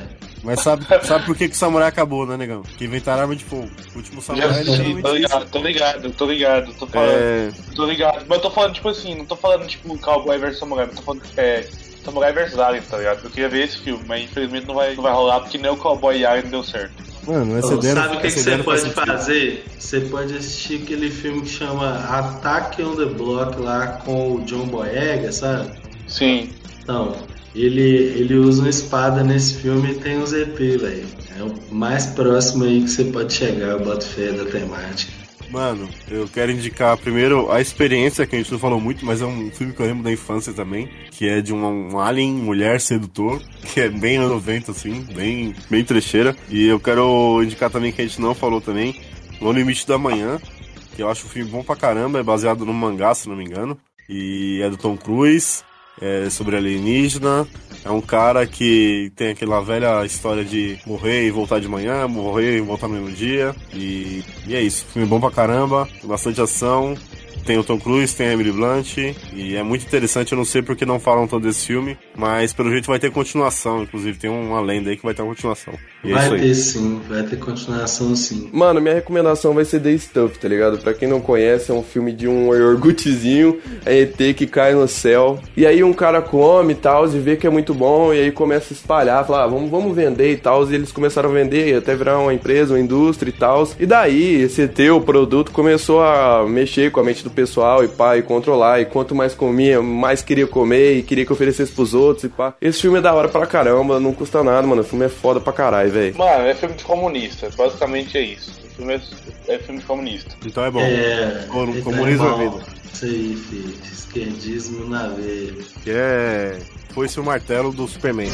Mas sabe, sabe por que, que o samurai acabou, né, Negão? Que inventaram arma de fogo. O último Já samurai assisti, literalmente tô isso. ligado, tô ligado, tô ligado, tô falando. É, Tô ligado. Mas eu tô falando, tipo assim, não tô falando, tipo, Cowboy vs Samurai, eu tô falando, é, Samurai vs Alien, tá ligado? Eu queria ver esse filme, mas infelizmente não vai, não vai rolar, porque nem o Cowboy e Alien deu certo. mano, essa Ô, ideia sabe o que, que você faz pode fazer? Você pode assistir aquele filme que chama Attack on the Block lá com o John Boyega, sabe? Sim. Então, ele, ele usa uma espada nesse filme e tem um ZP, velho. É o mais próximo aí que você pode chegar, eu boto fé da temática. Mano, eu quero indicar primeiro a experiência, que a gente não falou muito, mas é um filme que eu lembro da infância também, que é de um, um alien, mulher sedutor, que é bem anos 90, assim, bem, bem trecheira. E eu quero indicar também que a gente não falou também, No Limite da Manhã, que eu acho um filme bom pra caramba, é baseado num mangá, se não me engano, e é do Tom Cruise, é sobre alienígena. É um cara que tem aquela velha história de morrer e voltar de manhã, morrer e voltar no mesmo dia. E, e é isso. Filme bom pra caramba, bastante ação. Tem o Tom Cruise, tem a Emily Blunt, e é muito interessante, eu não sei porque não falam tanto desse filme, mas pelo jeito vai ter continuação, inclusive tem uma lenda aí que vai ter uma continuação. E é isso Vai aí. ter sim, vai ter continuação sim. Mano, minha recomendação vai ser The Stuff, tá ligado? Pra quem não conhece, é um filme de um iogurtezinho, é ET que cai no céu. E aí um cara come e tal, e vê que é muito bom, e aí começa a espalhar, fala, ah, vamos, vamos vender e tal. E eles começaram a vender, até virar uma empresa, uma indústria e tal. E daí, esse ET, o produto, começou a mexer com a mente do pessoal e pá, e controlar. E quanto mais comia, mais queria comer e queria que oferecesse pros outros e pá. Esse filme é da hora pra caramba, não custa nada, mano. O filme é foda pra caralho, velho. Mano, é filme de comunista. Basicamente é isso. O filme é, é filme de comunista. Então é bom. É, Comu- então comunismo é é bom. vida. Isso aí, filho. Esquerdismo na veia. Que é. Foi-se o martelo do Superman.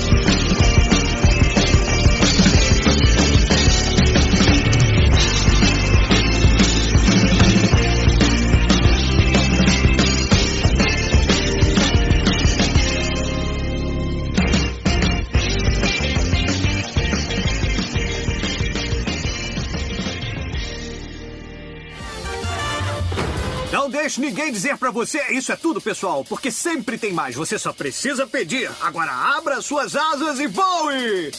Ninguém dizer pra você isso é tudo, pessoal, porque sempre tem mais. Você só precisa pedir. Agora abra suas asas e voe!